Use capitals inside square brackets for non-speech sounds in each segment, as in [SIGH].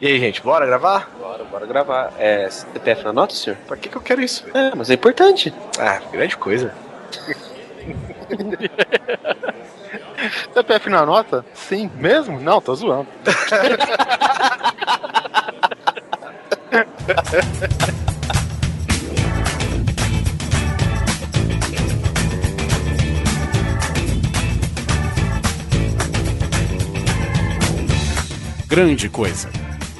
E aí, gente, bora gravar? Bora, bora gravar. É CPF na nota, senhor? Pra que, que eu quero isso? É, mas é importante. Ah, grande coisa. [LAUGHS] CPF na nota? Sim. Mesmo? Não, tô zoando. Grande Coisa.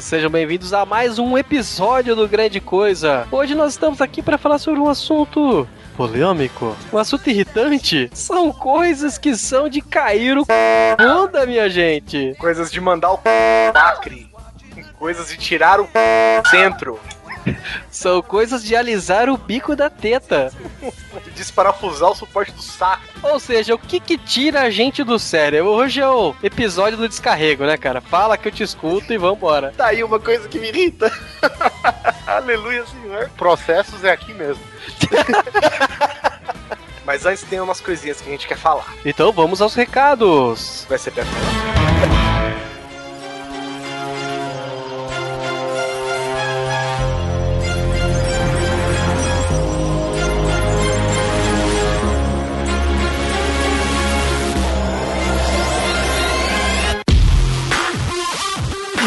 Sejam bem-vindos a mais um episódio do Grande Coisa. Hoje nós estamos aqui para falar sobre um assunto polêmico, um assunto irritante. São coisas que são de cair o c... bunda, minha gente. Coisas de mandar o lacre. Coisas de tirar o centro. São coisas de alisar o bico da teta. De desparafusar o suporte do saco. Ou seja, o que que tira a gente do sério? Hoje é o episódio do descarrego, né, cara? Fala que eu te escuto e vambora. Tá aí uma coisa que me irrita. [LAUGHS] Aleluia, senhor. Processos é aqui mesmo. [LAUGHS] Mas antes tem umas coisinhas que a gente quer falar. Então vamos aos recados. Vai ser perto.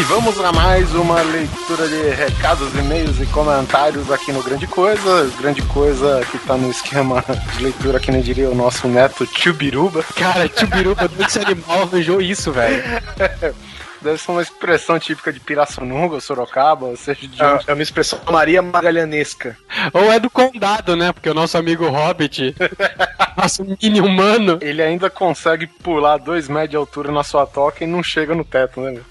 E vamos a mais uma leitura de recados, e-mails e comentários aqui no Grande Coisa. Grande Coisa que tá no esquema de leitura que nem diria o nosso neto Tchubiruba. Cara, Tchubiruba, desse animal arranjou isso, velho. [LAUGHS] Deve ser uma expressão típica de Pirassununga, Sorocaba, ou seja, de onde. É uma expressão Maria Magalhanesca. Ou é do condado, né? Porque o nosso amigo Hobbit, [LAUGHS] nosso mini humano, Ele ainda consegue pular dois metros de altura na sua toca e não chega no teto, né? meu?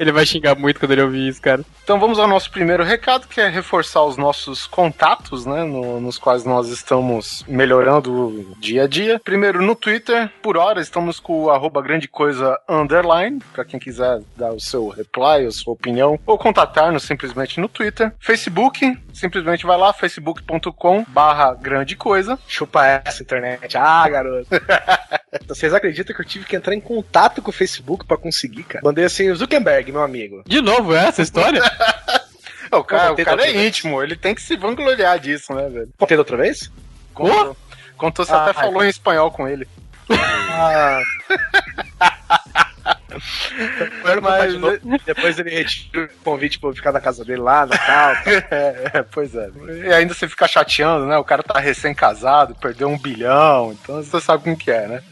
ele vai xingar muito quando ele ouvir isso, cara. Então vamos ao nosso primeiro recado, que é reforçar os nossos contatos, né, no- nos quais nós estamos melhorando dia a dia. Primeiro no Twitter, por hora estamos com o arroba grande coisa underline, para quem quiser dar o seu reply, a sua opinião, ou contatar-nos simplesmente no Twitter. Facebook, simplesmente vai lá, facebook.com barra grande coisa. Chupa essa internet. Ah, garoto. [LAUGHS] Vocês acreditam que eu tive que entrar em contato com o Facebook pra conseguir, cara? Mandei assim, o Meu amigo. De novo, é essa história? [LAUGHS] O cara, o cara é íntimo, ele tem que se vangloriar disso, né, velho? Contei da outra vez? Contou, contou você Ah, até falou em espanhol com ele. Ah. Quero Mas-. Depois ele retira o convite pra eu ficar na casa dele lá, Natal. [LAUGHS] É, é, pois é. E ainda você fica chateando, né? O cara tá recém-casado, perdeu um bilhão, então você sabe como que é, né?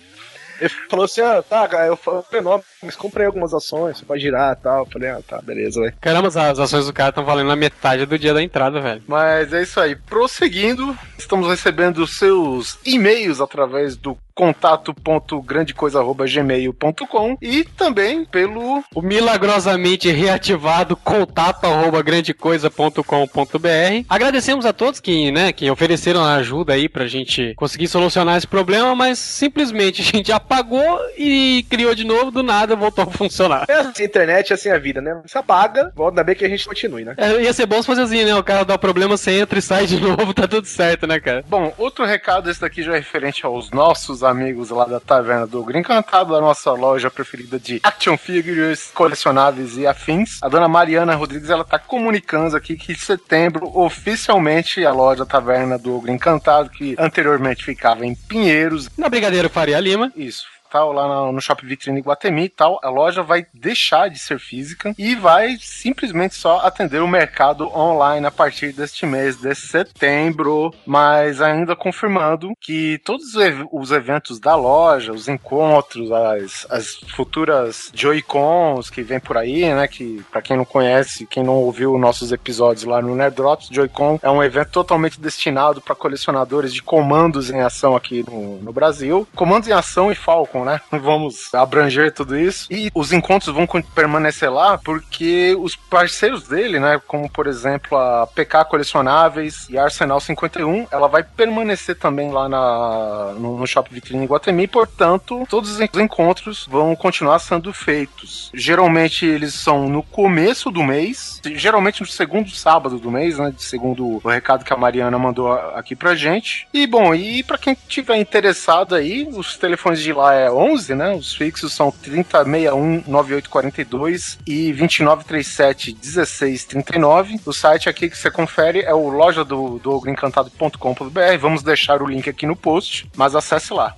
Ele falou assim: ah, tá, cara, eu falei, não, mas comprei algumas ações, você pode girar e tal. Eu falei, ah, tá, beleza, velho. Caramba, as ações do cara estão valendo na metade do dia da entrada, velho. Mas é isso aí. Prosseguindo, estamos recebendo seus e-mails através do contato.grandecoisa.gmail.com e também pelo O milagrosamente reativado contato arroba grandecoisa.com.br. Agradecemos a todos que, né, que ofereceram a ajuda aí pra gente conseguir solucionar esse problema, mas simplesmente [LAUGHS] a gente apagou e criou de novo, do nada voltou a funcionar. É assim, a internet é assim a vida, né? Você apaga, volta bem que a gente continue, né? É, ia ser bom se fosse assim, né? O cara dá o problema, você entra e sai de [LAUGHS] novo, tá tudo certo, né, cara? Bom, outro recado, esse daqui já é referente aos nossos amigos lá da Taverna do Ogro Encantado, da nossa loja preferida de action figures, colecionáveis e afins. A dona Mariana Rodrigues, ela tá comunicando aqui que em setembro, oficialmente, a loja Taverna do Ogro Encantado, que anteriormente ficava em Pinheiros, Na Brigadeiro Faria Lima. isso, tal, lá no, Shopping Vitrine Guatemi e tal, a loja vai deixar de ser física e vai simplesmente só atender o mercado online a partir deste mês de setembro, mas ainda confirmando que todos os ev- os eventos da loja, os encontros, as, as futuras Joy-Cons que vem por aí, né, que pra quem não conhece, quem não ouviu nossos episódios lá no Nerd Drops, Joy-Con é um evento totalmente destinado para colecionadores de comandos em ação aqui no, no Brasil. Comandos em ação e Falcon abarcam, né? [LAUGHS] Vamos abranger tudo isso. E os encontros vão permanecer lá porque os parceiros dele, né, como por exemplo a PK Colecionáveis e Arsenal 51, ela vai permanecer também lá na, no, no Shopping Vitrine Guatemi, portanto, todos os encontros vão continuar sendo feitos. Geralmente eles são no começo do mês, geralmente no segundo sábado do mês, né, segundo o recado que a Mariana mandou aqui pra gente. E bom, e para quem tiver interessado aí, os telefones de lá é 11, né? Os fixos são 3061 9842 e 2937 1639. O site aqui que você confere é o loja do, do ogroencantado.com.br. Vamos deixar o link aqui no post, mas acesse lá.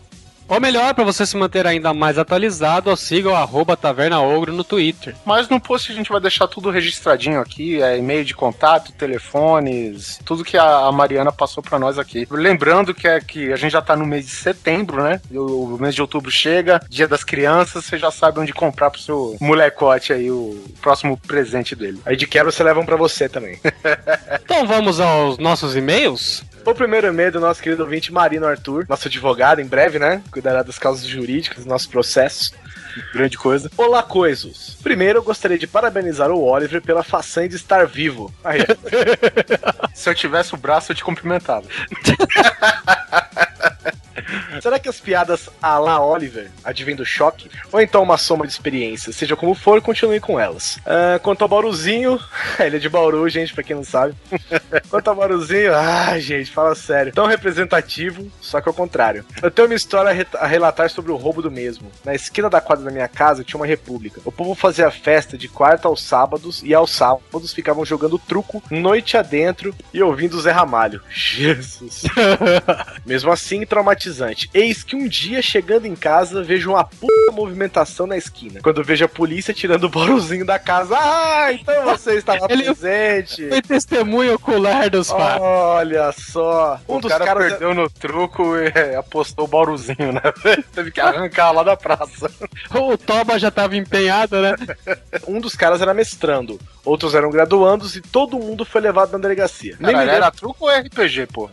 Ou melhor, para você se manter ainda mais atualizado, siga o arroba Taverna Ogro no Twitter. Mas no post a gente vai deixar tudo registradinho aqui, é e-mail de contato, telefones, tudo que a Mariana passou para nós aqui. Lembrando que, é, que a gente já tá no mês de setembro, né? O, o mês de outubro chega, dia das crianças, você já sabe onde comprar pro seu molecote aí o próximo presente dele. Aí de quebra você leva um pra você também. [LAUGHS] então vamos aos nossos e-mails? O primeiro e-mail do nosso querido ouvinte Marino Arthur, nosso advogado, em breve, né? Cuidará das causas jurídicas dos nossos processos. Grande coisa. Olá, coisos. Primeiro, eu gostaria de parabenizar o Oliver pela façanha de estar vivo. Aí. [LAUGHS] Se eu tivesse o braço, eu te cumprimentava. [LAUGHS] [LAUGHS] Será que as piadas a la Oliver advêm do choque? Ou então uma soma de experiências? Seja como for, continue com elas. Uh, quanto ao Bauruzinho, [LAUGHS] ele é de Bauru, gente, pra quem não sabe. [LAUGHS] quanto ao Bauruzinho, ah, gente, fala sério. Tão representativo, só que ao contrário. Eu tenho uma história a relatar sobre o roubo do mesmo. Na esquina da quadra da minha casa tinha uma república. O povo fazia festa de quarta aos sábados e aos sábados ficavam jogando truco noite adentro e ouvindo o Zé Ramalho. Jesus. mesmo assim, traumatizante. Eis que um dia, chegando em casa, vejo uma puta movimentação na esquina. Quando vejo a polícia tirando o borozinho da casa. Ah, então você estava [LAUGHS] Ele presente. Foi testemunho ocular dos fatos. Olha só. Um o dos cara caras perdeu no truco e é, apostou o borozinho, né? [LAUGHS] Teve que arrancar lá da praça. O Toba já estava empenhado, né? [LAUGHS] um dos caras era mestrando, outros eram graduandos e todo mundo foi levado na delegacia. Nem Caralho, era truco ou RPG, porra?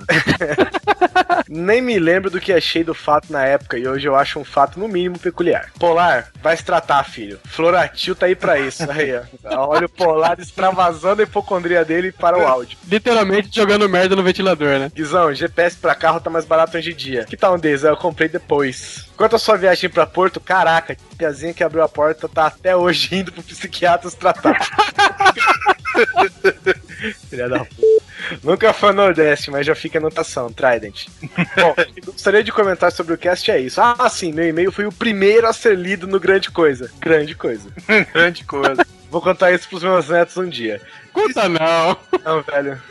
Nem me lembro do que achei do fato na época e hoje eu acho um fato no mínimo peculiar. Polar, vai se tratar, filho. Floratil tá aí pra isso. [LAUGHS] Aí, ó. Olha o Polar extravasando a hipocondria dele para o áudio. Literalmente jogando merda no ventilador, né? Guizão, GPS pra carro tá mais barato hoje em dia. Que tal um deles? Eu comprei depois. Quanto à sua viagem pra Porto, caraca, piazinha que abriu a porta tá até hoje indo pro psiquiatra se tratar. [LAUGHS] Filha da puta. Nunca foi Nordeste, mas já fica a anotação, Trident. [LAUGHS] Bom, gostaria de comentar sobre o cast é isso. Ah, sim, meu e-mail foi o primeiro a ser lido no Grande Coisa. Grande coisa. [LAUGHS] Grande coisa. Vou contar isso pros meus netos um dia. Conta não. Não, velho.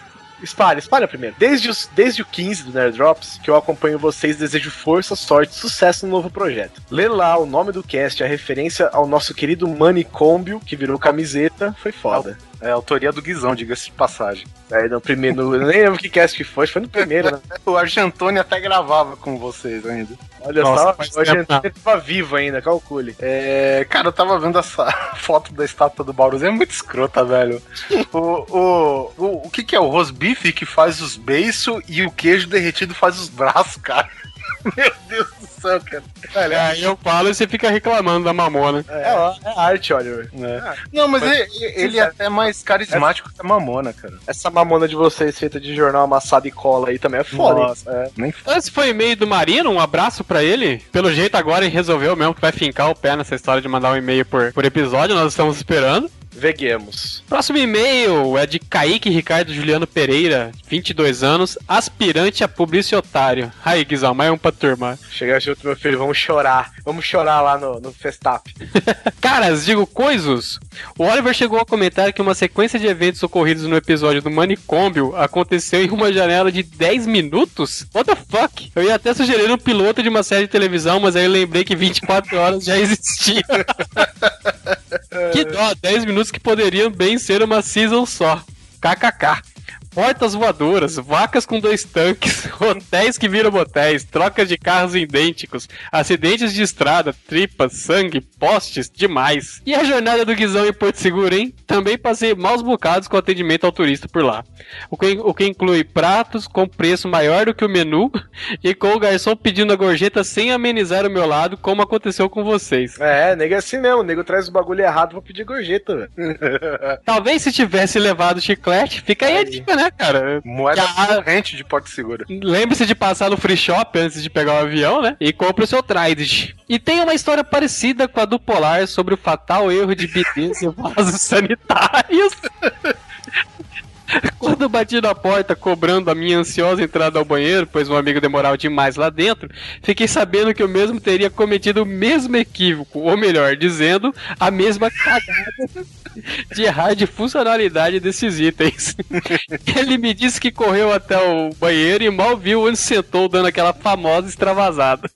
Espalha, espalha primeiro. Desde, os, desde o 15 do Nerd Drops, que eu acompanho vocês, desejo força, sorte e sucesso no novo projeto. Lê lá o nome do cast, a referência ao nosso querido Manicômbio, que virou camiseta, foi foda. É a autoria do Guizão, diga-se de passagem. É, no primeiro, no, nem lembro que cast que foi, foi no primeiro, né? [LAUGHS] o Argentone até gravava com vocês ainda. Olha Nossa, só, o Argentone tava vivo ainda, calcule. É, cara, eu tava vendo essa [LAUGHS] foto da estátua do Baurus, é muito escrota, velho. o, o, o, o que que é? O rosbife que faz os beiços e o queijo derretido faz os braços, cara. Meu Deus do céu, cara. Olha, aí eu falo e você fica reclamando da mamona. É, é, é arte, Oliver. É. Não, mas, mas ele, ele é até mais carismático essa, que a mamona, cara. Essa mamona de vocês feita de jornal amassado e cola aí também é foda. Nossa, é. Nem... Esse foi e-mail do Marino, um abraço pra ele. Pelo jeito agora ele resolveu mesmo que vai fincar o pé nessa história de mandar um e-mail por, por episódio, nós estamos esperando. Veguemos. Próximo e-mail é de Kaique Ricardo Juliano Pereira, 22 anos, aspirante a publicitário. Aí, Guizão, mais um pra turma. Chega junto, meu filho, vamos chorar. Vamos chorar lá no, no Festap. [LAUGHS] Caras, digo coisos. O Oliver chegou a comentar que uma sequência de eventos ocorridos no episódio do Manicômbio aconteceu em uma janela de 10 minutos? What the fuck? Eu ia até sugerir um piloto de uma série de televisão, mas aí eu lembrei que 24 horas já existia. [LAUGHS] que dó, 10 minutos que poderiam bem ser uma season só. KKK. Portas voadoras, vacas com dois tanques, [LAUGHS] hotéis que viram motéis, trocas de carros idênticos, acidentes de estrada, tripas, sangue, postes, demais. E a jornada do Guizão em Porto Seguro, hein? Também passei maus bocados com atendimento ao turista por lá. O que, o que inclui pratos com preço maior do que o menu [LAUGHS] e com o garçom pedindo a gorjeta sem amenizar o meu lado, como aconteceu com vocês. É, nego é assim mesmo, nego traz o bagulho errado pra pedir gorjeta. [LAUGHS] Talvez se tivesse levado chiclete, fica aí a dica, né, cara? Moeda corrente de Porto Seguro. Lembre-se de passar no free shop antes de pegar o avião, né? E compre o seu Trident. E tem uma história parecida com a do Polar sobre o fatal erro de bidês e vasos [LAUGHS] sanitários. [LAUGHS] Quando bati na porta cobrando a minha ansiosa entrada ao banheiro, pois um amigo demorava demais lá dentro, fiquei sabendo que eu mesmo teria cometido o mesmo equívoco, ou melhor, dizendo, a mesma cagada [LAUGHS] de errar de funcionalidade desses itens. [LAUGHS] Ele me disse que correu até o banheiro e mal viu onde sentou, dando aquela famosa extravasada.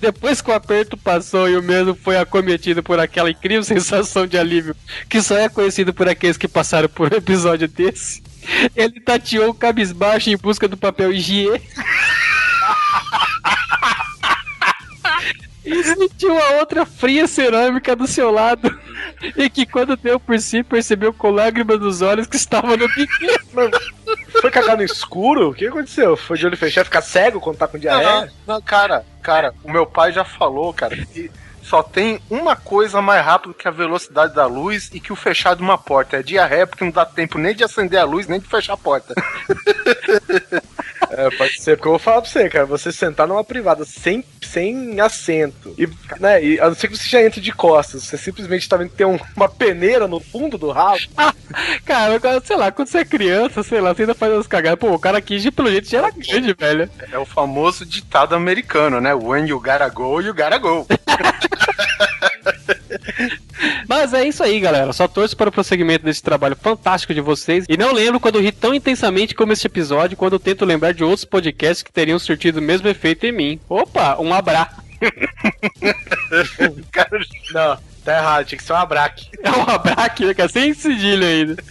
Depois que o aperto passou e o mesmo foi acometido por aquela incrível sensação de alívio que só é conhecido por aqueles que passaram por um episódio desse, ele tateou o cabisbaixo em busca do papel higiênico. E sentiu a outra fria cerâmica do seu lado. E que quando deu por si, percebeu com lágrimas nos olhos que estava no biquíni. Foi cagar no escuro? O que aconteceu? Foi de olho fechado, ficar cego quando tá com diarreia? Não, não, cara, cara, o meu pai já falou, cara, que só tem uma coisa mais rápido que a velocidade da luz e que o fechar de uma porta. É diarreia, porque não dá tempo nem de acender a luz, nem de fechar a porta. [LAUGHS] É, pode ser, porque eu vou falar pra você, cara. Você sentar numa privada sem, sem assento, e, né, e a não ser que você já entre de costas, você simplesmente tá vendo que tem um- uma peneira no fundo do rabo. [LAUGHS] Cara, sei lá, quando você é criança, sei lá, você ainda faz umas cagadas. Pô, o cara aqui, pelo jeito, já era grande, velho. É o famoso ditado americano, né? When you gotta go, you gotta go. [LAUGHS] Mas é isso aí, galera. Só torço para o prosseguimento desse trabalho fantástico de vocês. E não lembro quando ri tão intensamente como este episódio, quando eu tento lembrar de outros podcasts que teriam surtido o mesmo efeito em mim. Opa, um abraço. [LAUGHS] Cara, Não, tá errado, tinha que ser um abraque. É um abraço, né? Sem cedilha ainda.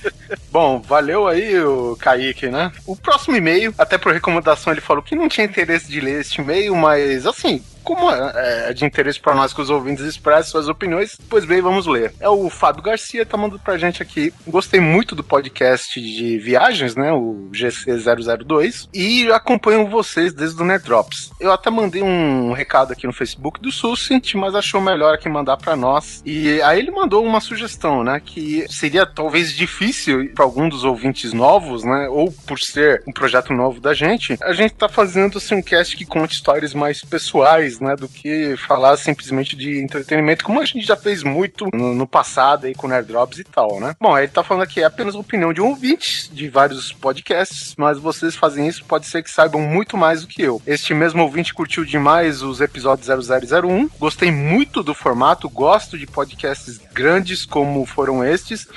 Bom, valeu aí o Kaique, né? O próximo e-mail, até por recomendação, ele falou que não tinha interesse de ler este e-mail, mas assim, como é é de interesse para nós que os ouvintes expressem suas opiniões, pois bem, vamos ler. É o Fábio Garcia, tá mandando pra gente aqui. Gostei muito do podcast de viagens, né? O GC002. E acompanho vocês desde o Nerdrops. Eu até mandei um recado aqui no Facebook do Sucint, mas achou melhor aqui mandar pra nós. E aí ele mandou uma sugestão, né? Que seria talvez difícil para algum dos ouvintes novos, né? Ou por ser um projeto novo da gente, a gente tá fazendo assim, um cast que conta histórias mais pessoais, né? Do que falar simplesmente de entretenimento, como a gente já fez muito no, no passado aí com Nerd Drops e tal, né? Bom, ele tá falando aqui, é apenas opinião de um ouvinte de vários podcasts, mas vocês fazem isso, pode ser que saibam muito mais do que eu. Este mesmo ouvinte curtiu demais os episódios 0001, gostei muito do formato, gosto de podcasts grandes como foram estes.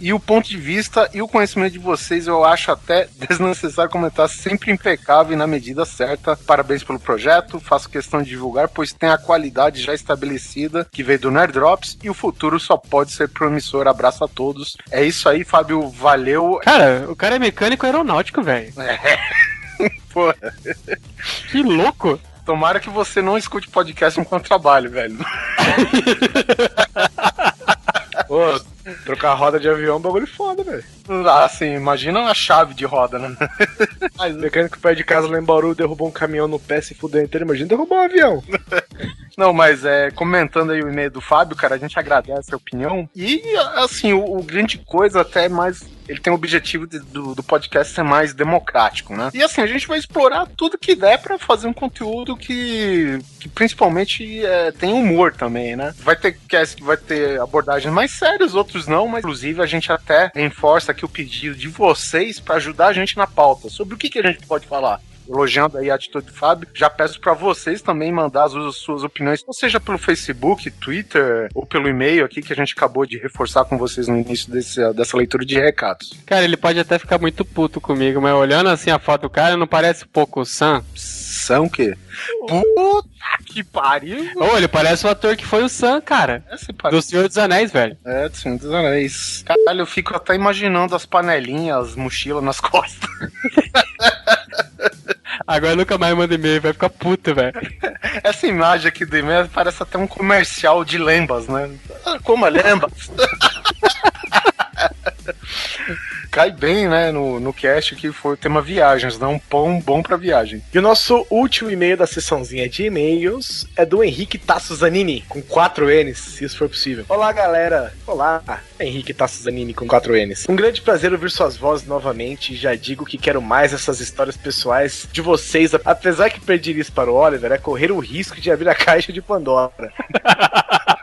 E o ponto de vista e o conhecimento de vocês eu acho até [LAUGHS] desnecessário comentar, sempre impecável e na medida certa. Parabéns pelo projeto, faço questão de divulgar, pois tem a qualidade já estabelecida que veio do Nerd Drops e o futuro só pode ser promissor. Abraço a todos. É isso aí, Fábio, valeu. Cara, o cara é mecânico aeronáutico, velho. [LAUGHS] Pô, Que louco. tomara que você não escute podcast enquanto trabalho, velho. [LAUGHS] Pô, trocar roda de avião é um bagulho foda, velho. Ah, Assim, imagina uma chave de roda, né? Mas o mecânico perto de casa lá em Bauru derrubou um caminhão no pé se fudeu inteiro. Imagina derrubar um avião. [LAUGHS] Não, mas é, comentando aí o e-mail do Fábio, cara, a gente agradece a opinião. E, assim, o, o grande coisa até é mais. Ele tem o objetivo de- do, do podcast ser mais democrático, né? E assim, a gente vai explorar tudo que der pra fazer um conteúdo que, que principalmente é, tem humor também, né? Vai ter cast que vai ter abordagens mais sérias, outros não, mas inclusive a gente até reforça aqui o pedido de vocês pra ajudar a gente na pauta. Sobre o que, que a gente pode falar elogiando aí a atitude do Fábio. Já peço para vocês também mandar as, as suas opiniões, ou seja pelo Facebook, Twitter ou pelo e-mail aqui que a gente acabou de reforçar com vocês no início desse, dessa leitura de recados. Cara, ele pode até ficar muito puto comigo, mas olhando assim a foto do cara, não parece pouco? Sam o quê? Puta que pariu! Ô, ele parece o ator que foi o Sam, cara. É, Do. Senhor dos Anéis, velho. É, do Senhor dos Anéis. Caralho, eu fico até imaginando as panelinhas, as mochilas nas [LAUGHS] costas. Agora nunca mais manda e-mail, vai ficar puta, velho. Essa imagem aqui do e-mail parece até um comercial de lembas, né? Ah, Como é lembas? [LAUGHS] Cai bem, né, no, no cast que foi o tema viagens, né? Um pão bom pra viagem. E o nosso último e-mail da sessãozinha de e-mails é do Henrique Tasso Zanini, com 4 N's, se isso for possível. Olá, galera. Olá, Henrique Tasso Zanini, com 4 N's. Um grande prazer ouvir suas vozes novamente e já digo que quero mais essas histórias pessoais de vocês, apesar que perder isso para o Oliver é correr o risco de abrir a caixa de Pandora. [LAUGHS]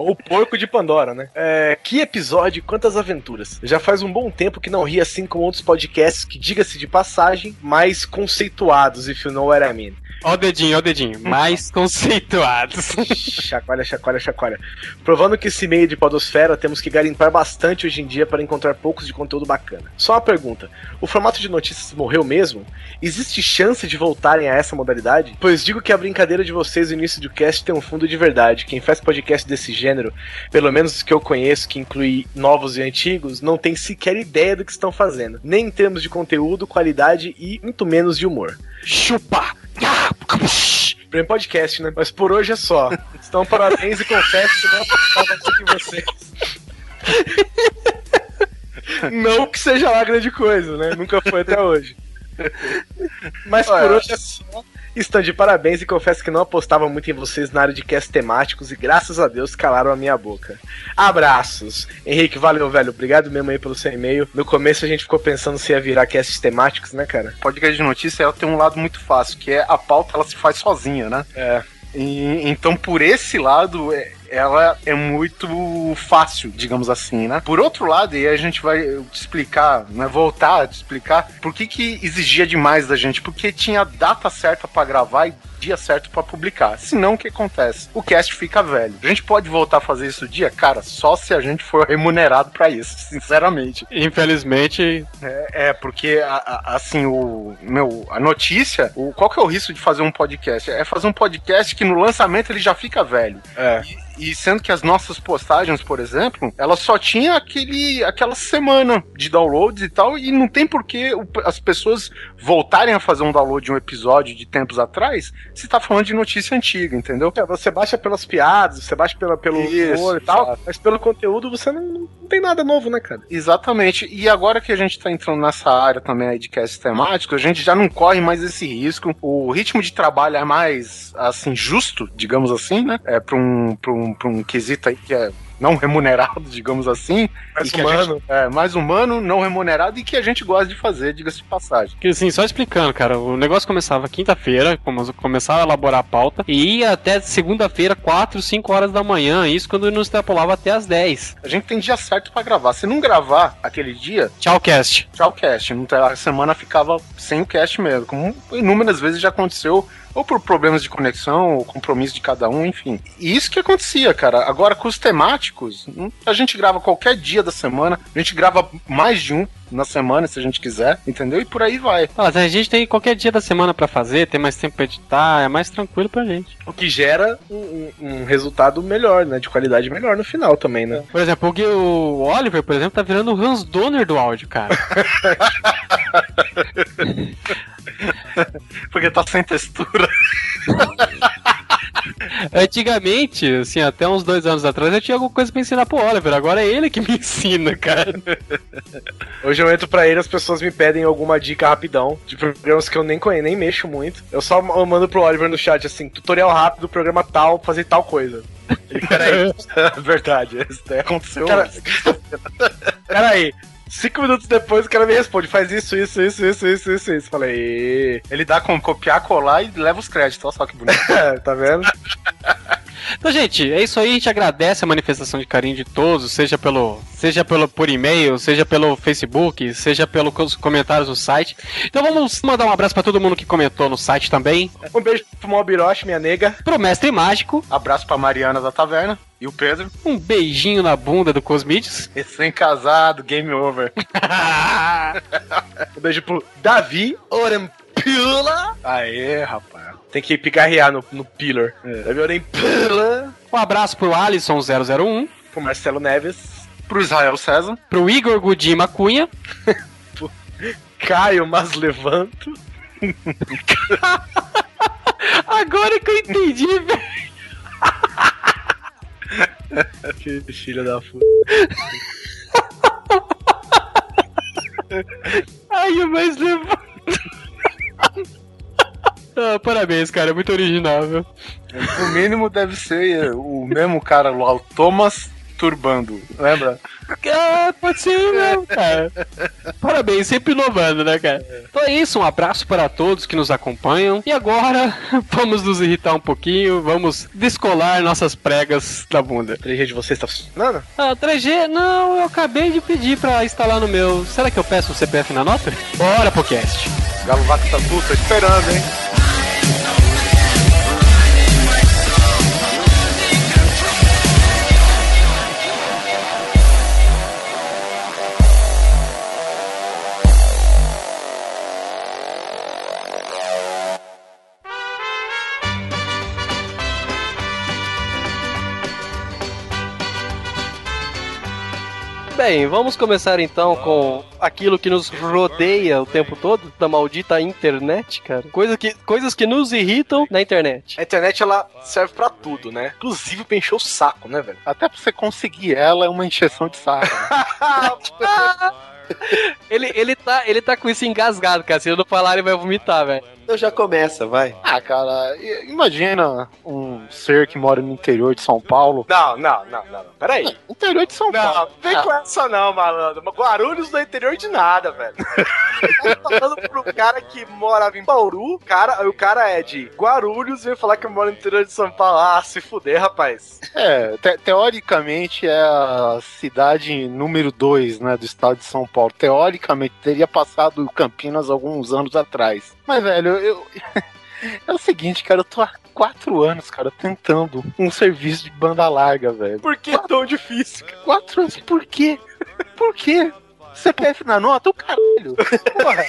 Ou porco de Pandora, né? É, que episódio, quantas aventuras. Já faz um bom tempo que não ri assim como outros podcasts que, diga-se de passagem, mais conceituados, if you know what I mean. Ó o dedinho, ó o dedinho. Mais [LAUGHS] conceituados. chacoalha, chacoalha, chacoalha. Provando que esse meio de podosfera temos que garimpar bastante hoje em dia para encontrar poucos de conteúdo bacana. Só uma pergunta: o formato de notícias morreu mesmo? Existe chance de voltarem a essa modalidade? Pois digo que a brincadeira de vocês no início do cast tem um fundo de verdade. Quem faz podcast desse gênero, pelo menos os que eu conheço, que inclui novos e antigos, não tem sequer ideia do que estão fazendo. Nem em termos de conteúdo, qualidade e muito menos de humor. Chupa! Prêmio podcast, né? Mas por hoje é só. Então, parabéns e confesso que não muito em vocês. Não que seja lá grande coisa, né? Nunca foi até hoje. Mas por Ué. hoje é só. Estão de parabéns e confesso que não apostava muito em vocês na área de cast temáticos e graças a Deus calaram a minha boca. Abraços. Henrique, valeu, velho. Obrigado mesmo aí pelo seu e-mail. No começo a gente ficou pensando se ia virar cast temáticos, né, cara? Podcast de notícia ela tem um lado muito fácil, que é a pauta ela se faz sozinha, né? É. E, então, por esse lado, é- ela é muito fácil, digamos assim, né? Por outro lado, e a gente vai te explicar, né? Voltar a te explicar por que, que exigia demais da gente, porque tinha data certa pra gravar e dia certo pra publicar. Senão, o que acontece? O cast fica velho. A gente pode voltar a fazer isso dia? Cara, só se a gente for remunerado pra isso, [LAUGHS] sinceramente. Infelizmente, É, é, porque a- a- assim, o meu, a notícia, o, qual que é o risco de fazer um podcast? É fazer um podcast que no lançamento ele já fica velho. É. E sendo que as nossas postagens, por exemplo, ela só tinha aquele, aquela semana de downloads e tal, e não tem por que as pessoas voltarem a fazer um download de um episódio de tempos atrás se tá falando de notícia antiga, entendeu? É, Você baixa pelas piadas, você baixa pela, pelo Isso, humor e tal, exato. mas pelo conteúdo você não, não tem nada novo, né, cara? Exatamente. E agora que a gente tá entrando nessa área também aí de cast temático, a gente já não corre mais esse risco. O ritmo de trabalho é mais, assim, justo, digamos assim, né? É pra um, pra um, pra um quesito aí que é não remunerado, [LAUGHS] digamos assim. Mais humano. gente- é, mais humano, não remunerado e que a gente gosta de fazer, diga-se de passagem. que assim, só explicando, cara, o negócio começava quinta-feira, como- começava a elaborar a pauta, e ia até segunda-feira, 4, 5 horas da manhã, isso quando não extrapolava até as 10. A gente tem dia certo pra gravar. Se não gravar aquele dia, Tchau, cast. tchau cast. A semana ficava sem o cast mesmo. Como inúmeras vezes já aconteceu, ou por problemas de conexão, ou compromisso de cada um, enfim. E isso que acontecia, cara. Agora, com os temáticos, hum, a gente grava qualquer dia da semana, a gente grava mais de um na semana, se a gente quiser, entendeu? E por aí vai. Fala, a gente tem qualquer dia da semana pra fazer, tem mais tempo pra editar, é mais tranquilo pra gente. O que gera um, um- um resultado melhor, né? De qualidade melhor no final também, né? Por exemplo, o Oliver, por exemplo, tá virando o Hans Donner do áudio, cara. [LAUGHS] [LAUGHS] Porque tá sem textura. Antigamente, assim, até uns dois anos atrás, eu tinha alguma coisa pra ensinar pro Oliver, agora é ele que me [LAUGHS] ensina, cara. Hoje eu entro pra ele, as pessoas me pedem alguma dica rapidão de programas que eu nem conheço, nem mexo muito. Eu só mando pro Oliver no chat assim, tutorial rápido, programa tal, fazer tal coisa. Ele, peraí, [LAUGHS] Verdade, isso daí aconteceu. cara, peraí. Cinco minutos depois o cara me responde, faz isso, isso, isso, isso, isso, isso, isso. Falei, Ele dá como copiar, colar e leva os créditos. Olha só que bonito. "Ê, [LAUGHS] tá vendo? [LAUGHS] Então, gente, é isso aí. A gente agradece a manifestação de carinho de todos, seja pelo, seja pelo por e-mail, seja pelo Facebook, seja pelos comentários no site. Então vamos mandar um abraço pra todo mundo que comentou no site também. Um beijo pro Mobiroche, minha nega. Pro Mestre Mágico, Abraço pra Mariana da Taverna e o Pedro. um beijinho na bunda do Cosmides. Recém-casado, game over. [LAUGHS] Um beijo pro Davi Orempur. pila. Aê, rapaz. Tem que pigarrear no, no pillar. É. Eu nem pila. Um abraço pro Alisson001. Pro Marcelo Neves. Pro Israel César. Pro Igor Gudima Cunha. Caio Mas Levanto. [LAUGHS] Agora que eu entendi, velho. que filho da puta. Ai, o mais levanto. Ah, parabéns, cara. Muito original, viu? No mínimo deve ser o mesmo cara lá, o Thomas Turbando, lembra? É, pode ser mesmo, cara. Parabéns, sempre inovando, né, cara? Então é isso, um abraço para todos que nos acompanham. E agora, [LAUGHS] vamos nos irritar um pouquinho, vamos descolar nossas pregas da bunda. 3G de vocês tá funcionando? Ah, 3G? Não, eu acabei de pedir pra instalar no meu. Será que eu peço o CPF na nota? Bora pro cast. Galo Vaca tá tô esperando, hein? Bem, vamos começar então com aquilo que nos rodeia o tempo todo, da maldita internet, cara. Coisa que, coisas que nos irritam na internet. A internet, ela serve pra tudo, né? Inclusive pra encher o saco, né, velho? Até pra você conseguir ela é uma encheção de saco. [LAUGHS] ele, ele, tá, ele tá com isso engasgado, cara. Se eu não falar, ele vai vomitar, velho. Então já começa, vai. Ah, cara, imagina um ser que mora no interior de São Paulo. Não, não, não, não. não. Peraí. Interior de São Não, Paulo. vem com essa não, malandro. Guarulhos no interior de nada, velho. [LAUGHS] Eu tô falando pro cara que morava em Bauru, cara, o cara é de Guarulhos e vem falar que mora no interior de São Paulo. Ah, se fuder, rapaz. É, te- teoricamente é a cidade número 2, né, do estado de São Paulo. Teoricamente teria passado Campinas alguns anos atrás. Mas, velho, eu. [LAUGHS] É o seguinte, cara, eu tô há quatro anos, cara, tentando um serviço de banda larga, velho. Por que é tão difícil? cara? Quatro anos, por quê? Por quê? CPF na nota? O caralho. [LAUGHS] Porra.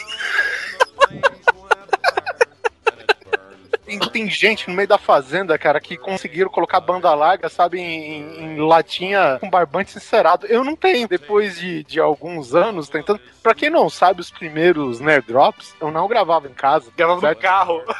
Tem, tem gente no meio da fazenda, cara, que conseguiram colocar banda larga, sabe, em, em latinha com barbante sincerado. Eu não tenho. Depois de, de alguns anos tentando. Pra quem não sabe, os primeiros Nerd Drops, eu não gravava em casa. Gravava no carro. [LAUGHS]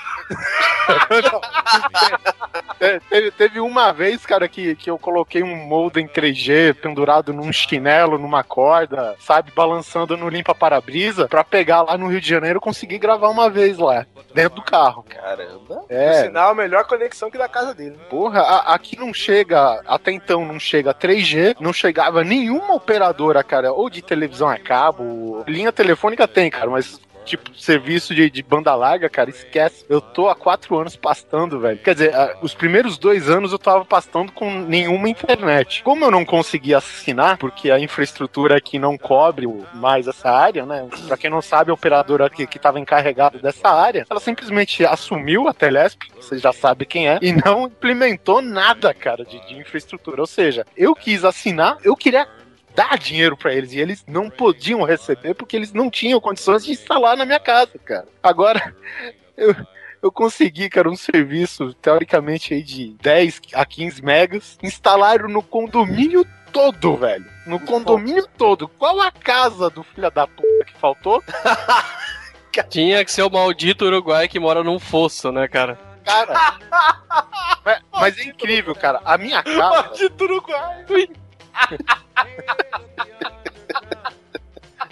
É, teve, teve uma vez, cara, que, que eu coloquei um modem 3G pendurado num chinelo, numa corda, sabe, balançando no limpa-para-brisa, pra pegar lá no Rio de Janeiro e conseguir gravar uma vez lá, dentro do carro. Caramba. Por É, sinal, a melhor conexão que da casa dele. porra, a- aqui não chega, até então não chega 3G, não chegava nenhuma operadora, cara, ou de televisão a cabo, linha telefônica tem, cara, mas tipo, serviço de, de banda larga, cara, esquece. Eu tô há quatro anos pastando, velho. Quer dizer, os primeiros dois anos eu tava pastando com nenhuma internet. Como eu não consegui assinar, porque a infraestrutura aqui não cobre mais essa área, né? Pra quem não sabe, a operadora que, que tava encarregada dessa área, ela simplesmente assumiu a Telesp, você já sabe quem é, e não implementou nada, cara, de, de infraestrutura. Ou seja, eu quis assinar, eu queria dar dinheiro pra eles e eles não podiam receber porque eles não tinham condições de instalar na minha casa, cara. Agora, [LAUGHS] eu, eu consegui, cara, um serviço teoricamente aí de 10 a 15 megas, instalaram no condomínio todo, velho. No condomínio todo. Qual a casa do filho da puta que faltou? [LAUGHS] Tinha que ser o maldito Uruguai que mora num fosso, né, cara? Cara. [LAUGHS] mas, mas é incrível, cara. A minha casa. Maldito Uruguai.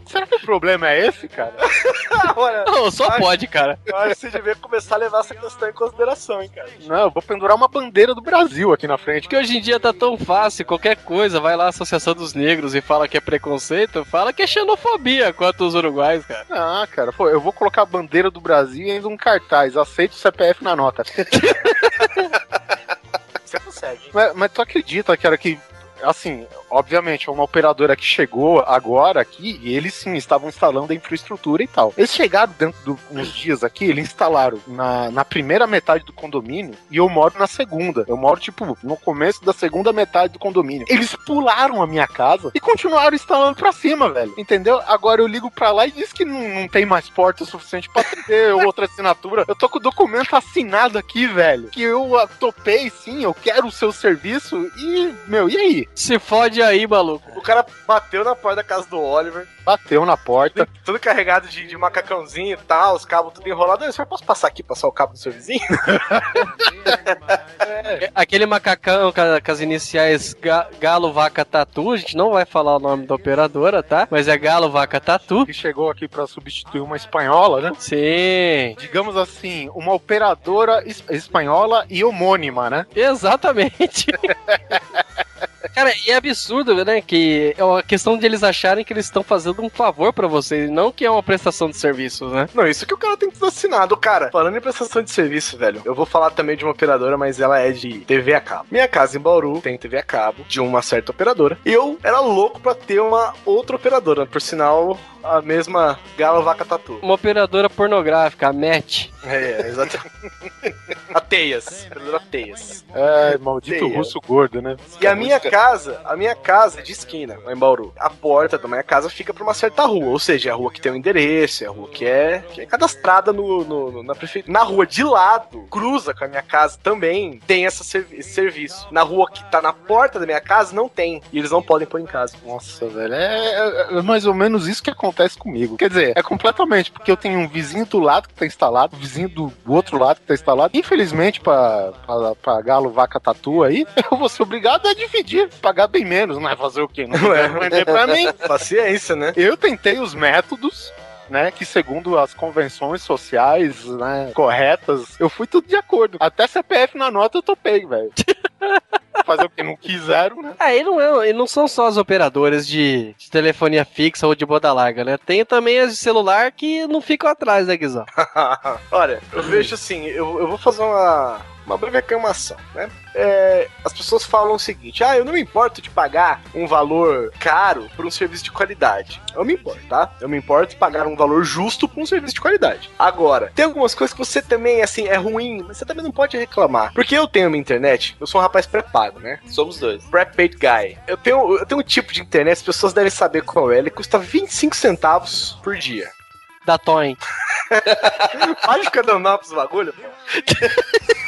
Será que o problema é esse, cara? [LAUGHS] Olha, Não, só Ai. pode, cara. eu acho que você devia começar a levar essa questão em consideração, hein, cara. Não, eu vou pendurar uma bandeira do Brasil aqui na frente. Porque hoje em dia tá tão fácil, qualquer coisa, vai lá a Associação dos Negros e fala que é preconceito, fala que é xenofobia quanto os uruguais, cara. Ah, cara, pô, eu vou colocar a bandeira do Brasil e ainda um cartaz. Aceito o CPF na nota. [LAUGHS] [LAUGHS] Você consegue. mas, mas tu acredita, cara, que. Assim, obviamente, é uma operadora que chegou agora aqui e eles sim estavam instalando a infraestrutura e tal. Eles chegaram dentro de uns dias aqui, eles instalaram na, na primeira metade do condomínio e eu moro na segunda. Eu moro, tipo, no começo da segunda metade do condomínio. Eles pularam a minha casa e continuaram instalando pra cima, velho. Entendeu? Agora eu ligo pra lá e diz que não, não tem mais porta o suficiente pra ter [LAUGHS] outra assinatura. Eu tô com o documento assinado aqui, velho. Que eu topei, sim, eu quero o seu serviço. E, meu, e aí? Se fode aí, maluco. O cara bateu na porta da casa do Oliver, Bateu na porta. tudo carregado de, de macacãozinho e tal, os cabos tudo enrolado. Eu, senhor, posso passar aqui, passar o cabo do seu vizinho? [LAUGHS] Aquele macacão com as iniciais Ga- Galo Vaca Tatu, a gente não vai falar o nome da operadora, tá? Mas é Galo Vaca Tatu. Que chegou aqui pra substituir uma espanhola, né? Sim, Digamos assim, uma operadora es- espanhola e homônima, né? exatamente. [LAUGHS] Cara, e é absurdo, né? Que é uma questão de eles acharem que eles estão fazendo um favor pra vocês, não que é uma prestação de serviços, né? Não, isso que o cara tem tudo assinado, cara. Falando em prestação de serviço, velho, eu vou falar também de uma operadora, mas ela é de TV a cabo. Minha casa em Bauru tem TV a cabo de uma certa operadora. Eu era louco pra ter uma outra operadora, por sinal, a mesma Galo Vaca Tatu. Uma operadora pornográfica, a MET. É, exatamente. a Teias. Operadora Teias. É, maldito Teia. russo gordo, né? E a minha casa, a minha casa é de esquina, lá em Bauru. A porta da minha casa fica pra uma certa rua, ou seja, é a rua que tem o endereço, é a rua que é, que é cadastrada no, no- no- na prefeitura. Na rua de lado, cruza com a minha casa também, tem essa servi- esse serviço. Na rua que tá na porta da minha casa, não tem. E eles não podem pôr em casa. Nossa, velho, é, é- é mais ou menos isso que acontece comigo. Quer dizer, é completamente, porque eu tenho um vizinho do lado que tá instalado, um vizinho do outro lado que tá instalado. Infelizmente, pra, pra, pra Galo Vaca Tatu aí, [LAUGHS] eu vou ser obrigado a dividir, pagar bem menos, não é fazer o quê? Não é vender pra mim. [LAUGHS] Paciência, né? Eu tentei os métodos. Né, que segundo as convenções sociais né, corretas, eu fui tudo de acordo. Até CPF na nota eu topei, velho. [LAUGHS] Fazer o que não quiseram, né? Ah, e não, é, e não são só as operadoras de, de telefonia fixa ou de banda larga, né? Tem também as de celular que não ficam atrás, né, Guizão? [LAUGHS] Olha, eu vejo assim, eu, eu vou fazer uma, uma breve reclamação, né? É, as pessoas falam o seguinte: ah, eu não me importo de pagar um valor caro por um serviço de qualidade. Eu me importo, tá? Eu me importo de pagar um valor justo por um serviço de qualidade. Agora, tem algumas coisas que você também, assim, é ruim, mas você também não pode reclamar. Porque eu tenho uma internet, eu sou um rapaz pré-pago, né? Somos dois. Prepaid Guy. Eu tenho, eu tenho um tipo de internet, as pessoas devem saber qual é, ele custa 25 centavos por dia. Da Toin. [LAUGHS] Pode ficar dando nome pros bagulho? Custa- [LAUGHS]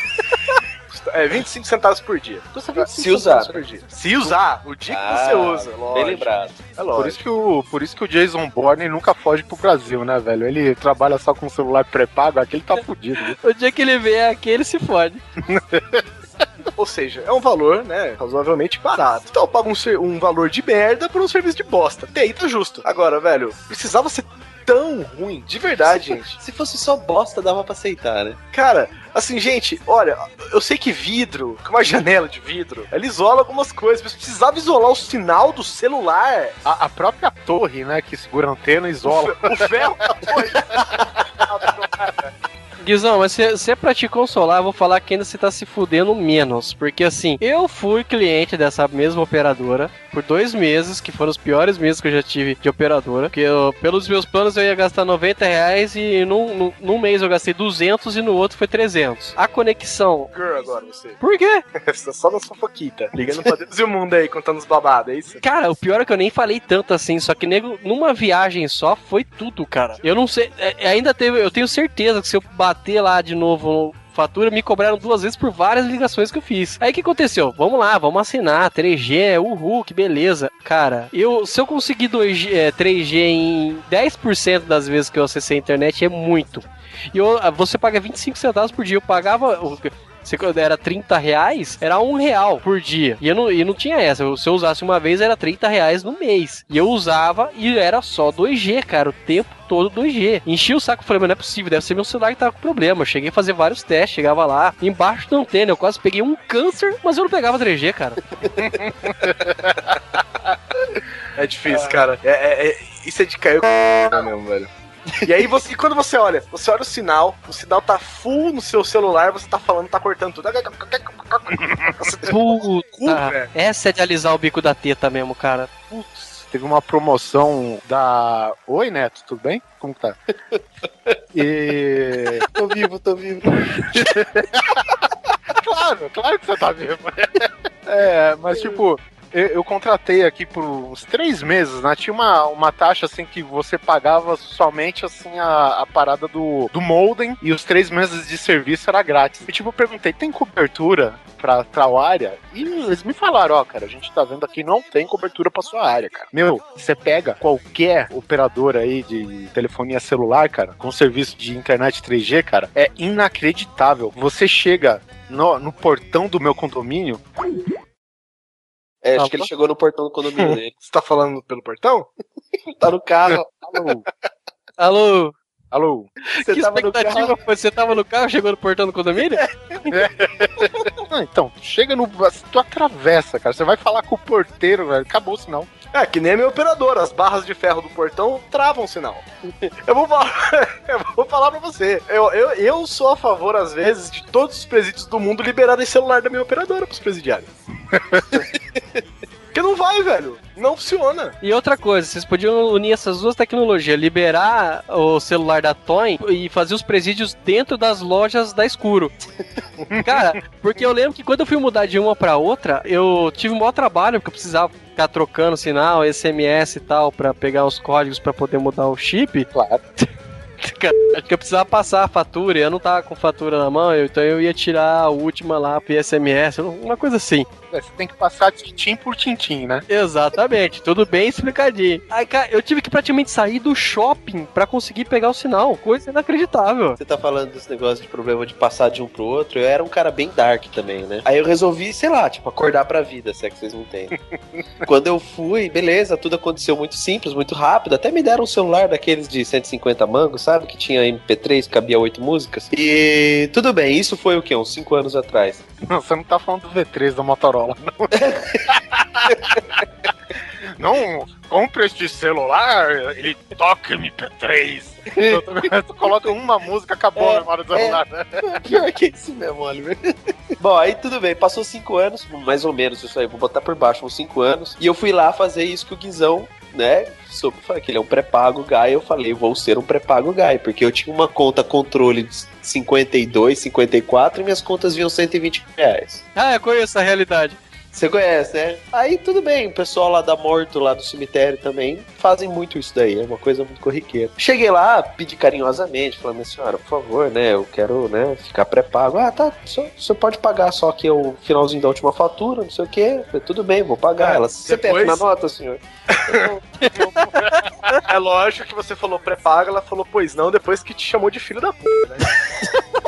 É, 25 centavos por dia. Custa 25 Se usar. centavos por dia. Se usar, o dia que Ah, você usa, Bem lógico. lembrado. É Por lógico. isso, que o, por isso que o Jason Bourne nunca foge pro Brasil, né, velho? Ele trabalha só com celular pré-pago, aqui ele tá fudido. [LAUGHS] O dia que ele vier aqui, ele se fode. [LAUGHS] Ou seja, é um valor, né, razoavelmente barato. Então eu pago um, um valor de merda por um serviço de bosta. Tem, tá justo. Agora, velho, precisava ser tão ruim, de verdade, gente. Se fosse só bosta, dava pra aceitar, né? Cara, assim, gente, olha, eu sei que vidro, com uma [LAUGHS] janela de vidro, ela isola algumas coisas, mas precisava isolar o sinal do celular. A, a própria torre, né, que segura a antena, isola. O ferro da torre. [LAUGHS] Guizão, mas se, se é pra te consolar, eu vou falar que ainda você tá se fudendo menos. Porque assim, eu fui cliente dessa mesma operadora por dois meses, que foram os piores meses que eu já tive de operadora. Porque eu, pelos meus planos eu ia gastar 90 reais e num, num, num mês eu gastei 200 e no outro foi 300. A conexão. Girl agora, você. Por quê? [LAUGHS] Só na sua foquita. Ligando pra Deus e o mundo aí, contando os babados, é isso? Cara, o pior é que eu nem falei tanto assim, só que nego, numa viagem só foi tudo, cara. Eu não sei, é- ainda teve, eu tenho certeza que se eu bater lá de novo fatura, me cobraram duas vezes por várias ligações que eu fiz. Aí o que aconteceu? Vamos lá, vamos assinar 3G, uhul, que beleza. Cara, eu se eu conseguir 2G, é, 3G em 10% das vezes que eu acessei a internet é muito. E eu, você paga 25 centavos por dia. Eu pagava. Se era 30 reais, era um real por dia. E, eu não, e não tinha essa. Se eu usasse uma vez, era 30 reais no mês. E eu usava e era só 2G, cara, o tempo todo 2G. Enchi o saco, falei, mas não é possível, deve ser meu celular que tava com problema. Eu cheguei a fazer vários testes, chegava lá, embaixo da antena, eu quase peguei um câncer, mas eu não pegava 3G, cara. [LAUGHS] É difícil, cara. É, é- é- isso é de cair o c... mesmo, velho. [LAUGHS] E aí você, e quando você olha, você olha o sinal, o sinal tá full no seu celular, você tá falando, tá cortando tudo. Puta, velho. essa é de alisar o bico da teta mesmo, cara. Putz, teve uma promoção da. Oi, Neto, tudo bem? Como que tá? [LAUGHS] E. Tô vivo, tô vivo. [LAUGHS] claro, claro que você tá vivo. É, mas tipo. Eu, eu contratei aqui por uns três meses, né? Tinha uma, uma taxa assim que você pagava somente assim a, a parada do, do modem e os três meses de serviço era grátis. E tipo, eu perguntei, tem cobertura pra tal área? E eles me falaram, ó, cara, a gente tá vendo aqui, não tem cobertura pra sua área, cara. Meu, você pega qualquer operador aí de telefonia celular, cara, com serviço de internet 3G, cara, é inacreditável. Você chega no, no portão do meu condomínio, É, acho que ele chegou no portão do condomínio [LAUGHS] dele. Você tá falando pelo portão? Tá no carro. alô, Alô? alô, Você que tava no expectativa carro. foi? Você tava no carro, chegou no portão do condomínio? [LAUGHS] Ah, então, chega no. Tu atravessa, cara. Você vai falar com o porteiro, velho. Acabou o sinal. É, que nem a minha operadora. As barras de ferro do portão travam o sinal. [LAUGHS] Eu vou falar, [LAUGHS] eu vou falar pra você. Eu, eu, eu sou a favor, às vezes, de todos os presídios do mundo liberarem celular da minha operadora pros presidiários. [LAUGHS] Porque não vai, velho. Não funciona. E outra coisa, vocês podiam unir essas duas tecnologias, liberar o celular da Toyn e fazer os presídios dentro das lojas da Escuro. [LAUGHS] Cara, porque eu lembro que quando eu fui mudar de uma pra outra, eu tive um maior trabalho, porque eu precisava ficar trocando sinal, SMS e tal, pra pegar os códigos pra poder mudar o chip. Claro. [LAUGHS] Cara, acho que eu precisava passar a fatura e eu não tava com fatura na mão, então eu ia tirar a última lá pro SMS, uma coisa assim. É, Você tem que passar tintim por tintim, né? Exatamente, tudo bem explicadinho. Aí, cara, eu tive que praticamente sair do shopping pra conseguir pegar o sinal, coisa inacreditável. Você tá falando desse negócio de problema de passar de um pro outro. Eu era um cara bem dark também, né? Aí eu resolvi, sei lá, tipo, acordar pra vida, se é que vocês não entendem. [LAUGHS] Quando eu fui, beleza, tudo aconteceu muito simples, muito rápido. Até me deram um celular daqueles de 150 mangos, sabe? Que tinha MP3, cabia oito músicas. E tudo bem, isso foi o quê? Uns 5 anos atrás. Não, você não tá falando do V3 da Motorola, não. [LAUGHS] Não, compre este celular, ele toca MP3. tu coloca uma música, acabou É, a memória do celular. né? [LAUGHS] Pior que isso mesmo, Oliver. [LAUGHS] Bom, aí tudo bem, passou cinco anos, mais ou menos isso aí, vou botar por baixo, uns cinco anos. E eu fui lá fazer isso que o Guizão, né, falei que ele é um pré-pago guy. Eu falei, vou ser um pré-pago guy, porque eu tinha uma conta controle de 52, 54 e minhas contas vinham 120 reais. Ah, eu conheço a realidade. Você conhece, né? Aí tudo bem, o pessoal lá da Morto, lá do cemitério também, fazem muito isso daí, é uma coisa muito corriqueira. Cheguei lá, pedi carinhosamente, falando, minha senhora, por favor, né, eu quero, né, ficar pré-pago. Ah, tá, você pode pagar só que é o finalzinho da última fatura, não sei o quê. Falei, tudo bem, vou pagar. É, Ela, CPF depois- na nota, senhor? [LAUGHS] É lógico que você falou pré-paga, ela falou, pois não, depois que te chamou de filho da puta, né? [LAUGHS]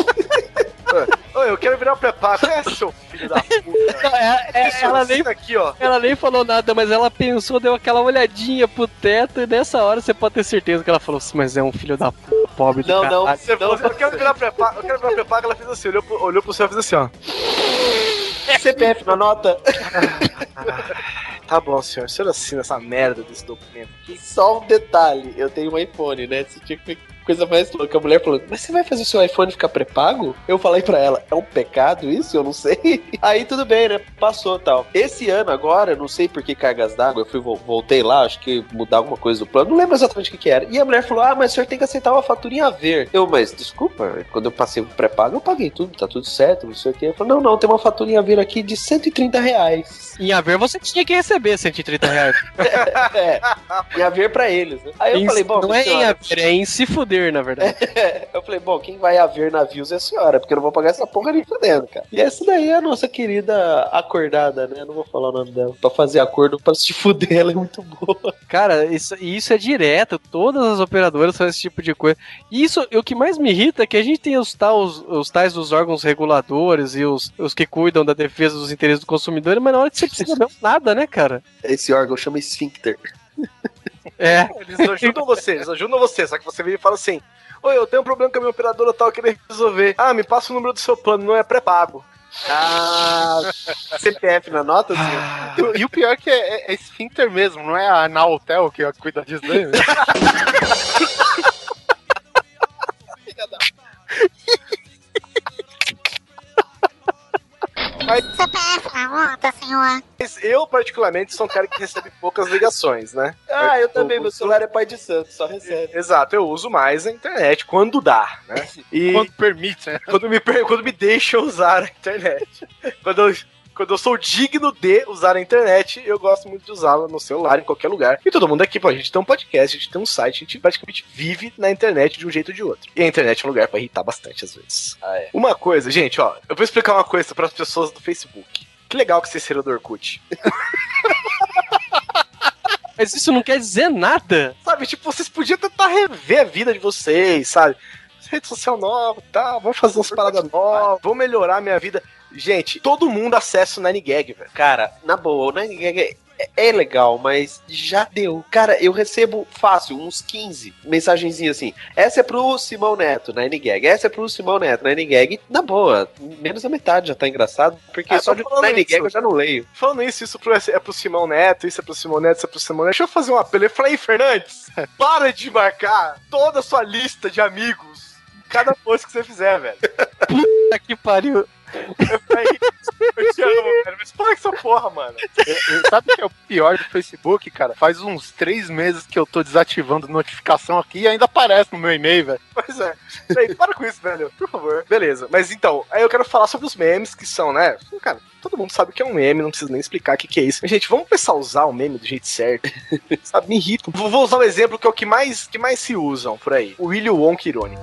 [LAUGHS] Oi, eu quero virar pré-pago. É, seu filho da puta. Não, é- é- Isso, ela, nem, aqui, ó. ela nem falou nada, mas ela pensou, deu aquela olhadinha pro teto e nessa hora você pode ter certeza que ela falou assim, mas é um filho da puta, pobre do Não, não. Você falou, assim, eu quero virar pré-pago, eu quero virar pré-pago, ela fez assim, olhou pro, olhou pro céu e fez assim, ó. CPF na nota? [LAUGHS] Tá bom, senhor, o senhor assina essa merda desse documento aqui. Só um detalhe, eu tenho um iPhone, né? Você tinha que ver que coisa mais louca. A mulher falou, mas você vai fazer o seu iPhone ficar pré-pago? Eu falei pra ela, é um pecado isso? Eu não sei. [LAUGHS] Aí tudo bem, né? Passou tal. Esse ano agora, eu não sei por que cargas d'água, eu fui, vol- voltei lá, acho que mudar alguma coisa do plano, não lembro exatamente o que, que era. E a mulher falou, ah, mas o senhor tem que aceitar uma fatura em haver. Eu, mas desculpa, quando eu passei o pré-pago, eu paguei tudo, tá tudo certo, não sei o que. Eu falei, não, não, tem uma fatura em haver aqui de 130 reais. Em haver você tinha que receber 130 reais. [LAUGHS] é, em haver pra eles, né? Aí eu Em- falei, bom, não é em senhora, haver, é em se fuder, na verdade. [LAUGHS] eu falei, bom, quem vai haver navios é a senhora, porque eu não vou pagar essa porra nem fudendo, cara. E essa daí é a nossa querida acordada, né? Não vou falar o nome dela. Pra fazer acordo pra se fuder, ela é muito boa. Cara, isso, isso é direto, todas as operadoras fazem esse tipo de coisa. E isso, o que mais me irrita é que a gente tem os, tais os tais dos órgãos reguladores e os, os que cuidam da defesa dos interesses do consumidor, mas na hora que você precisa [LAUGHS] mesmo nada, né, cara? Esse órgão chama esfíncter. [LAUGHS] É. Eles ajudam você, eles ajudam você, só que você vem e fala assim: Oi, eu tenho um problema com a minha operadora tal, eu queria resolver. Ah, me passa o número do seu plano, não é pré-pago. Ah, CPF na nota, senhor? E, o- e o pior é que é, é, é esfíncter mesmo, não é a Nautel que cuida disso daí. [LAUGHS] CPF na conta, senhor. Mas eu, particularmente, sou um cara que recebe poucas ligações, né? Ah, eu também, meu celular é pai de santo, só recebe. Exato, eu uso mais a internet quando dá, né? E [LAUGHS] Quando permite, né? quando me, per- quando me deixa usar a internet. quando, eu, quando eu sou digno de usar a internet, eu gosto muito de usá-la no celular, em qualquer lugar. E todo mundo aqui, pô, a gente tem um podcast, a gente tem um site, a gente praticamente vive na internet de um jeito ou de outro. E a internet é um lugar pra irritar bastante às vezes. Ah, é. Uma coisa, gente, ó, eu vou explicar uma coisa para as pessoas do Facebook. Que legal que vocês saíram do Orkut. [LAUGHS] Mas isso não quer dizer nada. Sabe, tipo, vocês podiam tentar rever a vida de vocês, sabe? Rede social nova e tal, vamos fazer umas paradas novas, vamos melhorar a minha vida. Gente, todo mundo acessa o Nine Gag, velho. Cara, na boa, o Nine Gag é, é legal, mas já deu. Cara, eu recebo fácil, uns 15 mensagenzinhas assim. Essa é pro Simão Neto, Nine Gag. Essa é pro Simão Neto, Nine Gag. Na boa, menos a metade já tá engraçado, porque Ah, só de falando Nine isso. Gag eu já não leio. Falando isso, isso pro, é pro Simão Neto, isso é pro Simão Neto, isso é pro Simão Neto. Deixa eu fazer um apelo. Eu falei, Fernandes, [LAUGHS] para de marcar toda a sua lista de amigos em cada post que você fizer, velho. [LAUGHS] Puta que pariu. Eu falei, eu te amo, velho, mas para com essa porra, mano. E- e Sabe o que é o pior do Facebook, cara? Faz uns três meses que eu tô desativando notificação aqui e ainda aparece no meu e-mail, velho. Pois é. Aí, para com isso, velho. Por favor. Beleza. Mas então, aí eu quero falar sobre os memes que são, né? Cara, todo mundo sabe o que é um meme, não preciso nem explicar o que, que é isso. Mas, gente, vamos começar a usar o meme do jeito certo. [LAUGHS] sabe, me irrita. Vou, vou usar um exemplo que é o que mais, que mais se usam por aí. O Willy Wonka irônico.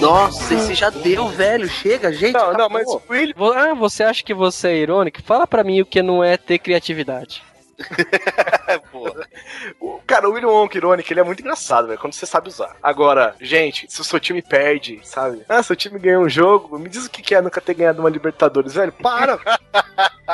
Nossa, esse já deu, velho. Chega, gente. Não, não, acabou. mas o Willy... Vo- Ah, você acha que você é irônico? Fala pra mim o que não é ter criatividade. [LAUGHS] Pô. O, cara, o Willy Wonka irônico, ele é muito engraçado, velho, quando você sabe usar. Agora, gente, se o seu time perde, sabe? Ah, seu time ganhou um jogo, me diz o que que é nunca ter ganhado uma Libertadores, velho. Para, [LAUGHS]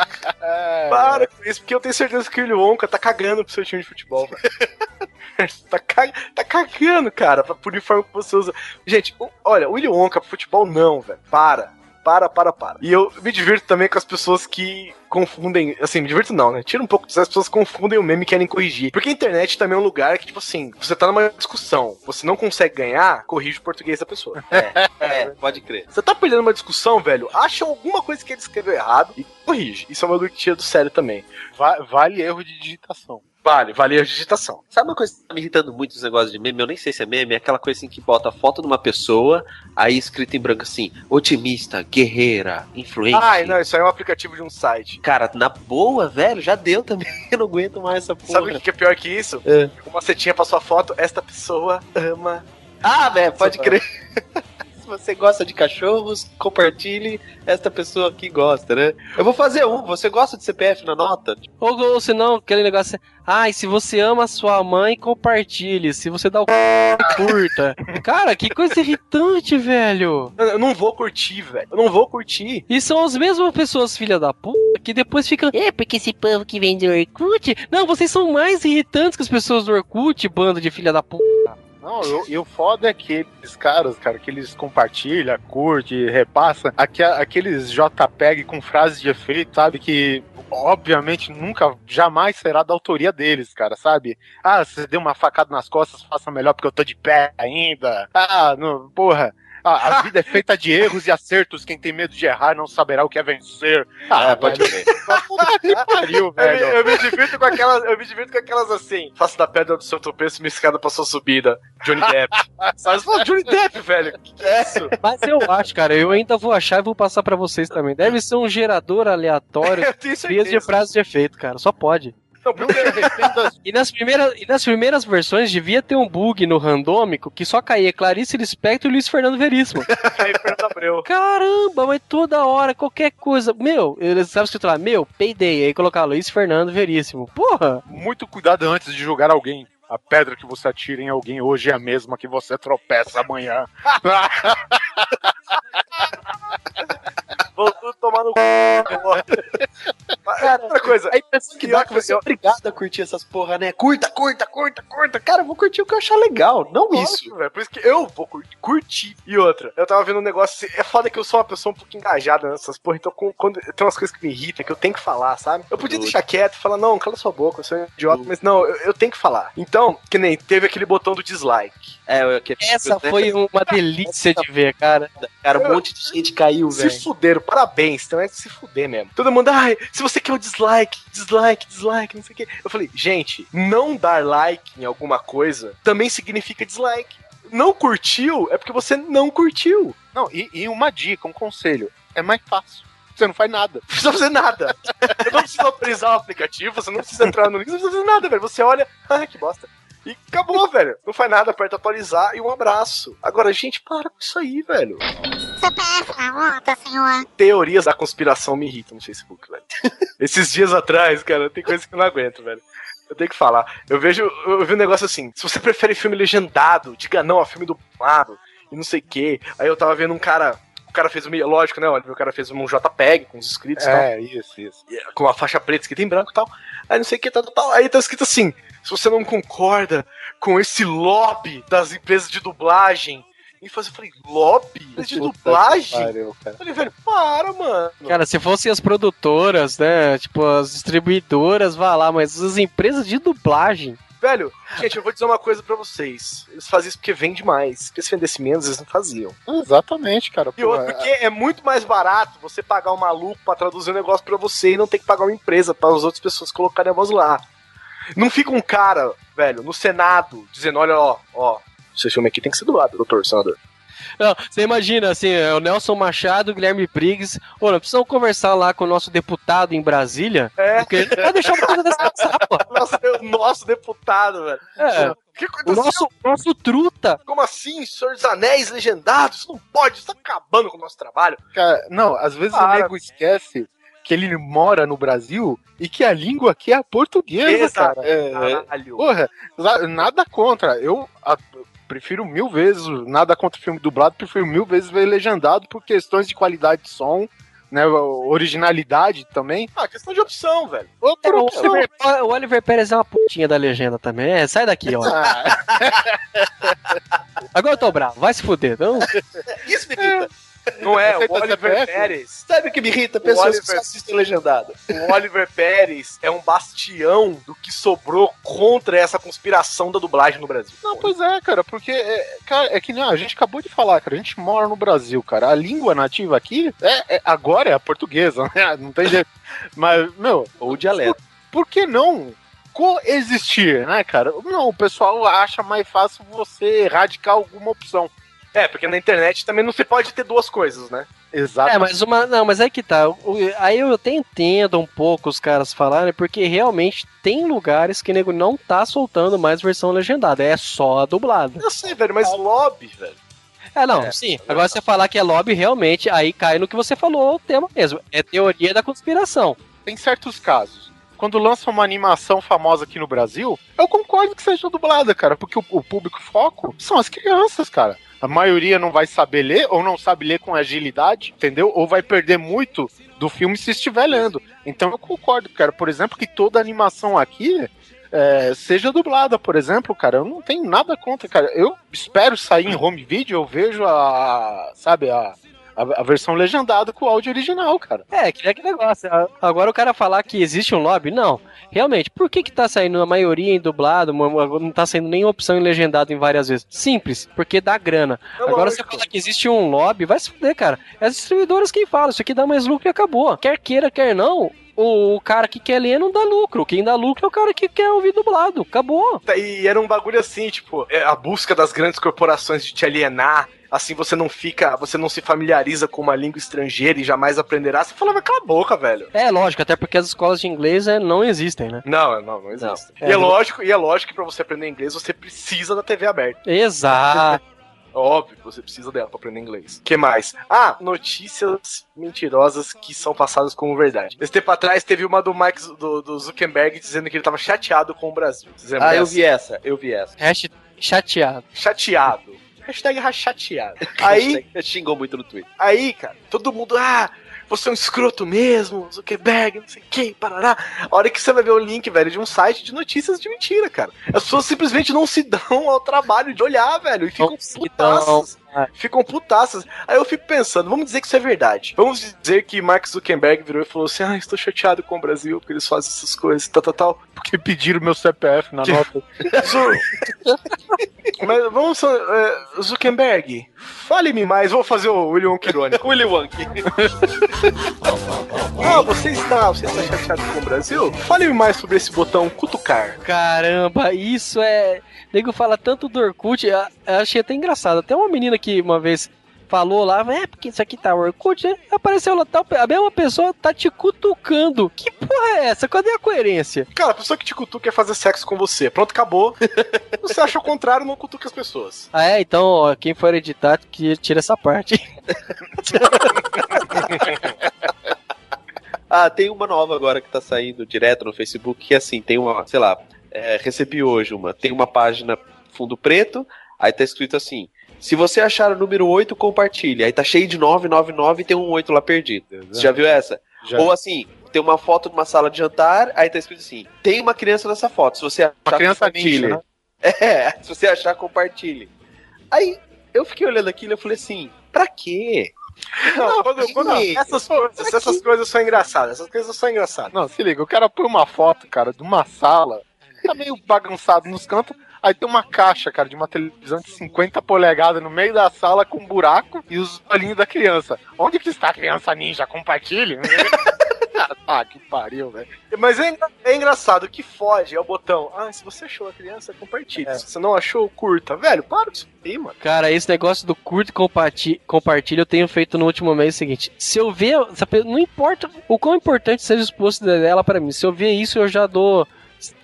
Para com isso, porque eu tenho certeza que o Willy Wonka tá cagando pro seu time de futebol, velho. [LAUGHS] [LAUGHS] tá, ca- tá cagando, cara, pra, pro uniforme que você usa. Gente, olha, o Willy Wonka pro futebol não, velho. Para. Para, para, para. E eu me divirto também com as pessoas que confundem. Assim, me divirto não, né? Tira um pouco disso, as pessoas confundem o meme e querem corrigir. Porque a internet também é um lugar que, tipo assim, você tá numa discussão, você não consegue ganhar, corrige o português da pessoa. [LAUGHS] É, pode crer. Você tá perdendo uma discussão, velho, acha alguma coisa que ele escreveu errado e corrige. Isso é uma coisa que tira do sério também. Va- vale erro de digitação. Vale, vale a digitação. Sabe uma coisa que tá me irritando muito os negócios de meme? Eu nem sei se é meme, é aquela coisa assim que bota a foto de uma pessoa, aí escrito em branco assim, otimista, guerreira, influente. Ai, não, isso aí é um aplicativo de um site. Cara, na boa, velho, já deu também. [LAUGHS] Eu não aguento mais essa porra. Sabe o que é pior que isso? É. Uma setinha pra sua foto, esta pessoa ama. Ah, velho, pode crer. [LAUGHS] Se você gosta de cachorros, compartilhe esta pessoa aqui gosta, né? Eu vou fazer um. Você gosta de CPF na nota? Ou, ou senão, aquele negócio ai, se você ama a sua mãe, compartilhe. Se você dá o c... curta. [LAUGHS] Cara, que coisa irritante, velho. Eu eu não vou curtir, velho. Eu não vou curtir. E são as mesmas pessoas, filha da puta, que depois ficam. É, porque esse povo que vem do Orkut. Não, vocês são mais irritantes que as pessoas do Orkut, bando de filha da puta. Não, eu- e o foda é que esses caras, cara, que eles compartilham, curte, repassa, aque- aqueles JPEG com frases de efeito, sabe, que obviamente nunca, jamais será da autoria deles, cara, sabe? Ah, você deu uma facada nas costas, faça melhor porque eu tô de pé ainda. Ah, não, porra. Ah, a vida é feita de erros e acertos. Quem tem medo de errar não saberá o que é vencer. Ah, pode crer. puta que pariu, Eu me, velho. eu me divirto com aquelas. Eu me divirto com aquelas assim. Faço da pedra do seu tropeço uma escada pra sua subida. Johnny Depp. Sabe? Você fala, Johnny Depp, velho. Que que é isso? Mas eu acho, cara, eu ainda vou achar e vou passar pra vocês também. Deve ser um gerador aleatório [LAUGHS] Eu frias de frases de efeito, cara. Só pode. Não, [LAUGHS] E nas, primeiras, e nas primeiras versões devia ter um bug no randômico que só caía Clarice Lispector e Luiz Fernando Veríssimo. [LAUGHS] aí, Fernando Abreu. Caramba, mas toda hora, qualquer coisa. Meu, eles sabe escrito lá, meu, peidei. Aí colocar Luiz Fernando Veríssimo. Porra! muito cuidado antes de julgar alguém. A pedra que você atira em alguém hoje é a mesma que você tropeça amanhã. [LAUGHS] Vou tudo tomar no c. Cara, Outra coisa, a impressão que dá é que você é obrigado a curtir essas porra, né? Curta, curta, curta, curta. Cara, eu vou curtir o que eu achar legal, não isso. Lógico, velho. Por isso que eu vou curtir. E outra, eu tava vendo um negócio. assim, É foda que eu sou uma pessoa um pouco engajada nessas porra. Então, quando tem umas coisas que me irritam, que eu tenho que falar, sabe? Eu podia deixar quieto e falar, não, cala sua boca, eu sou um idiota. Mas não, eu, eu tenho que falar. Então, que nem teve aquele botão do dislike. É, eu, que, Essa foi uma delícia de ver, cara. Cara, um monte de gente caiu, Se velho. fuderam, parabéns. Então é de se fuder mesmo. Todo mundo, ai, se você quer o dislike, dislike, dislike, não sei o quê. Eu falei, gente, não dar like em alguma coisa também significa dislike. Não curtiu é porque você não curtiu. Não, e, e uma dica, um conselho. É mais fácil. Você não faz nada. [LAUGHS] Não precisa fazer nada. Eu não preciso autorizar o aplicativo, você não precisa entrar no link, não precisa fazer nada, velho. Você olha, ah, que bosta. E acabou, velho. Não faz nada, aperta atualizar e um abraço. Agora, gente, para com isso aí, velho. CPF na conta, senhor. Teorias da conspiração me irritam no Facebook, velho. [LAUGHS] Esses dias atrás, cara, tem coisa que eu não aguento, velho. Eu tenho que falar. Eu vejo, eu vi um negócio assim: se você prefere filme legendado, diga não a filme dublado e não sei o quê. Aí eu tava vendo um cara. O cara fez um. Lógico, né? Olha, o cara fez um JPEG com os inscritos e tal. É, isso, isso. Com a faixa preta escrita em branco e tal. Aí não sei o que, tal, tal, tal. Aí tá escrito assim: se você não concorda com esse lobby das empresas de dublagem. E fazer, eu falei, lobby? De Puta dublagem? pariu, cara. Eu falei, velho, para, mano. Cara, se fossem as produtoras, né? Tipo, as distribuidoras, vá lá, mas as empresas de dublagem. Velho, gente, eu vou dizer uma coisa pra vocês. Eles fazem isso porque vende mais. Porque se vendesse menos, eles não faziam. Exatamente, cara. E outro, porque é muito mais barato você pagar um maluco pra traduzir um negócio pra você e não ter que pagar uma empresa para as outras pessoas colocarem a voz lá. Não fica um cara, velho, no Senado, dizendo, olha, ó, ó, esse filme aqui tem que ser dublado, doutor senador. Não, você imagina, assim, é o Nelson Machado, o Guilherme Briggs. Ô, nós precisamos conversar lá com o nosso deputado em Brasília. É, Porque ele não vai deixar uma coisa [LAUGHS] dessa passar, pô. nossa, o nosso deputado, velho. É, O que o nosso, nosso truta. Como assim, Senhor dos Anéis legendados? Isso não pode, isso tá acabando com o nosso trabalho. Cara, não, às vezes Para. o nego esquece que ele mora no Brasil e que a língua aqui é a portuguesa, Exato. cara. É, Caralho. Porra, na- nada contra. Eu a- prefiro mil vezes, nada contra o filme dublado, prefiro mil vezes ver legendado por questões de qualidade de som, né, originalidade também. Ah, questão de opção, velho. Ou É, o, opção. Oliver, o Oliver Pérez é uma putinha da legenda também. É, sai daqui, ó. Ah, Agora eu tô bravo, vai se fuder. Não, [LAUGHS] Isso me irrita. Não é, o Oliver? Pérez. Sabe o que me irrita? Pessoas Oliver- que só assistem legendado. O Oliver Pérez é um bastião do que sobrou contra essa conspiração da dublagem no Brasil. Não, pois é, cara, porque, é, cara, é que nem a gente acabou de falar, cara, a gente mora no Brasil, cara, a língua nativa aqui, é, é- agora é a portuguesa, né, não tem jeito, mas, meu, Ou dialeto. por que não coexistir, né, cara? Não, o pessoal acha mais fácil você erradicar alguma opção. É, porque na internet também não se pode ter duas coisas, né? Exato. É, mas uma. Não, mas aí que tá. O- Aí eu até entendo um pouco os caras falarem, porque realmente tem lugares que nego não tá soltando mais versão legendada. É só a dublada. Eu sei, velho, mas lobby, velho. É, não, sim. Agora você falar que é lobby, realmente, aí cai no que você falou o tema mesmo. É teoria da conspiração. Tem certos casos. Quando lança uma animação famosa aqui no Brasil, eu concordo que seja dublada, cara, porque o, o público foco são as crianças, cara. A maioria não vai saber ler, ou não sabe ler com agilidade, entendeu? Ou vai perder muito do filme se estiver lendo. Então eu concordo, cara. Por exemplo, que toda animação aqui é, seja dublada, por exemplo, cara. Eu não tenho nada contra, cara. Eu espero sair em home video, eu vejo a. Sabe, a. A, a versão legendada com o áudio original, cara. É, que é que negócio. A- Agora o cara falar que existe um lobby, não. Realmente, por que que tá saindo a maioria em dublado, não tá saindo nem opção em legendado em várias vezes? Simples, porque dá grana. É Agora lógico. você falar que existe um lobby, vai se fuder, cara. É as distribuidoras quem fala, isso aqui dá mais lucro e acabou. Quer queira, quer não, o cara que quer ler não dá lucro. Quem dá lucro é o cara que quer ouvir dublado. Acabou. E era um bagulho assim, tipo, é, a busca das grandes corporações de te alienar. Assim você não fica, você não se familiariza com uma língua estrangeira e jamais aprenderá. Você falava, cala a boca, velho. É lógico, até porque as escolas de inglês é, não existem, né? Não, não, não existe. Não. E é, É, lógico, e é lógico que pra você aprender inglês você precisa da TV aberta. Exato. [LAUGHS] Óbvio que você precisa dela pra aprender inglês. que mais? Ah, notícias mentirosas que são passadas como verdade. Esse tempo atrás teve uma do Mike do, do Zuckerberg dizendo que ele tava chateado com o Brasil. Ah, eu dessa? vi essa, eu vi essa. Hashtag chateado. Chateado. Hashtag chateado. Aí, Xingou muito no Twitter. aí, cara, todo mundo, ah, você é um escroto mesmo, Zuckerberg, não sei o que, parará. A hora que você vai ver o link, velho, de um site de notícias de mentira, cara. As pessoas simplesmente não se dão ao trabalho de olhar, velho, e ficam putaças. Ficam putaças. Aí eu fico pensando, vamos dizer que isso é verdade. Vamos dizer que Mark Zuckerberg virou e falou assim: ah, estou chateado com o Brasil porque eles fazem essas coisas, tal, tal, tal. Porque pediram meu CPF na nota. [LAUGHS] Mas vamos, é, Zuckerberg, fale-me mais. Vou fazer o William irônico. Willy Wonka. [LAUGHS] [LAUGHS] Ah, você está, você está chateado com o Brasil? Fale-me mais sobre esse botão cutucar. Caramba, isso é. O nego fala tanto do Orkut, eu eu achei até engraçado. Até uma menina que uma vez falou lá, é porque isso aqui tá Orkut, né? Apareceu lá, tá, a mesma pessoa tá te cutucando. Que porra é essa? Cadê a coerência? Cara, a pessoa que te cutuca quer fazer sexo com você. Pronto, acabou. [LAUGHS] você acha o contrário, não cutuca as pessoas. Ah, é? Então, ó, quem for editar, que tira essa parte. [LAUGHS] Ah, tem uma nova agora que tá saindo direto no Facebook, que assim, tem uma, sei lá, é, recebi hoje uma, tem uma página fundo preto, aí tá escrito assim, se você achar o número 8, compartilhe. Aí tá cheio de 999 e tem um 8 lá perdido. Você já viu essa? Já. Ou assim, tem uma foto de uma sala de jantar, aí tá escrito assim, tem uma criança nessa foto, se você achar, Uma criança compartilhe. ninja, né? [LAUGHS] É, se você achar, compartilhe. Aí, eu fiquei olhando aquilo e falei assim, pra quê? Não, quando, quando- sim. essas, coisas, essas coisas são engraçadas. Essas coisas são engraçadas. Não, se liga, o cara põe uma foto, cara, de uma sala, tá meio bagunçado nos cantos, aí tem uma caixa, cara, de uma televisão de 50 polegadas no meio da sala com um buraco e os olhinhos da criança. Onde que está a criança ninja? Compartilhe. [LAUGHS] ah, que pariu, velho. Mas é, é engraçado, o que foge é o botão. Ah, se você achou a criança, compartilha. Se você não achou, curta. Velho, para com isso aí, mano. Cara, esse negócio do curto e compati- compartilha eu tenho feito no último mês o seguinte: se eu ver, não importa o quão importante seja o post dela pra mim, se eu ver isso eu já dou.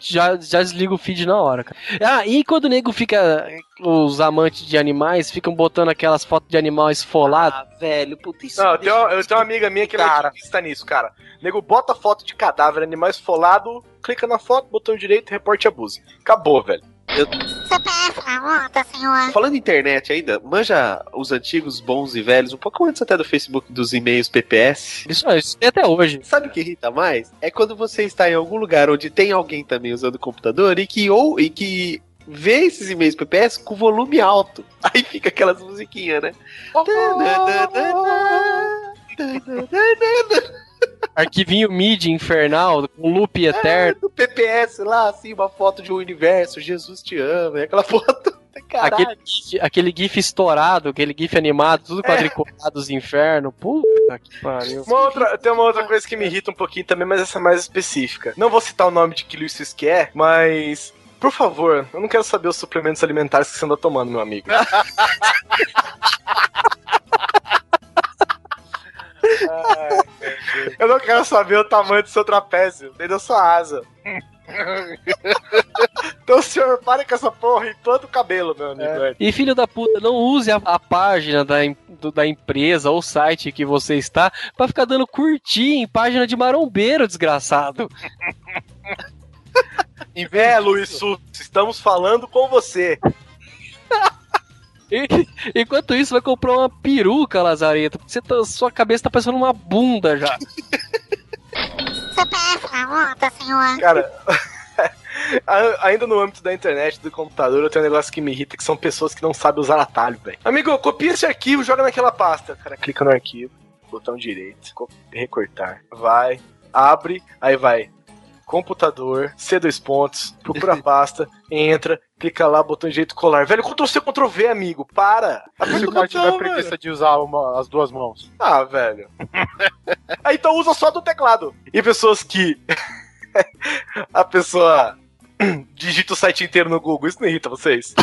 Já, já desligo o feed na hora, cara. Ah, e quando o nego fica. Os amantes de animais ficam botando aquelas fotos de animal esfolado. Ah, velho, puta isso. Não, eu tenho, eu tenho uma amiga minha que ela é ativista nisso, cara. O nego bota foto de cadáver, animal esfolado, clica na foto, botão direito, reporte abuso. Acabou, velho. CPF na senhor. Falando em internet ainda, manja os antigos bons e velhos, um pouco antes até do Facebook dos e-mails PPS. Isso, isso tem até hoje. Sabe o que irrita mais? É quando você está em algum lugar onde tem alguém também usando o computador e que ou e que vê esses e-mails PPS com volume alto. [LAUGHS] Aí fica aquelas musiquinhas, né? Arquivinho MIDI infernal, com loop eterno. Do PPS lá, assim, uma foto de um universo, Jesus te ama, e aquela [LAUGHS] foto. Caralho. Aquele gif, aquele gif estourado, aquele gif animado, tudo quadriculado dos infernos. Puta que pariu. Uma outra, tem uma outra coisa que me irrita um pouquinho também, mas essa é mais específica. Não vou citar o nome de que Luiz quer, mas. Por favor, eu não quero saber os suplementos alimentares que você anda tomando, meu amigo. [LAUGHS] Ai, eu não quero saber o tamanho do seu trapézio, nem da sua asa. [LAUGHS] então, senhor, pare com essa porra e planta o cabelo, meu amigo. E filho da puta, não use a, a página da, do- da empresa ou site que você está pra ficar dando curtir em página de marombeiro, desgraçado. [LAUGHS] É, Luiz Sus, estamos falando com você. E- enquanto isso, vai comprar uma peruca, Lazareta, porque você tá- sua cabeça tá parecendo uma bunda já. Senhor. Cara, [LAUGHS] a- ainda no âmbito da internet, do computador, eu tenho um negócio que me irrita, que são pessoas que não sabem usar atalho, velho. Amigo, copia esse arquivo, joga naquela pasta. Cara clica no arquivo, botão direito, co- recortar. Vai, abre, aí vai. Computador, C dois pontos, procura a pasta, entra, clica lá, botão direito, colar. Velho, Ctrl C, Ctrl V, amigo, para! Se o cara tiver preguiça de usar uma- as duas mãos. Ah, velho. Aí [LAUGHS] então usa só do teclado. E pessoas que. [LAUGHS] a pessoa [CLEARS THROAT] digita o site inteiro no Google, isso não irrita vocês? [LAUGHS]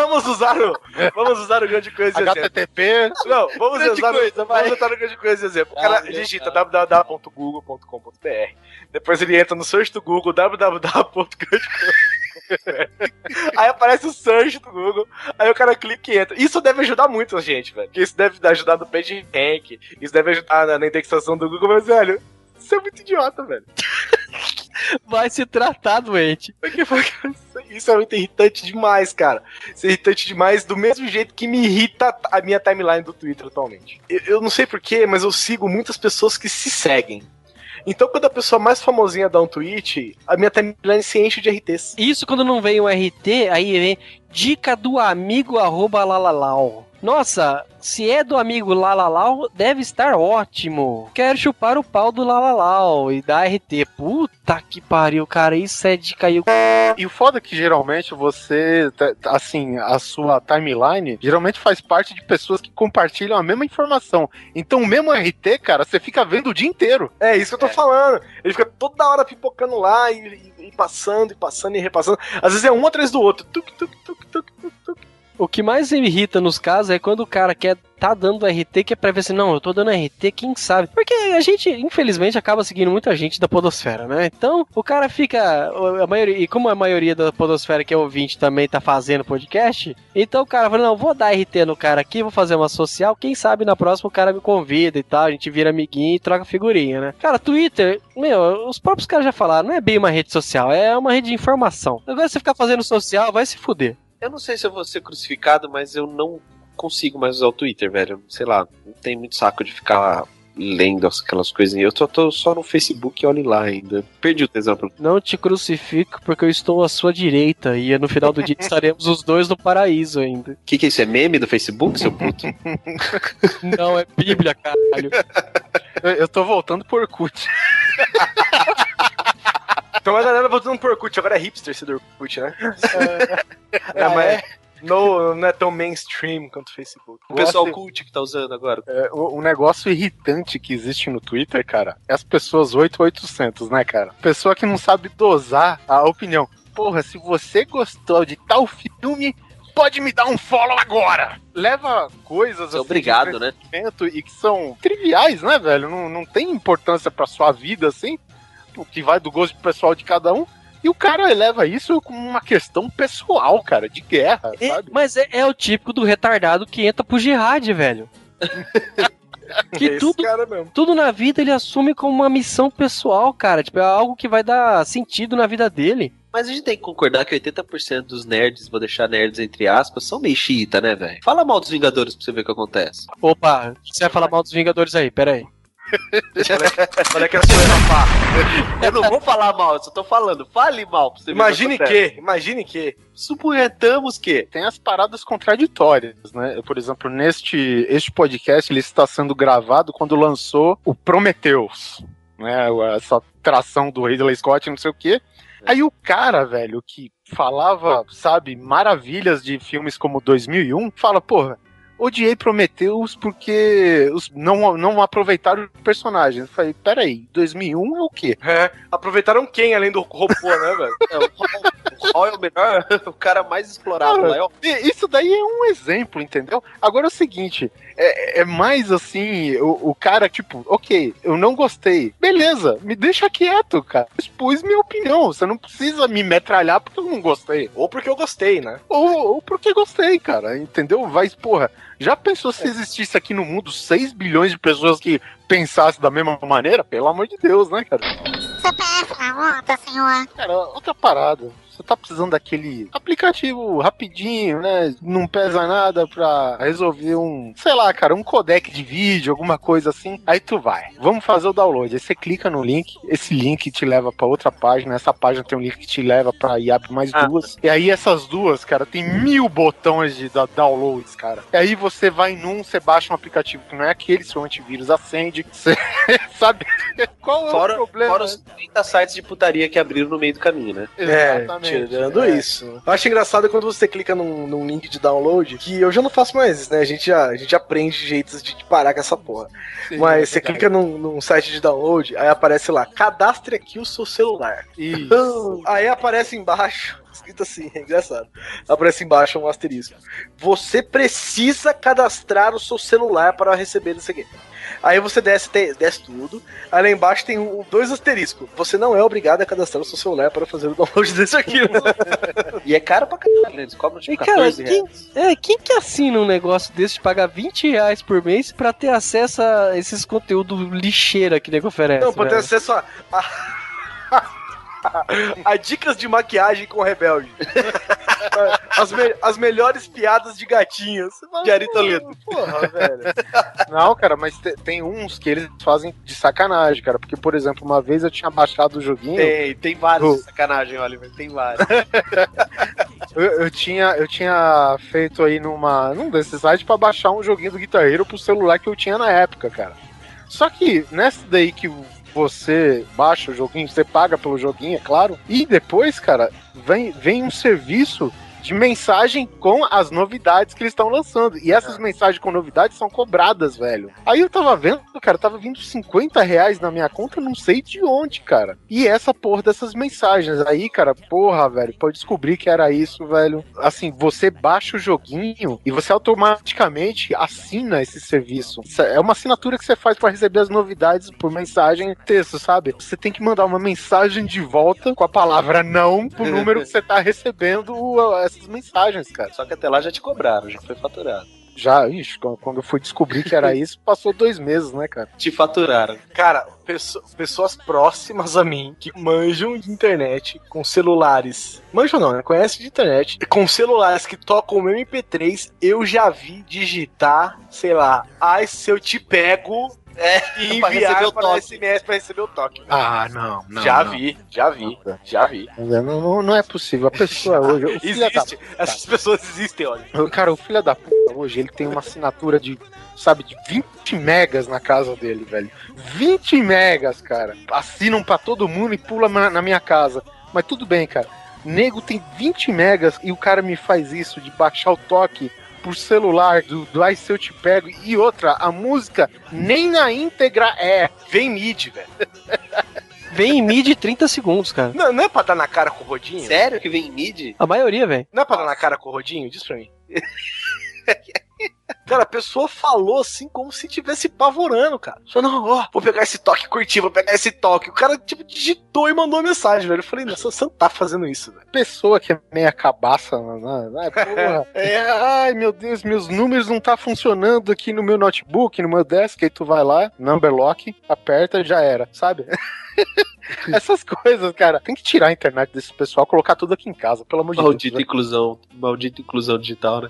vamos usar o. Vamos usar o grande coisa de exemplo. HTTP. Não, vamos Grande usar, coisa, vamos usar o grande coisa de exemplo. O cara Ah, digita www.google.com.br. Depois ele entra no search do Google, www.grande.com.br. Aí aparece o search do Google, aí o cara clica e entra. Isso deve ajudar muito a gente, velho. Porque isso deve ajudar no page rank, isso deve ajudar na, na indexação do Google, mas, velho, isso é muito idiota, velho. Vai se tratar, doente. Porque, cara, isso é Isso é muito irritante demais, cara. Isso é irritante demais, do mesmo jeito que me irrita a minha timeline do Twitter atualmente. Eu, eu não sei porquê, mas eu sigo muitas pessoas que se seguem. Então, quando a pessoa mais famosinha dá um tweet, a minha timeline se enche de RTs. Isso quando não vem um RT, aí vem dica do amigo arroba lalalau. Nossa, se é do amigo Lalalau, deve estar ótimo. Quero chupar o pau do Lalalau e dar RT. Puta que pariu, cara. Isso é de cair o E o foda é que geralmente você, tá- tá- assim, a sua timeline geralmente faz parte de pessoas que compartilham a mesma informação. Então o mesmo RT, cara, você fica vendo o dia inteiro. É isso que eu tô falando. Ele fica toda hora pipocando lá e, e- e passando, e passando, e repassando. Às vezes é um atrás do outro. Tuc, tuc, tuc, tuc. O que mais me irrita nos casos é quando o cara quer tá dando RT que é pra ver se não, eu tô dando RT, quem sabe? Porque a gente, infelizmente, acaba seguindo muita gente da podosfera, né? Então, o cara fica a maioria, e como a maioria da podosfera que é ouvinte também tá fazendo podcast, então o cara fala, não, vou dar RT no cara aqui, vou fazer uma social, quem sabe na próxima o cara me convida e tal, a gente vira amiguinho e troca figurinha, né? Cara, Twitter, meu, os próprios caras já falaram, não é bem uma rede social, é uma rede de informação. Agora você ficar fazendo social, vai se fuder. Eu não sei se eu vou ser crucificado, mas eu não consigo mais usar o Twitter, velho. Sei lá, não tem muito saco de ficar lendo aquelas coisinhas. Eu só tô só no Facebook e olhe lá ainda. Perdi o tesão. pelo- Não te crucifico porque eu estou à sua direita e no final do dia [LAUGHS] estaremos os dois no paraíso ainda. O que, que é isso? É meme do Facebook, seu puto? [LAUGHS] Não, é Bíblia, caralho. Eu, eu tô voltando por Orkut. [LAUGHS] Então a galera voltando pro Orkut, agora é hipster esse do Orkut, né? É, mas no, não é tão mainstream quanto o Facebook. O pessoal cult que tá usando agora. É, o, o negócio irritante que existe no Twitter, cara, é as pessoas 8800, né, cara? Pessoa que não sabe dosar a opinião. Porra, se você gostou de tal filme, pode me dar um follow agora. Leva coisas é obrigado, né? e que são triviais, né, velho? Não, não tem importância pra sua vida, assim, o que vai do gosto pessoal de cada um. E o cara eleva isso como uma questão pessoal, cara, de guerra, É, sabe? mas é, é o típico do retardado que entra pro jihad, velho. [LAUGHS] que Esse tudo, cara mesmo. tudo na vida ele assume como uma missão pessoal, cara. Tipo, é algo que vai dar sentido na vida dele. Mas a gente tem que concordar que 80% dos nerds, vou deixar nerds entre aspas, são meio xiita, né, velho? Fala mal dos Vingadores pra você ver o que acontece. Opa, você vai falar mal dos Vingadores aí, pera aí. Olha que a sua rapá. Eu não vou falar mal, eu só tô falando. Fale mal pra você Imagine que. imagine que. Suponhamos que. tem as paradas contraditórias, né? Por exemplo, neste este podcast ele está sendo gravado quando lançou o Prometheus, né? Essa tração do Ridley Scott, não sei o quê. Aí o cara, velho, que falava, sabe, maravilhas de filmes como 2001, fala, porra, odiei Prometheus porque os, não, não aproveitaram o personagem. Eu falei, peraí, 2001 é o quê? É, aproveitaram quem além do robô, né, velho? [LAUGHS] É, o o Hall é o melhor, [LAUGHS] o cara mais explorado lá. É o- Isso daí é um exemplo, entendeu? Agora é o seguinte, é, é mais assim, o, o cara, tipo, ok, eu não gostei. Beleza, me deixa quieto, cara. Expus minha opinião. Você não precisa me metralhar porque eu não gostei. Ou porque eu gostei, né? Ou, ou porque gostei, cara. Entendeu? Vai, porra. Já pensou se existisse aqui no mundo 6 bilhões de pessoas que pensassem da mesma maneira? Pelo amor de Deus, né, cara? CPF na conta, senhor. Cara, outra parada. Você tá precisando daquele aplicativo rapidinho, né? Não pesa nada pra resolver um, sei lá, cara, um codec de vídeo, alguma coisa assim. Aí tu vai. Vamos fazer o download. Aí você clica no link, esse link te leva pra outra página. Essa página tem um link que te leva pra e abre mais Ah. duas. E aí essas duas, cara, tem mil botões de downloads, cara. E aí você vai num, você baixa um aplicativo que não é aquele, seu antivírus acende. [LAUGHS] Você sabe qual é Fora, o problema? fora os 30 sites de putaria que abriram no meio do caminho, né? Exatamente. Tirando É. isso. Eu acho engraçado quando você clica num, num link de download, que eu já não faço mais isso, né? A gente já, a gente aprende jeitos de parar com essa porra. Sim, Mas é você clica num, num site de download, aí aparece lá, cadastre aqui o seu celular. Isso. [LAUGHS] Aí aparece embaixo, escrito assim, [LAUGHS] é engraçado. Aparece embaixo um asterisco. Você precisa cadastrar o seu celular para receber isso aqui. Aí você desce, desce tudo. Aí lá embaixo tem um- dois asteriscos. Você não é obrigado a cadastrar o seu celular para fazer o download [LAUGHS] desse aqui. né? [LAUGHS] E é caro pra caralho, né? Eles cobram tipo E cara, 14 quem, é, quem que assina um negócio desse de pagar 20 reais por mês pra ter acesso a esses conteúdos lixeira que nego oferece? Não, pra ter velho? acesso a. a- a dicas de maquiagem com rebelde. [LAUGHS] As, me- as melhores piadas de gatinhos. De Ari Toledo. Porra, velho. [LAUGHS] Não, cara, mas te- tem uns que eles fazem de sacanagem, cara. Porque, por exemplo, uma vez eu tinha baixado o joguinho. Tem, tem vários Oh. de sacanagem, Oliver. Tem vários. [LAUGHS] Eu, eu tinha, eu tinha feito aí numa, num desses sites pra baixar um joguinho do Guitar Hero pro celular que eu tinha na época, cara. Só que nessa daí que você baixa o joguinho, você paga pelo joguinho, é claro. E depois, cara, vem, vem um serviço de mensagem com as novidades que eles estão lançando. E essas mensagens com novidades são cobradas, velho. Aí eu tava vendo, cara, tava vindo 50 reais na minha conta, não sei de onde, cara. E essa porra dessas mensagens. Aí, cara, porra, velho, pode descobrir que era isso, velho. Assim, você baixa o joguinho e você automaticamente assina esse serviço. É uma assinatura que você faz pra receber as novidades por mensagem texto, sabe? Você tem que mandar uma mensagem de volta com a palavra não pro número [LAUGHS] que você tá recebendo essas mensagens, cara. Só que até lá já te cobraram, já foi faturado. Já, ixi, quando eu fui descobrir que era [LAUGHS] isso, passou dois meses, né, cara? Te faturaram. Cara, pesso- pessoas próximas a mim que manjam de internet com celulares. Manjam não, né? Conhecem de internet. Com celulares que tocam o meu MP3, eu já vi digitar, sei lá, ai, se eu te pego. E [LAUGHS] pra enviar o para toque. SMS pra receber o toque. Ah, não, não. já não. vi, já vi, já vi. Não, não, não é possível. A pessoa [LAUGHS] hoje. O filho da, Existe. Essas pessoas existem, olha. cara, o filho da puta hoje, ele tem uma assinatura de, sabe, de 20 megas na casa dele, velho. 20 megas, cara. Assinam pra todo mundo e pula na, na minha casa. Mas tudo bem, cara. Nego tem 20 megas e o cara me faz isso de baixar o toque por celular do, do Ai Se Eu Te Pego. E outra, a música nem na íntegra é. Vem mid, velho. [LAUGHS] Vem em mid 30 segundos, cara. Não, não é pra dar na cara com o Rodinho? Sério que vem em mid? A maioria, velho. Não é pra dar na cara com o Rodinho? Diz pra mim. Cara, a pessoa falou assim como se estivesse pavorando, cara. Só não, ó, vou pegar esse toque, curtir, vou pegar esse toque. O cara, tipo, digitou e mandou mensagem, velho. Eu falei, nossa, você não tá fazendo isso, velho. pessoa que é meia cabaça, né? né, [LAUGHS] Porra. É, ai, meu Deus, meus números não tá funcionando aqui no meu notebook, no meu desk, aí tu vai lá, number lock, aperta, já era, sabe? [LAUGHS] Essas coisas, cara. Tem que tirar a internet desse pessoal, colocar tudo aqui em casa, pelo amor de Maldita Deus. inclusão. Maldita inclusão digital, né?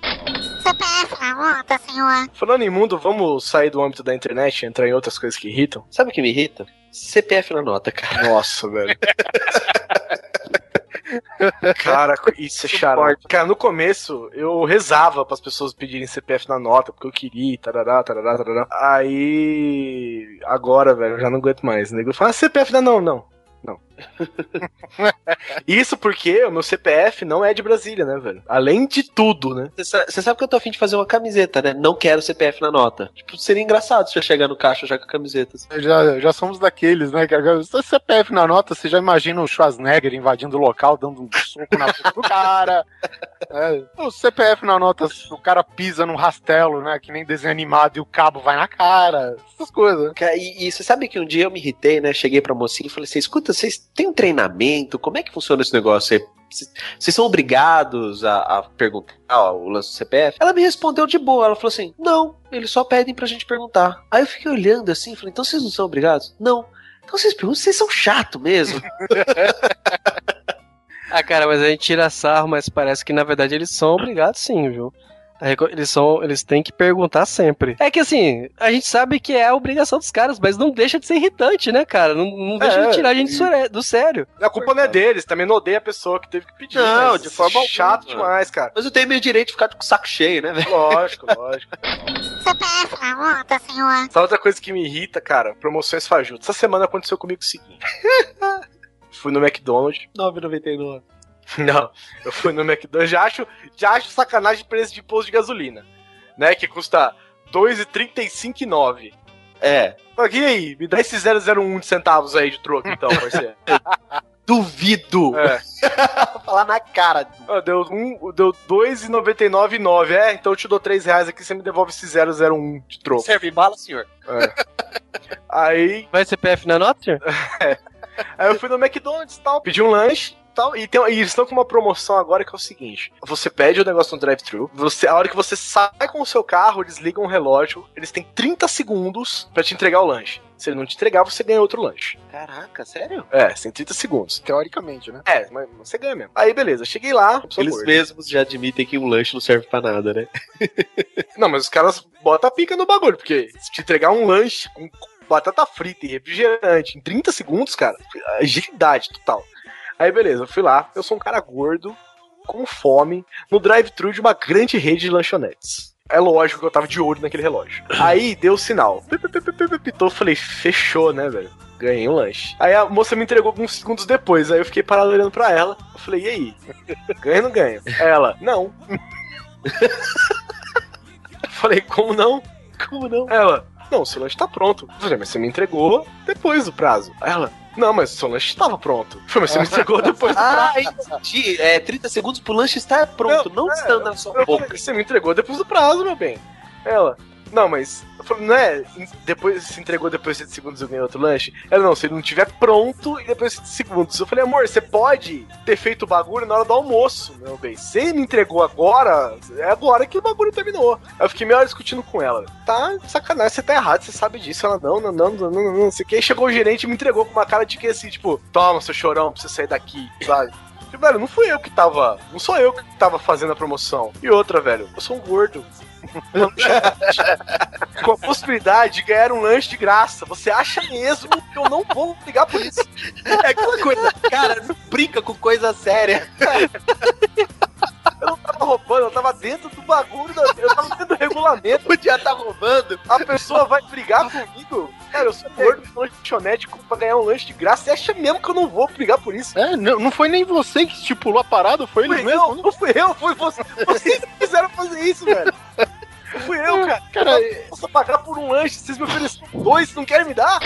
CPF na conta, senhor. Falando em mundo, vamos sair do âmbito da internet e entrar em outras coisas que irritam? Sabe o que me irrita? CPF na nota, cara. Nossa, velho. [LAUGHS] Cara, isso é xarope. Cara, no começo eu rezava para as pessoas pedirem CPF na nota, porque eu queria, tarará, tarará, tarará. Aí. Agora, velho, eu já não aguento mais. O nego fala, ah, CPF não, não, não. Não. [LAUGHS] Isso porque o meu CPF não é de Brasília, né, velho? Além de tudo, né? Você sa- você sabe que eu tô afim de fazer uma camiseta, né? Não quero CPF na nota. Tipo, seria engraçado se eu chegar no caixa já com a camiseta. assim. Já, já somos daqueles, né? Se CPF na nota, você já imagina o Schwarzenegger invadindo o local, dando um soco na boca do cara. [LAUGHS] É, o CPF na nota, o cara pisa num rastelo, né? Que nem desenho animado e o cabo vai na cara. Essas coisas. Cara, E, e você sabe que um dia eu me irritei, né? Cheguei pra mocinha e falei assim: escuta, vocês têm um treinamento? Como é que funciona esse negócio? Vocês- são obrigados a, a perguntar o lance do CPF? Ela me respondeu de boa. Ela falou assim: não, eles só pedem pra gente perguntar. Aí eu fiquei olhando assim, falei: então vocês não são obrigados? Não. Então vocês perguntam, vocês são chato mesmo. [LAUGHS] Ah, cara, mas a gente tira sarro, mas parece que na verdade eles são obrigados sim, viu? Eles são, eles têm que perguntar sempre. É que assim, a gente sabe que é a obrigação dos caras, mas não deixa de ser irritante, né, cara? Não, não deixa É, de tirar a gente e- do sé- do sério. A culpa não é deles, também não odeia a pessoa que teve que pedir. Não, de forma alguma. Chato demais, cara. Mas eu tenho meu direito de ficar com o saco cheio, né, velho? Lógico, lógico. CPF na conta, senhor. Só outra coisa que me irrita, cara, promoções fajutas. Essa semana aconteceu comigo o seguinte. [LAUGHS] fui no McDonald's. 9,99. [LAUGHS] Não, eu fui no McDonald's. Já acho, já acho sacanagem de preço de posto de gasolina. Né? Que custa R$ 2,35,9. É. E aí? Me dá esse 001 de centavos aí de troco, então, parceiro. [LAUGHS] Duvido. É. [LAUGHS] Falar na cara. Ah, Deu, um, deu 2,99,9. É, então eu te dou 3 reais aqui, você me devolve esse 001 de troco. Serve bala, senhor. Aí Vai CPF na nota, senhor? Aí eu fui no McDonald's e tal, pedi um lanche, tal. E, tem, e eles estão com uma promoção agora que é o seguinte: você pede o negócio no drive-thru, você, a hora que você sai com o seu carro, eles ligam o relógio, eles têm 30 segundos pra te entregar o lanche. Se ele não te entregar, você ganha outro lanche. Caraca, sério? É, tem 30 segundos. Teoricamente, né? É, mas você ganha mesmo. Aí, beleza, cheguei lá. Eles gordo. mesmos já admitem que um lanche não serve pra nada, né? [LAUGHS] Não, mas os caras botam a pica no bagulho, porque se te entregar um lanche com batata frita e refrigerante em 30 segundos, cara, agilidade total. Aí, beleza, eu fui lá, eu sou um cara gordo, com fome, no drive-thru de uma grande rede de lanchonetes. É lógico que eu tava de olho naquele relógio. Aí deu o sinal. Pi, pi, pi, pi, pi, Pitou, eu falei, fechou, né, velho? Ganhei um lanche. Aí a moça me entregou alguns segundos depois. Aí eu fiquei parado olhando pra ela. Eu falei, e aí? [LAUGHS] Ganha ou não ganha? Ela, não. Eu [LAUGHS] falei, como não? Como não? Ela, não, o seu lanche tá pronto. Eu falei, mas você me entregou depois do prazo. Ela, não, mas o seu lanche estava pronto. Falei, mas você me entregou [LAUGHS] depois do prazo. Ah, entendi. É 30 segundos pro lanche estar pronto, não, é, estando na sua boca. você me entregou depois do prazo, meu bem. Ela, não, mas. Falei, não é? Depois se entregou depois de 7 segundos eu ganhei outro lanche? Ela, não, se ele não tiver pronto e depois de 7 segundos. Eu falei, amor, você pode ter feito o bagulho na hora do almoço, meu bem. Você me entregou agora, é agora que o bagulho terminou. Eu fiquei meia hora discutindo com ela. Tá, sacanagem, você tá errado, você sabe disso. Ela, não, não, não, não, não, não, não. Aí chegou o gerente e me entregou com uma cara de que assim, tipo, toma, seu chorão, pra você sair daqui, sabe? Tipo, velho, não fui eu que tava. Não sou eu que tava fazendo a promoção. E outra, velho, eu sou um gordo. [LAUGHS] Com a possibilidade de ganhar um lanche de graça. Você acha mesmo que eu não vou ligar por isso? É aquela coisa, cara, não brinca com coisa séria. [LAUGHS] Eu não tava roubando, eu tava dentro do bagulho, eu tava dentro do regulamento. Podia estar roubando. A pessoa vai brigar comigo? Cara, eu sou gordo de lanchonete pra ganhar um lanche de graça. Você acha mesmo que eu não vou brigar por isso? É, não, não foi nem você que estipulou a parada, foi eles Fui mesmo. eu, não fui eu, foi você. Vocês que quiseram fazer isso, velho. Fui eu, cara. Cara, Eu posso pagar por um lanche, vocês me ofereceram dois, não querem me dar?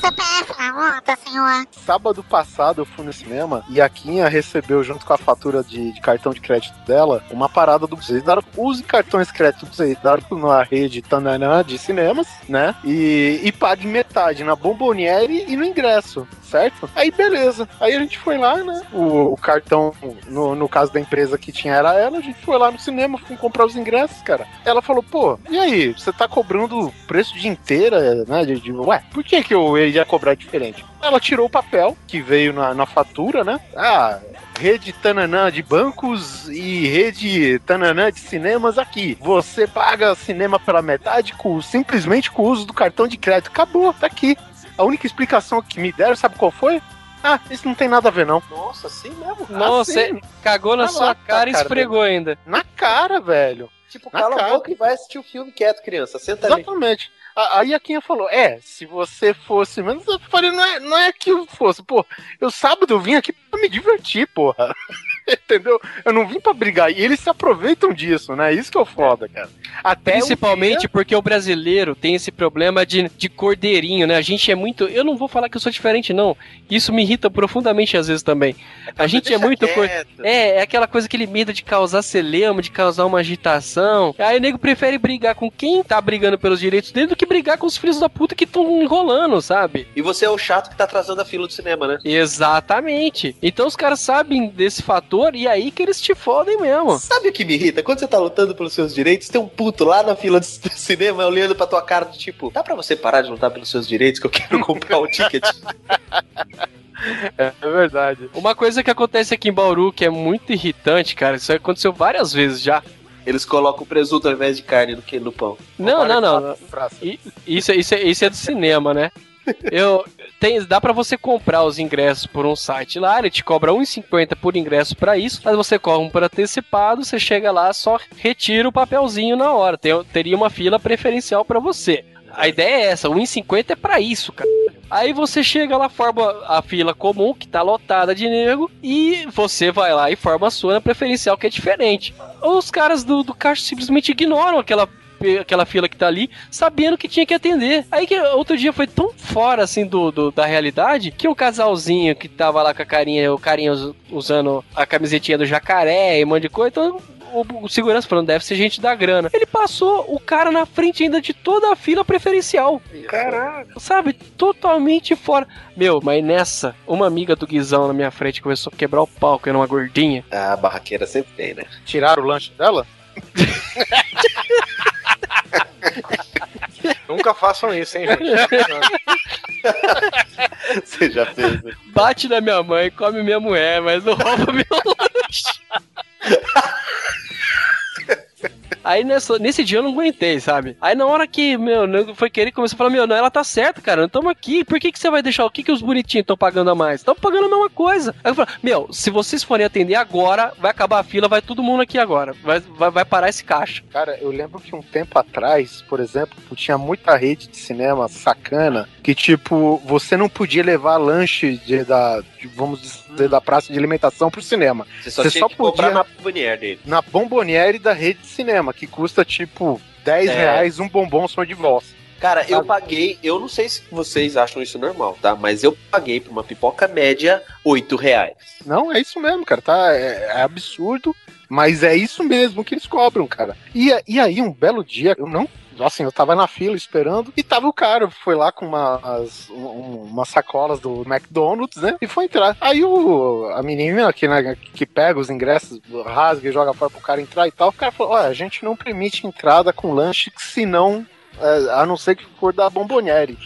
CPF na conta, senhor. sábado passado eu fui no cinema e a Quinha recebeu, junto com a fatura de, de cartão de crédito dela, uma parada do Eles daram, use cartões de crédito do daram na rede Tananã de cinemas, né? E, e pague metade na Bomboniere e no ingresso, certo? Aí beleza. Aí a gente foi lá, né? O, o cartão, no, no caso da empresa que tinha era ela, a gente foi lá no cinema, fui comprar os ingressos, cara. Ela falou, pô, e aí, você tá cobrando preço de inteira, né? De, de- ué, por que que eu ia cobrar diferente? Ela tirou o papel que veio na, na fatura, né? Ah, rede Tananã de bancos e rede Tananã de cinemas aqui. Você paga cinema pela metade com, simplesmente com o uso do cartão de crédito. Acabou, tá aqui. A única explicação que me deram, sabe qual foi? Ah, isso não tem nada a ver, não. Nossa, assim mesmo? Nossa, Assim, cagou na Ah, sua lá, cara e cara, esfregou ainda. na cara, velho. Tipo, Na cala a cara. boca e vai assistir o filme quieto, criança. Senta ali. Exatamente. A- Aí a Quinha falou: É, se você fosse menos. Eu falei: não é, não é que eu fosse, pô. Eu sábado eu vim aqui pra me divertir, porra. [LAUGHS] Entendeu? Eu não vim pra brigar. E eles se aproveitam disso, né? Isso que é o foda, cara. Até Principalmente dia- porque o brasileiro tem esse problema de, de cordeirinho, né? A gente é muito. Eu não vou falar que eu sou diferente, não. Isso me irrita profundamente às vezes também. A gente é muito. cor-. É, é aquela coisa, aquele medo de causar celema, de causar uma agitação. Aí o nego prefere brigar com quem tá brigando pelos direitos dele do que brigar com os filhos da puta que estão enrolando, sabe? E você é o chato que tá atrasando a fila do cinema, né? Exatamente. Então os caras sabem desse fator e aí que eles te fodem mesmo. Sabe o que me irrita? Quando você tá lutando pelos seus direitos, tem um puto lá na fila do cinema olhando pra tua cara tipo, dá pra você parar de lutar pelos seus direitos que eu quero comprar o ticket? [LAUGHS] É, é verdade. Uma coisa que acontece aqui em Bauru que é muito irritante, cara, isso aconteceu várias vezes já. Eles colocam presunto ao invés de carne no, que- no pão. Não, não, não. Isso, é- isso, é, isso é do cinema, né? Eu, tem, dá pra você comprar os ingressos por um site lá, ele te cobra 1,50 por ingresso pra isso, mas você corre um por antecipado, você chega lá, só retira o papelzinho na hora. Tem- teria uma fila preferencial pra você. A ideia é essa, 1,50 é pra isso, cara. Aí você chega lá, forma a fila comum, que tá lotada de nego, e você vai lá e forma a sua na preferencial, que é diferente. Os caras do, do caixa simplesmente ignoram aquela aquela fila que tá ali, sabendo que tinha que atender. Aí que outro dia foi tão fora assim do, do- da realidade que um casalzinho que tava lá com a carinha, o carinha us- usando a camisetinha do jacaré e um monte de coisa, então o, o segurança falando, deve ser gente da grana. Ele passou o cara na frente ainda de toda a fila preferencial. Caraca. Sabe? Totalmente fora. Meu, mas nessa, uma amiga do Guizão na minha frente começou a quebrar o que era uma gordinha. A barraqueira sempre tem, né? Tiraram o lanche dela? [LAUGHS] Nunca façam isso, hein, gente? Você já fez, né? Bate na minha mãe, come minha mulher, mas não rouba meu lanche. Aí nessa, nesse dia eu não aguentei, sabe? Aí na hora que, meu, foi querer começou a falar, meu, não, ela tá certa, cara, estamos aqui. Por que, que você vai deixar? O que, que os bonitinhos estão pagando a mais? Estão pagando a mesma coisa. Aí eu falei, meu, se vocês forem atender agora, vai acabar a fila, vai todo mundo aqui agora. Vai, vai, vai parar esse caixa. Cara, eu lembro que um tempo atrás, por exemplo, tinha muita rede de cinema sacana que, tipo, você não podia levar lanche de, da, de, vamos dizer, da praça de alimentação pro cinema. Você só Você tinha só que comprar podia- na Bonnier dele. Na bomboniere da rede de cinema, que custa, tipo, 10 É. reais um bombom só de voz. Cara, eu paguei, eu não sei se vocês acham isso normal, tá? Mas eu paguei por uma pipoca média 8 reais. Não, é isso mesmo, cara, tá? É, é absurdo, mas é isso mesmo que eles cobram, cara. E, e aí, um belo dia, eu não. Assim, eu tava na fila esperando e tava o cara, foi lá com umas, um- umas sacolas do McDonald's, né? E foi entrar. Aí o, a menina que, né, que pega os ingressos, rasga e joga fora pro cara entrar e tal, o cara falou: olha, a gente não permite entrada com lanche se não. é, a não ser que for da Bomboniere.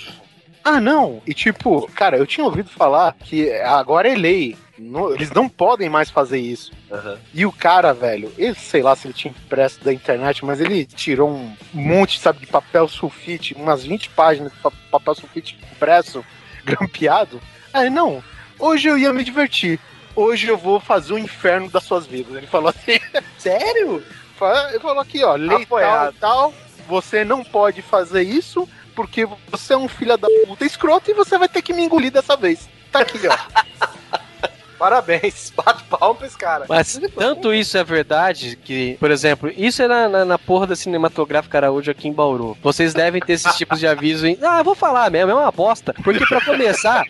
Ah, não! E tipo, cara, eu tinha ouvido falar que agora é lei. Não- eles não podem mais fazer isso. Aham. E o cara, velho, ele sei lá se ele tinha impresso da internet, mas ele tirou um monte, sabe, de papel sulfite, umas 20 páginas de pa- papel sulfite impresso, [LAUGHS] grampeado. Aí, não, hoje eu ia me divertir. Hoje eu vou fazer o inferno das suas vidas. Ele falou assim. [LAUGHS] Sério? Ele falou aqui, ó, lei tal Apoiado. e tal, você não pode fazer isso porque você é um filho da puta escroto e você vai ter que me engolir dessa vez. Tá aqui, ó. [LAUGHS] Parabéns. [LAUGHS] Bate palma pra esse cara. Mas tanto isso é verdade que, por exemplo, isso é na, na, na porra da Cinematográfica Araújo aqui em Bauru. Vocês devem ter esses tipos de aviso em. Ah, vou falar mesmo, é uma bosta. Porque pra começar.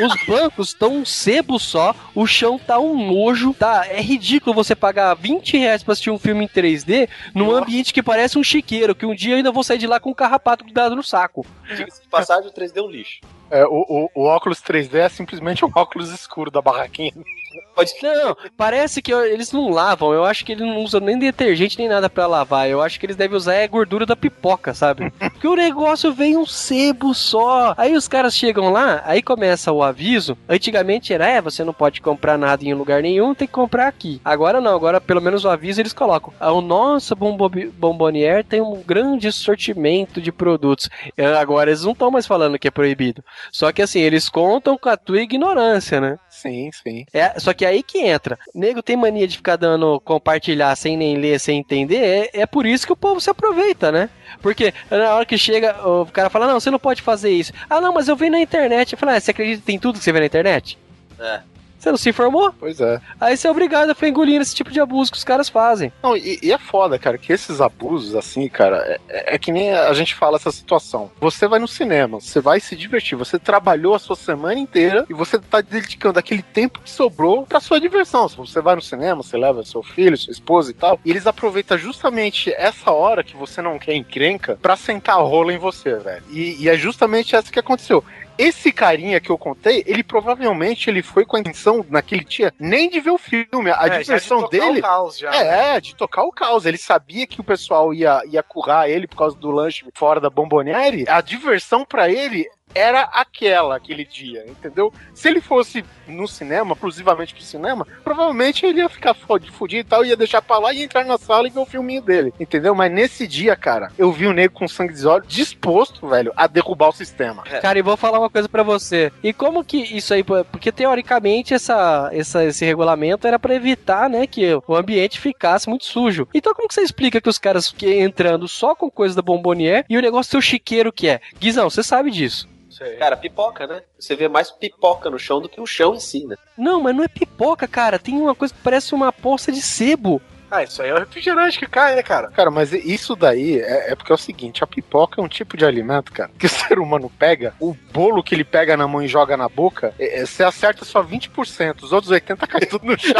Os bancos estão um sebo só, o chão tá um nojo, tá? É ridículo você pagar 20 reais pra assistir um filme em 3D num ambiente que parece um chiqueiro, que um dia eu ainda vou sair de lá com um carrapato grudado no saco. Diga-se de passagem, o 3D é um lixo. É, o, o- o óculos 3D é simplesmente o óculos escuro da barraquinha. [LAUGHS] Pode Não, parece que eles não lavam. Eu acho que eles não usam nem detergente nem nada pra lavar. Eu acho que eles devem usar é a gordura da pipoca, sabe? [LAUGHS] Porque o negócio vem um sebo só. Aí os caras chegam lá, aí começa o aviso. Antigamente era, é, você não pode comprar nada em lugar nenhum, tem que comprar aqui. Agora não, agora pelo menos o aviso eles colocam. O nosso Bombo- Bombonier tem um grande sortimento de produtos. É, Agora eles não estão mais falando que é proibido. Só que assim, eles contam com a tua ignorância, né? Sim, sim. É, só que aí que entra. Nego tem mania de ficar dando compartilhar sem nem ler, sem entender. É, é por isso que o povo se aproveita, né? Porque na hora que chega, o cara fala: Não, você não pode fazer isso. Ah, não, mas eu vi na internet. Eu falo: ah, Você acredita em tudo que você vê na internet? É. Você não se informou? Pois é. Aí você é obrigado a ficar engolindo esse tipo de abuso que os caras fazem. Não, e, e é foda, cara, que esses abusos, assim, cara, é, é- é que nem a gente fala essa situação. Você vai no cinema, você vai se divertir, você trabalhou a sua semana inteira e você tá dedicando aquele tempo que sobrou pra sua diversão. Se você vai no cinema, você leva seu filho, sua esposa e tal, e eles aproveitam justamente essa hora que você não quer encrenca pra sentar a rola em você, velho. E, e é justamente essa que aconteceu. Esse carinha que eu contei, ele provavelmente ele foi com a intenção naquele dia nem de ver o filme. A É, de diversão tocar o dele caos já, né? é, de tocar o caos. Ele sabia que o pessoal ia, ia currar ele por causa do lanche fora da Bomboniere. A diversão pra ele era aquela, aquele dia, entendeu? Se ele fosse no cinema, exclusivamente pro cinema, provavelmente ele ia ficar fod- fudido e tal, ia deixar pra lá e entrar na sala e ver o filminho dele, entendeu? Mas nesse dia, cara, eu vi o nego com sangue de olhos disposto, velho, a derrubar o sistema. Cara, e vou falar uma coisa pra você. E como que isso aí, porque teoricamente essa, essa- esse regulamento era pra evitar, né, que o ambiente ficasse muito sujo. Então como que você explica que os caras fiquem entrando só com coisa da Bombonier e o negócio seu chiqueiro que é? Guizão, você sabe disso. Sei. Cara, pipoca, né? Você vê mais pipoca no chão do que o chão em si, né? Não, mas não é pipoca, cara. Tem uma coisa que parece uma poça de sebo. Ah, isso aí é o refrigerante que cai, né, cara? Cara, mas isso daí é, é porque é o seguinte, a pipoca é um tipo de alimento, cara, que o [LAUGHS] ser humano pega, o bolo que ele pega na mão e joga na boca, é, é, você acerta só 20%, os outros 80% cai tudo no chão.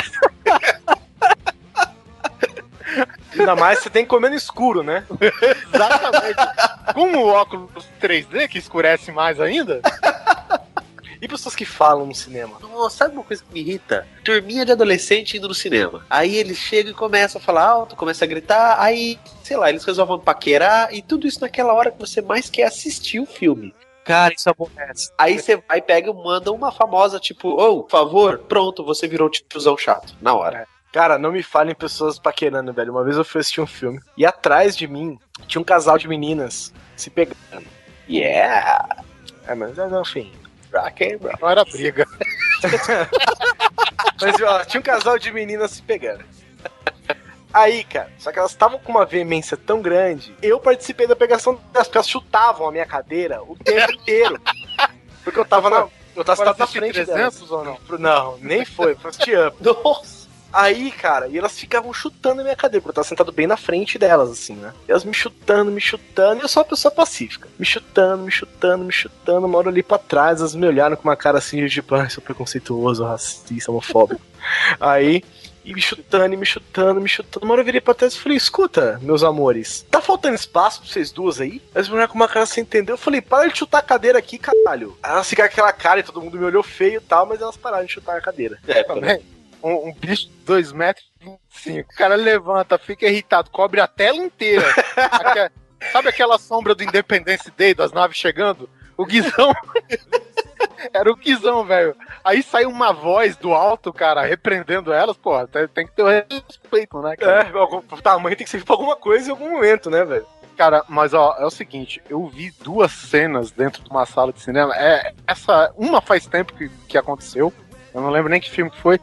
[LAUGHS] Ainda mais você tem que comer no escuro, né? Exatamente. Com o óculos 3D, que escurece mais ainda, E pessoas que falam no cinema? Nossa, sabe uma coisa que me irrita? Turminha de adolescente indo no cinema. Aí eles chegam e começam a falar alto, começam a gritar, aí, sei lá, eles resolvem paquerar e tudo isso naquela hora que você mais quer assistir o filme. Cara, isso aborrece. Aí você vai, pega e manda uma famosa, tipo, ô, por favor, pronto, você virou um tiozão chato. Na hora. Cara, não me falem pessoas paquerando, velho. Uma vez eu fui assistir um filme e atrás de mim tinha um casal de meninas se pegando. Yeah! É, mas enfim. Rock and roll. não era briga. [LAUGHS] Mas ó, tinha um casal de meninas se pegando. Aí, cara, só que elas estavam com uma veemência tão grande, eu participei da pegação delas, porque elas chutavam a minha cadeira o tempo inteiro. Porque eu tava na. Eu tava na frente 300 delas. ou não? Não, nem foi, foi assistir. Nossa! Aí, cara, e elas ficavam chutando a minha cadeira, porque eu tava sentado bem na frente delas, assim, né? E elas me chutando, me chutando, e eu sou uma pessoa pacífica. Me chutando, me chutando, me chutando, uma hora olhei pra trás, elas me olharam com uma cara assim, tipo, ai, sou preconceituoso, racista, homofóbico. [LAUGHS] Aí, e me chutando, e me chutando, me chutando. Uma hora eu virei pra trás e falei, escuta, meus amores, tá faltando espaço pra vocês duas aí? As mulheres com uma cara sem entender, eu falei, para de chutar a cadeira aqui, caralho. Elas ficaram com aquela cara e todo mundo me olhou feio e tal, mas elas pararam de chutar a cadeira. É, Também. Um, um bicho de 2 metros e 25. O cara levanta, fica irritado, cobre a tela inteira. [LAUGHS] Aque- Sabe aquela sombra do Independence Day, das naves chegando? O Guizão. [LAUGHS] Era o Guizão, velho. Aí sai uma voz do alto, cara, repreendendo elas, porra, tem, que ter o respeito, né, cara? É, o tamanho tem que servir pra alguma coisa em algum momento, né, velho? Cara, mas ó, é o seguinte, eu vi duas cenas dentro de uma sala de cinema. É, essa, uma faz tempo que, que aconteceu. Eu não lembro nem que filme que foi.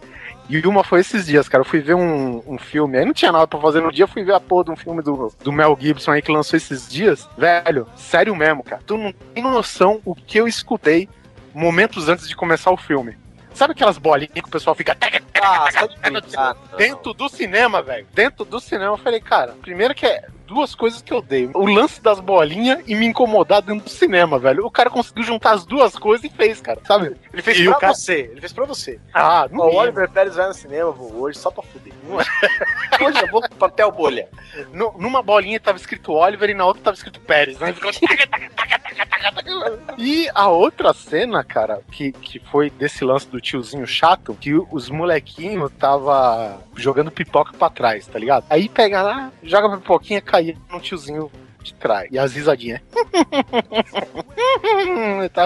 E uma foi esses dias, cara. Eu fui ver um, um filme, aí não tinha nada pra fazer no dia, eu fui ver a porra de um filme do, do Mel Gibson aí que lançou esses dias. Velho, sério mesmo, cara. Tu não tem noção o que eu escutei momentos antes de começar o filme. Sabe aquelas bolinhas que o pessoal fica Ah, dentro do cinema, velho. Dentro do cinema, eu falei, cara, primeiro que é duas coisas que eu odeio. O lance das bolinhas e me incomodar dentro do cinema, velho. O cara conseguiu juntar as duas coisas e fez, cara. Sabe? Ele fez E pra cara- você, ele fez pra você. Ah, não Ó, o Oliver Pérez vai no cinema, vou hoje só pra fuder. [LAUGHS] Hoje eu vou pro papel bolha. Nu- Numa bolinha tava escrito Oliver e na outra tava escrito Pérez, né? [LAUGHS] E a outra cena, cara, que, que foi desse lance do tiozinho chato, que os molequinhos tava jogando pipoca pra trás, tá ligado? Aí pega lá, joga pipoquinha, caía no tiozinho de trás. E as risadinhas. [LAUGHS]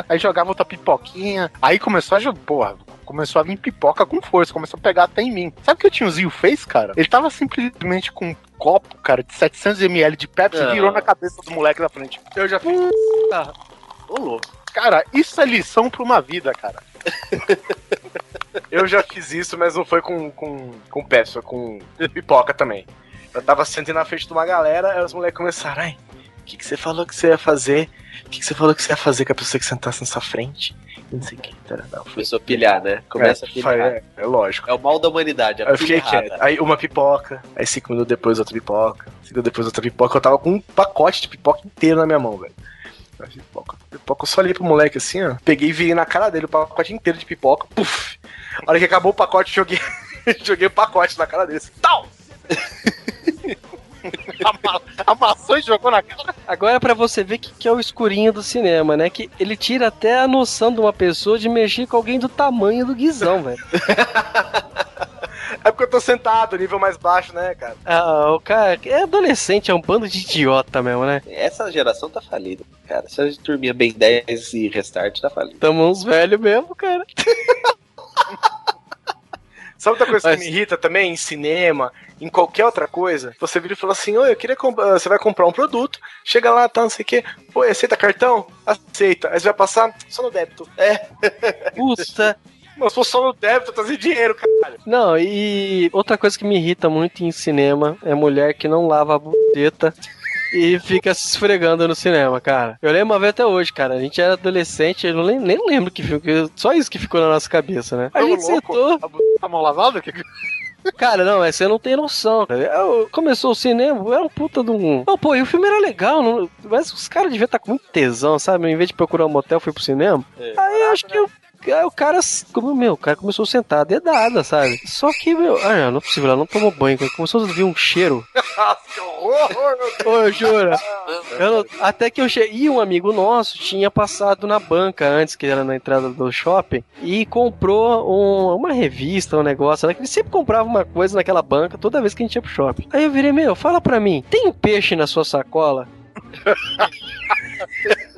Aí jogava outra pipoquinha. Aí começou a jogar. Porra, começou a vir pipoca com força, começou a pegar até em mim. Sabe o que o tiozinho fez, cara? Ele tava simplesmente com um copo, cara, de 700ml de Pepsi Ah. e virou na cabeça do moleque da frente. Eu já fiz. Ô, louco. Cara, isso é lição pra uma vida, cara. [LAUGHS] Eu já fiz isso, mas não foi com, com, com Pepsi, foi com pipoca também. Eu tava sentando na frente de uma galera, aí os moleques começaram, ai, o que, que você falou que você ia fazer? O que, que você falou que você ia fazer com a pessoa que sentasse na sua frente? Não sei o que. Tá, não, foi Começou a pilhar, né? Começa a pilhar. é, é lógico. É o mal da humanidade, eu fiquei quieto. Aí uma pipoca, aí cinco minutos depois outra pipoca, cinco minutos depois outra pipoca. Eu tava com um pacote de pipoca inteiro na minha mão, velho. Pipoca, pipoca, eu só olhei pro moleque assim, ó. Peguei e virei na cara dele o pacote inteiro de pipoca. Puf! A hora que acabou o pacote, joguei, [LAUGHS] joguei o pacote na cara dele. Assim, Tal! [LAUGHS] [LAUGHS] Ama- Amassou e jogou na cara. Agora pra você ver que, que é o escurinho do cinema, né? Que ele tira até a noção de uma pessoa de mexer com alguém do tamanho do guizão, velho. [LAUGHS] É porque eu tô sentado, nível mais baixo, né, cara? Ah, o cara é adolescente, é um bando de idiota mesmo, né? Essa geração tá falida, cara. Se a gente turminha bem 10 e restart, tá falido. Tamo uns velhos mesmo, cara. [LAUGHS] Sabe outra coisa Mas- que me irrita também em cinema, em qualquer outra coisa? Você vira e fala assim: Oi, eu queria comprar. Você vai comprar um produto, chega lá, tá, não sei o quê. Pô, aceita cartão? Aceita. Aí você vai passar só no débito. É. [LAUGHS] Puta. Mas se for só no débito, trazer dinheiro, caralho. Não, e outra coisa que me irrita muito em cinema é mulher que não lava a buceta e fica se esfregando no cinema, cara. Eu lembro uma vez até hoje, cara. A gente era adolescente, eu não lem- nem lembro que filme, só isso que ficou na nossa cabeça, né? A gente sentou. A mão lavada? Que- Cara, não, mas você não tem noção. Eu- começou o cinema, era um puta de um. Não, pô, e o filme era legal, não- mas os caras deviam estar com muito tesão, sabe? Em vez de procurar um motel, fui pro cinema. É. Aí eu acho que eu. Aí o cara, como, meu, o cara começou a sentar a dedada, sabe? Só que, meu, ah, não é possível, ela não tomou banho. cara. Começou a vir um cheiro. [LAUGHS] [LAUGHS] Ô, eu juro. Eu não- até que eu cheguei. E um amigo nosso tinha passado na banca antes, que era na entrada do shopping, e comprou um- uma revista, um negócio. Né? Que ele sempre comprava uma coisa naquela banca toda vez que a gente ia pro shopping. Aí eu virei, meu, fala pra mim, tem peixe na sua sacola? [LAUGHS]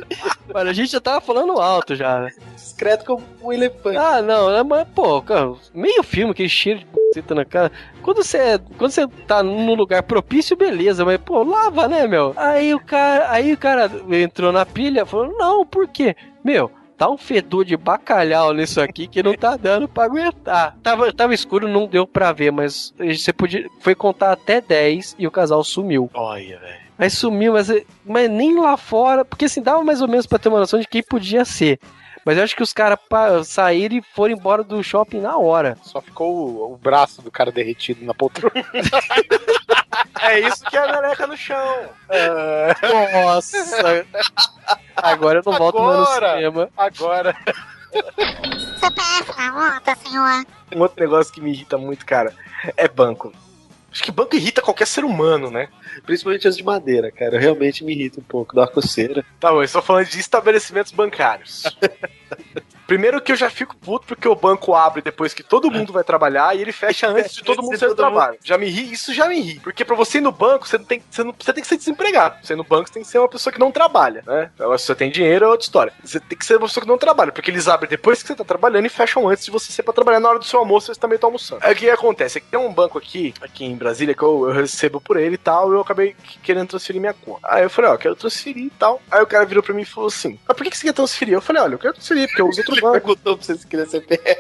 Mano, a gente já tava falando alto já, né? Discreto como um elefante. Ah, não, né, mas, pô, cara, meio filme, aquele cheiro de buceta na cara. Quando você, quando você tá num lugar propício, beleza, mas, pô, lava, né, meu? Aí o cara, aí o cara entrou na pilha, falou, não, por quê? Meu, tá um fedor de bacalhau nisso aqui que não tá dando pra aguentar. Tava, tava escuro, não deu pra ver, mas você podia, foi contar até 10 e o casal sumiu. Olha, velho. Aí sumiu, mas, mas nem lá fora, porque assim, dava mais ou menos pra ter uma noção de quem podia ser. Mas eu acho que os caras saíram e foram embora do shopping na hora. Só ficou o, o braço do cara derretido na poltrona. [LAUGHS] É isso que é a meleca no chão. Nossa! Agora eu não volto mais no Agora. cinema. Agora. CPF na conta, senhor. Um outro negócio que me irrita muito, cara, é banco. Acho que banco irrita qualquer ser humano, né? Principalmente as de madeira, cara. Realmente me irrita um pouco. Dá uma coceira. Tá bom, eu estou falando de estabelecimentos bancários. [LAUGHS] Primeiro que eu já fico puto porque o banco abre depois que todo mundo vai trabalhar e ele fecha antes de [LAUGHS] todo mundo sair do trabalho. Já me ri, isso já me ri. Porque pra você ir no banco, você, não tem, você, não, você tem que ser desempregado. Você ir no banco, você tem que ser uma pessoa que não trabalha, né? Agora, se você tem dinheiro, é outra história. Você tem que ser uma pessoa que não trabalha, porque eles abrem depois que você tá trabalhando e fecham antes de você ser pra trabalhar na hora do seu almoço, você também tá almoçando. Aí o que acontece? É que tem um banco aqui, aqui em Brasília, que eu, eu recebo por ele e tal, e eu acabei querendo transferir minha conta. Aí eu falei, ó, quero transferir e tal. Aí o cara virou pra mim e falou assim: Mas por que que você quer transferir? Eu falei, olha, eu quero transferir, porque eu uso outro banco. Perguntou pra você se queria CPF.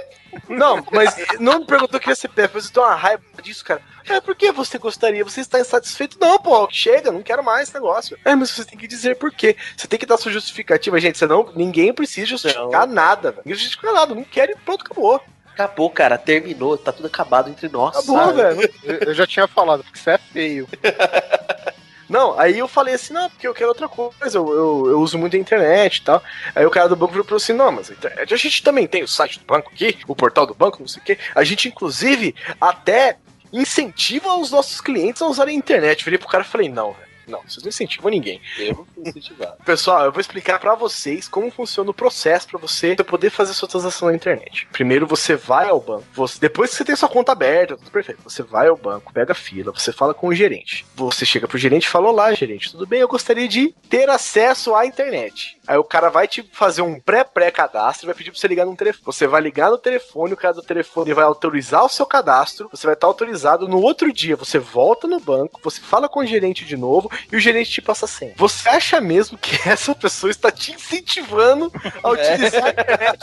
Não, mas não me perguntou que ia CPF, mas eu tenho uma raiva disso, cara. É, por que você gostaria? Você está insatisfeito? Não, pô, chega, não quero mais esse negócio. É, mas você tem que dizer por quê. Você tem que dar sua justificativa, gente. Senão ninguém precisa justificar nada, velho. Ninguém justifica nada, não quero e pronto, acabou. Acabou, cara. Terminou. Tá tudo acabado entre nós. Acabou, velho. Eu, eu já tinha falado, porque você é feio. [LAUGHS] Não, aí eu falei assim, não, porque eu quero outra coisa, eu, eu, eu uso muito a internet e tal. Aí o cara do banco eu assim, não, mas a internet, a gente também tem o site do banco aqui, o portal do banco, não sei o quê. A gente, inclusive, até incentiva os nossos clientes a usarem a internet. Eu Virei pro cara e falei, não, velho. Não, vocês não incentivam ninguém. Eu vou incentivar. [LAUGHS] Pessoal, eu vou explicar pra vocês como funciona o processo pra você poder fazer sua transação na internet. Primeiro você vai ao banco, você- depois que você tem sua conta aberta, tudo perfeito, você vai ao banco, pega a fila, você fala com o gerente. Você chega pro gerente e fala: Olá, gerente, tudo bem? Eu gostaria de ter acesso à internet. Aí o cara vai te fazer um pré-pré-cadastro e vai pedir pra você ligar no telefone. Você vai ligar no telefone, o cara do telefone vai autorizar o seu cadastro, você vai estar autorizado. No outro dia, você volta no banco, você fala com o gerente de novo e o gerente te passa a senha. Você acha mesmo que [LAUGHS] essa pessoa está te incentivando a utilizar a internet?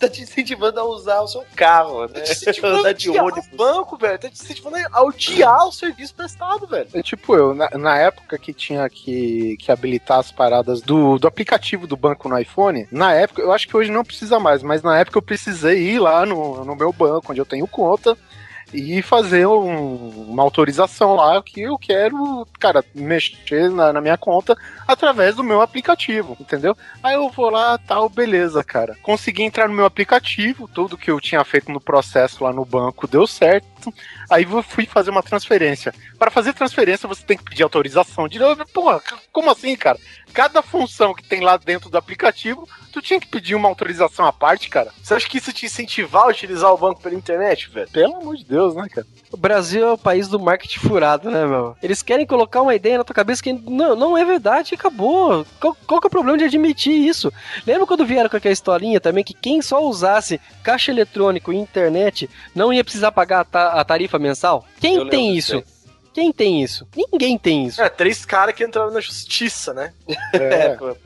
tá te incentivando a usar o seu carro, né? Tá te incentivando a Andar de ônibus. o banco, velho. Tá te incentivando a odiar o serviço prestado, velho. É tipo eu, na, na época que tinha que, que habilitar as paradas do, do aplicativo do banco no iPhone, na época, eu acho que hoje não precisa mais, mas na época eu precisei ir lá no, no meu banco, onde eu tenho conta, e fazer um- uma autorização lá que eu quero, cara, mexer na, na minha conta através do meu aplicativo, entendeu? Aí eu vou lá, tal, beleza, cara. Consegui entrar no meu aplicativo, tudo que eu tinha feito no processo lá no banco deu certo. Aí eu fui fazer uma transferência. Para fazer transferência, você tem que pedir autorização de novo. Porra, como assim, cara? Cada função que tem lá dentro do aplicativo, tu tinha que pedir uma autorização à parte, cara. Você acha que isso te incentivar a utilizar o banco pela internet, velho? Pelo amor de Deus, né, cara? O Brasil é o país do marketing furado, né, meu? Eles querem colocar uma ideia na tua cabeça que não, não é verdade e acabou. Qual, qual que é o problema de admitir isso? Lembra quando vieram com aquela historinha também que quem só usasse caixa eletrônico e internet não ia precisar pagar a, ta- a tarifa mensal? Quem Eu tem isso? Quem tem isso? Ninguém tem isso. É, três caras que entraram na justiça, né? É, [LAUGHS] pô.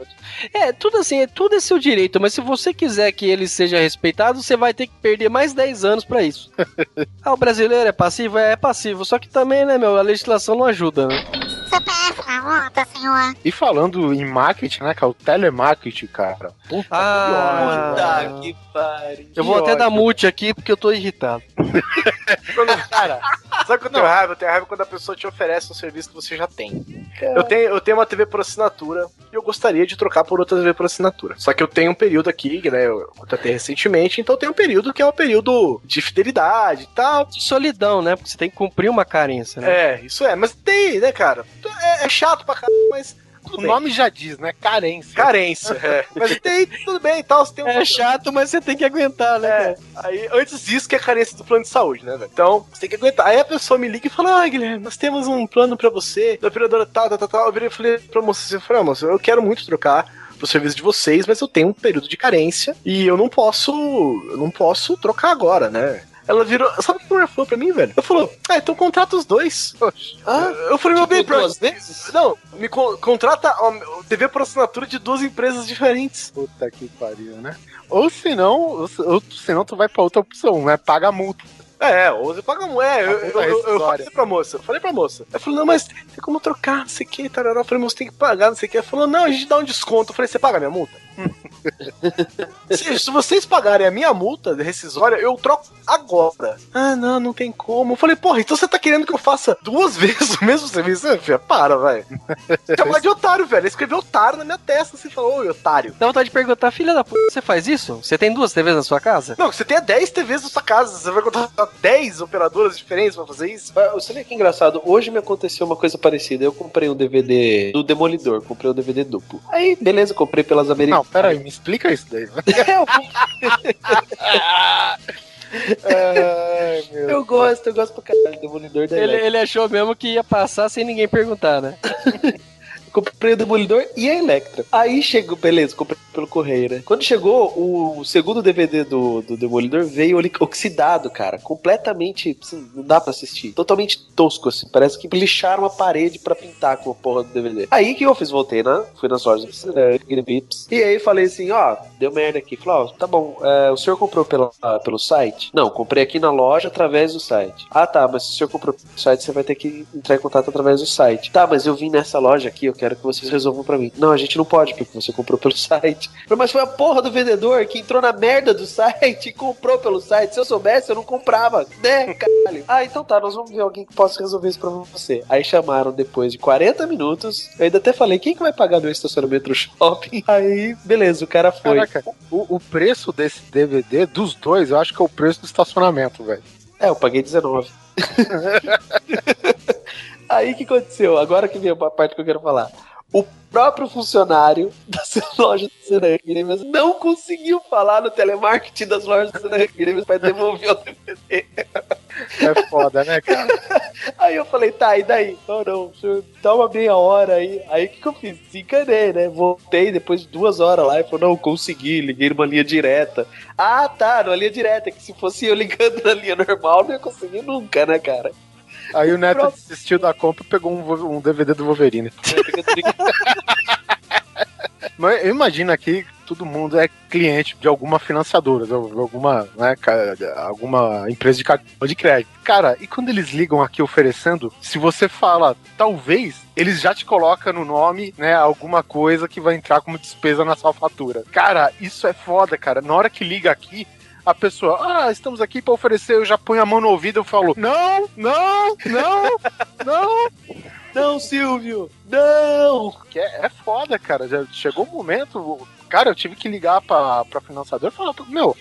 É, tudo assim, é, tudo é seu direito, mas se você quiser que ele seja respeitado, você vai ter que perder mais 10 anos pra isso. [LAUGHS] ah, o brasileiro é passivo? É, é passivo, só que também, né, meu, a legislação não ajuda, né? CPF na conta, senhor. E falando em marketing, né, cara? O telemarketing, cara. Puta Ah, Puta que pariu. eu vou que até ódio. dar mute aqui porque eu tô irritado. [LAUGHS] Quando, cara, sabe quando eu tenho raiva? Eu tenho raiva quando a pessoa te oferece um serviço que você já tem. Eu tenho, eu tenho uma TV por assinatura e eu gostaria de trocar por outra TV por assinatura. Só que eu tenho um período aqui, né? Eu contratei recentemente, então tem um período que é um período de fidelidade e tal. De solidão, né? Porque você tem que cumprir uma carência, né? É, isso é, mas tem, né, cara? É, é chato pra caralho, mas. Tudo O bem. nome já diz, né? Carência. Carência, é. [LAUGHS] Mas tem, tudo bem e tal. Você tem um É chato, mas você tem que aguentar, né? É, aí antes disso que é carência do plano de saúde, né, velho? Então, você tem que aguentar. Aí a pessoa me liga e fala: Ah, Guilherme, nós temos um plano pra você, da operadora tal, tal, tal, tal. Eu virei e falei pra moça, eu falei, ah, moça, eu quero muito trocar pro serviço de vocês, mas eu tenho um período de carência e eu não posso. Eu não posso trocar agora, né? Ela virou. Sabe o que mulher falou pra mim, velho? Ela falou: Ah, então contrata os dois. Ah, Eu falei, meu tipo, bem, pra... duas vezes? Não, me co- contrata ó, TV por assinatura de duas empresas diferentes. Puta que pariu, né? Ou senão, ou, se- ou senão tu vai pra outra opção, né? Paga a multa. É, ou você paga um. É, eu, eu, eu, eu falei pra moça, eu falei pra moça. Ela falou, não, mas tem como trocar, não sei o que, tarará. Eu falei, moça, tem que pagar, não sei o que. Ela falou, não, a gente dá um desconto. Eu falei, você paga minha multa? [LAUGHS] se, se vocês pagarem a minha multa rescisória, eu troco agora. Ah, não, não tem como. Eu falei, porra, então você tá querendo que eu faça duas [LAUGHS] vezes o mesmo serviço? Ah, filha, para, velho. Chamar de otário, velho. Ele escreveu otário na minha testa. Você falou, oi, otário. Dá vontade de perguntar, filha da puta, você faz isso? Você tem duas TVs na sua casa? Não, você tem 10 TVs na sua casa. Você vai contratar 10 operadoras diferentes pra fazer isso? Ah, Você vê que engraçado, hoje me aconteceu uma coisa parecida. Eu comprei um DVD do Demolidor, comprei um DVD duplo. Aí, beleza, comprei pelas Não, americanas. pera aí, me explica isso daí. [LAUGHS] eu, Ai, meu eu gosto, eu gosto pra caralho. Demolidor da Ele, ele achou mesmo que ia passar sem ninguém perguntar, né? [LAUGHS] Comprei o Demolidor e a Electra. Aí chegou, beleza, comprei pelo correio, né? Quando chegou, o segundo DVD do, do Demolidor veio oxidado, cara. Completamente, assim, não dá pra assistir. Totalmente tosco, assim. Parece que lixaram a parede pra pintar com a porra do DVD. Aí que eu fiz? Voltei, né? Fui nas lojas né. E aí falei assim, ó, deu merda aqui. Falei, ó, tá bom, é, o senhor comprou pela, pelo site? Não, comprei aqui na loja através do site. Ah, tá, mas se o senhor comprou pelo site, você vai ter que entrar em contato através do site. Tá, mas eu vim nessa loja aqui, eu quero que vocês resolvam pra mim. Não, a gente não pode, porque você comprou pelo [LAUGHS] site. Mas foi a porra do vendedor que entrou na merda do site e comprou pelo site. Se eu soubesse, eu não comprava. Né, caralho? Ah, então tá, nós vamos ver alguém que possa resolver isso pra você. Aí chamaram depois de 40 minutos. Eu ainda até falei, quem que vai pagar meu estacionamento no shopping? [LAUGHS] Aí, beleza, o cara foi. Caraca, o, o preço desse DVD, dos dois, eu acho que é o preço do estacionamento, velho. É, eu paguei 19. [LAUGHS] [LAUGHS] Aí o que aconteceu? Agora que vem a parte que eu quero falar. O próprio funcionário [LAUGHS] das lojas do Senan Games não conseguiu falar no telemarketing das lojas do Senan Games para devolver o DVD. É foda, né, cara? [LAUGHS] Aí eu falei, tá, e daí? Não, não, senhor dá uma meia hora aí. Aí o que, que eu fiz? Desencanei, né? Voltei depois de duas horas lá e falou, não, consegui, liguei numa linha direta. Ah, tá, numa linha direta, que se fosse eu ligando na linha normal, não ia conseguir nunca, né, cara? Aí o [LAUGHS] Neto Pronto. desistiu da compra e pegou um, um DVD do Wolverine. [LAUGHS] Mas eu imagino aqui que todo mundo é cliente de alguma financiadora, de alguma, né, alguma empresa de cartão de crédito. Cara, e quando eles ligam aqui oferecendo, se você fala talvez, eles já te colocam no nome, né, alguma coisa que vai entrar como despesa na sua fatura. Cara, isso é foda, cara. Na hora que liga aqui, a pessoa, ah, estamos aqui para oferecer, eu já ponho a mão no ouvido e falo, não, não, não, não. Não, Silvio! Não! Que é, é foda, cara. Já chegou um momento, cara, eu tive que ligar pra, pra financiadora e falar, meu, o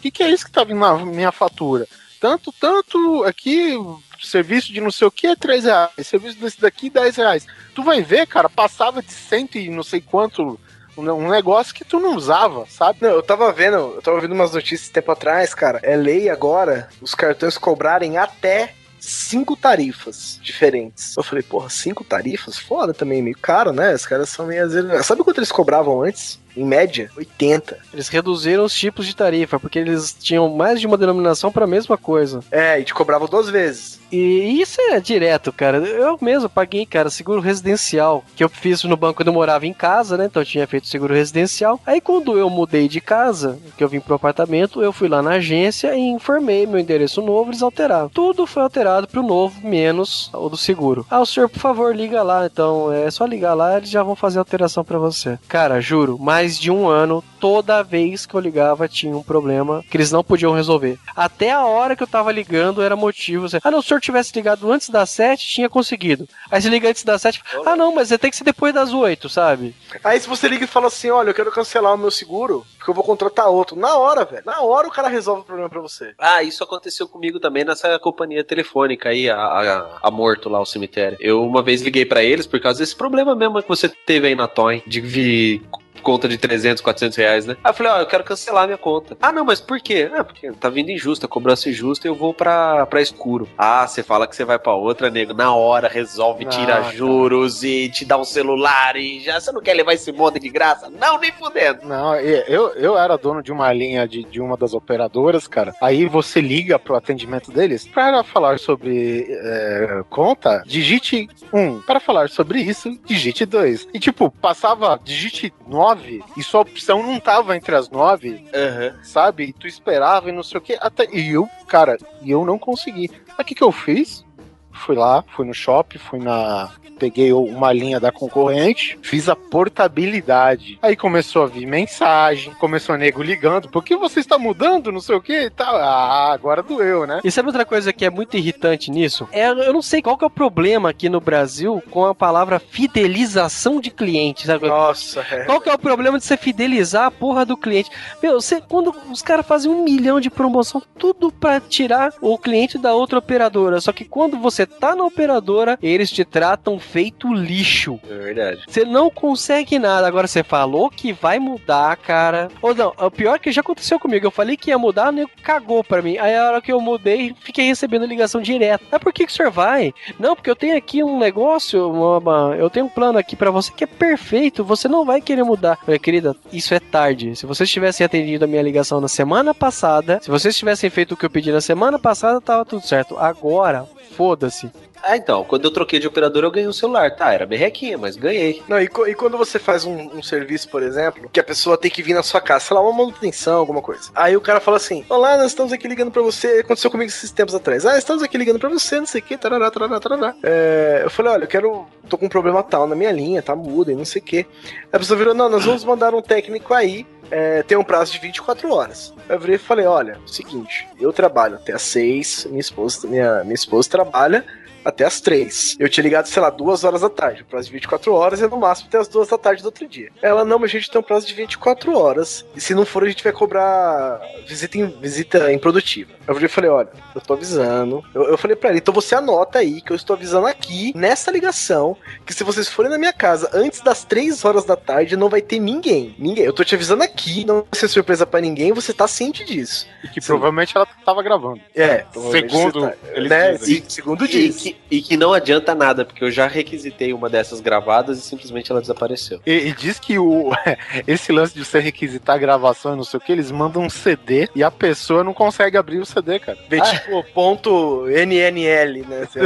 que, que é isso que tá vindo na minha fatura? Tanto, tanto aqui, serviço de não sei o que é 3 reais, serviço desse daqui 10 reais. Tu vai ver, cara, passava de cento e não sei quanto, um um negócio que tu não usava, sabe? Não, eu tava vendo, eu tava vendo umas notícias tempo atrás, cara. É lei agora os cartões cobrarem até cinco tarifas diferentes. Eu falei, porra, cinco tarifas? Foda também, meio caro, né? Os caras são meio. Sabe quanto eles cobravam antes? Em média, 80. Eles reduziram os tipos de tarifa, porque eles tinham mais de uma denominação para a mesma coisa. É, e te cobravam duas vezes. E isso é direto, cara. Eu mesmo paguei, cara, seguro residencial, que eu fiz no banco quando eu morava em casa, né? Então eu tinha feito seguro residencial. Aí quando eu mudei de casa, que eu vim pro apartamento, eu fui lá na agência e informei meu endereço novo, eles alteraram. Tudo foi alterado pro novo, menos o do seguro. Ah, o senhor, por favor, liga lá. Então é só ligar lá, eles já vão fazer a alteração pra você. Cara, juro, mais de um ano, toda vez que eu ligava tinha um problema que eles não podiam resolver. Até a hora que eu tava ligando era motivo. Assim, ah, não, senhor senhor tivesse ligado antes das 7, tinha conseguido. Aí você liga antes das 7, ah não, mas tem que ser depois das 8, sabe? Aí se você liga e fala assim, olha, eu quero cancelar o meu seguro, porque eu vou contratar outro. Na hora, velho. Na hora o cara resolve o problema pra você. Ah, isso aconteceu comigo também nessa companhia telefônica aí, a, a, a Morto lá, o cemitério. Eu uma vez liguei pra eles por causa desse problema mesmo que você teve aí na Toy, de vir conta de 300, 400 reais, né? Aí eu falei, ó, eu quero cancelar minha conta. Ah, não, mas por quê? Ah, porque tá vindo injusta, cobrança injusta e eu vou pra, pra escuro. Ah, você fala que você vai pra outra, nego. Na hora resolve, Ah, tira tá. juros e te dá um celular e já você não quer levar esse monte de graça? Não, nem fudendo. Não, eu, eu era dono de uma linha de, de uma das operadoras, cara. Aí você liga pro atendimento deles para falar sobre é, conta, digite 1. Para falar sobre isso, digite 2. E tipo, passava digite 9 e sua opção não tava entre as 9, Aham. sabe? E tu esperava e não sei o que. Até, e eu, cara, e eu não consegui. Aí o que, que eu fiz? Fui lá, fui no shopping, fui na. Peguei uma linha da concorrente, fiz a portabilidade. Aí começou a vir mensagem, começou a nego ligando, por que você está mudando, não sei o que e tal. Ah, agora doeu, né? E sabe outra coisa que é muito irritante nisso? É, eu não sei qual que é o problema aqui no Brasil com a palavra fidelização de cliente, sabe? Nossa, é. Qual que é o problema de você fidelizar a porra do cliente? Meu, você, quando os caras fazem um milhão de promoção, tudo pra tirar o cliente da outra operadora. Só que quando você tá na operadora, eles te tratam feito lixo. É verdade. Você não consegue nada. Agora você falou que vai mudar, cara. Ou não, o pior é que já aconteceu comigo. Eu falei que ia mudar, o nego cagou pra mim. Aí a hora que eu mudei, fiquei recebendo ligação direta. Mas por que, que o senhor vai? Não, porque eu tenho aqui um negócio, uma- uma- eu tenho um plano aqui pra você que é perfeito. Você não vai querer mudar. Falei, querida, isso é tarde. Se vocês tivessem atendido a minha ligação na semana passada, se vocês tivessem feito o que eu pedi na semana passada, tava tudo certo. Agora, foda-se. Ah, então, quando eu troquei de operadora, eu ganhei um celular. Tá, era merrequinha, mas ganhei. Não, e, e quando você faz um, um serviço, por exemplo, que a pessoa tem que vir na sua casa, sei lá, uma manutenção, alguma coisa. Aí o cara fala assim: Olá, nós estamos aqui ligando pra você. Aconteceu comigo esses tempos atrás. Ah, estamos aqui ligando pra você, não sei o que, tarará, tarará, tarará. É, eu falei: Olha, eu quero. tô com um problema tal na minha linha, tá muda e não sei o que. A pessoa virou: Não, nós vamos mandar um técnico aí. é, tem um prazo de 24 horas. Eu virei e falei: Olha, seguinte, eu trabalho até às 6, minha esposa, minha, minha esposa trabalha até as 3. Eu tinha ligado, sei lá, duas horas da tarde. O prazo de 24 horas é no máximo até as duas da tarde do outro dia. Ela, não, mas a gente tem um prazo de 24 horas. E se não for, a gente vai cobrar visita, im- visita improdutiva. Eu e falei, olha, eu tô avisando. Eu, eu falei pra ele, então você anota aí que eu estou avisando aqui, nessa ligação, que se vocês forem na minha casa antes das 3 horas da tarde, não vai ter ninguém. Ninguém. Eu tô te avisando aqui, não vai ser surpresa pra ninguém, você tá ciente disso. E que Sim. provavelmente ela tava gravando. É, Segundo tá- eles né? dizem. Sim, segundo E diz. que, e que não adianta nada, porque eu já requisitei uma dessas gravadas e simplesmente ela desapareceu. E, e diz que o, [LAUGHS] esse lance de você requisitar a gravação e não sei o que, eles mandam um CD e a pessoa não consegue abrir o CD, cara. Vê tipo ponto NNL, né? [LAUGHS]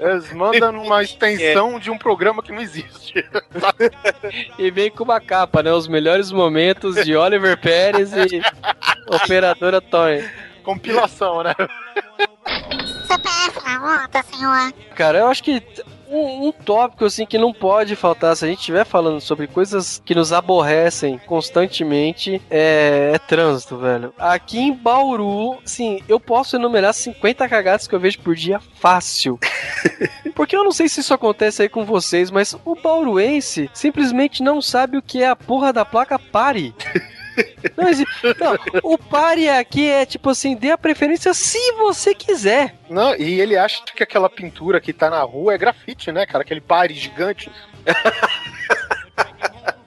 Eles mandam uma extensão de um programa que não existe. E vem com uma capa, né? Os melhores momentos de Oliver Pérez e [LAUGHS] Operadora Toy. Compilação, né? CPF na conta, senhor. Cara, eu acho que um, um tópico assim que não pode faltar se a gente estiver falando sobre coisas que nos aborrecem constantemente é, é trânsito, velho. Aqui em Bauru, sim, eu posso enumerar 50 cagadas que eu vejo por dia fácil. [LAUGHS] Porque eu não sei se isso acontece aí com vocês, mas o bauruense simplesmente não sabe o que é a porra da placa pare. [LAUGHS] Não, o pare aqui é tipo assim, dê a preferência se você quiser. Não, e ele acha que aquela pintura que tá na rua é grafite, né, cara? Aquele pare gigante.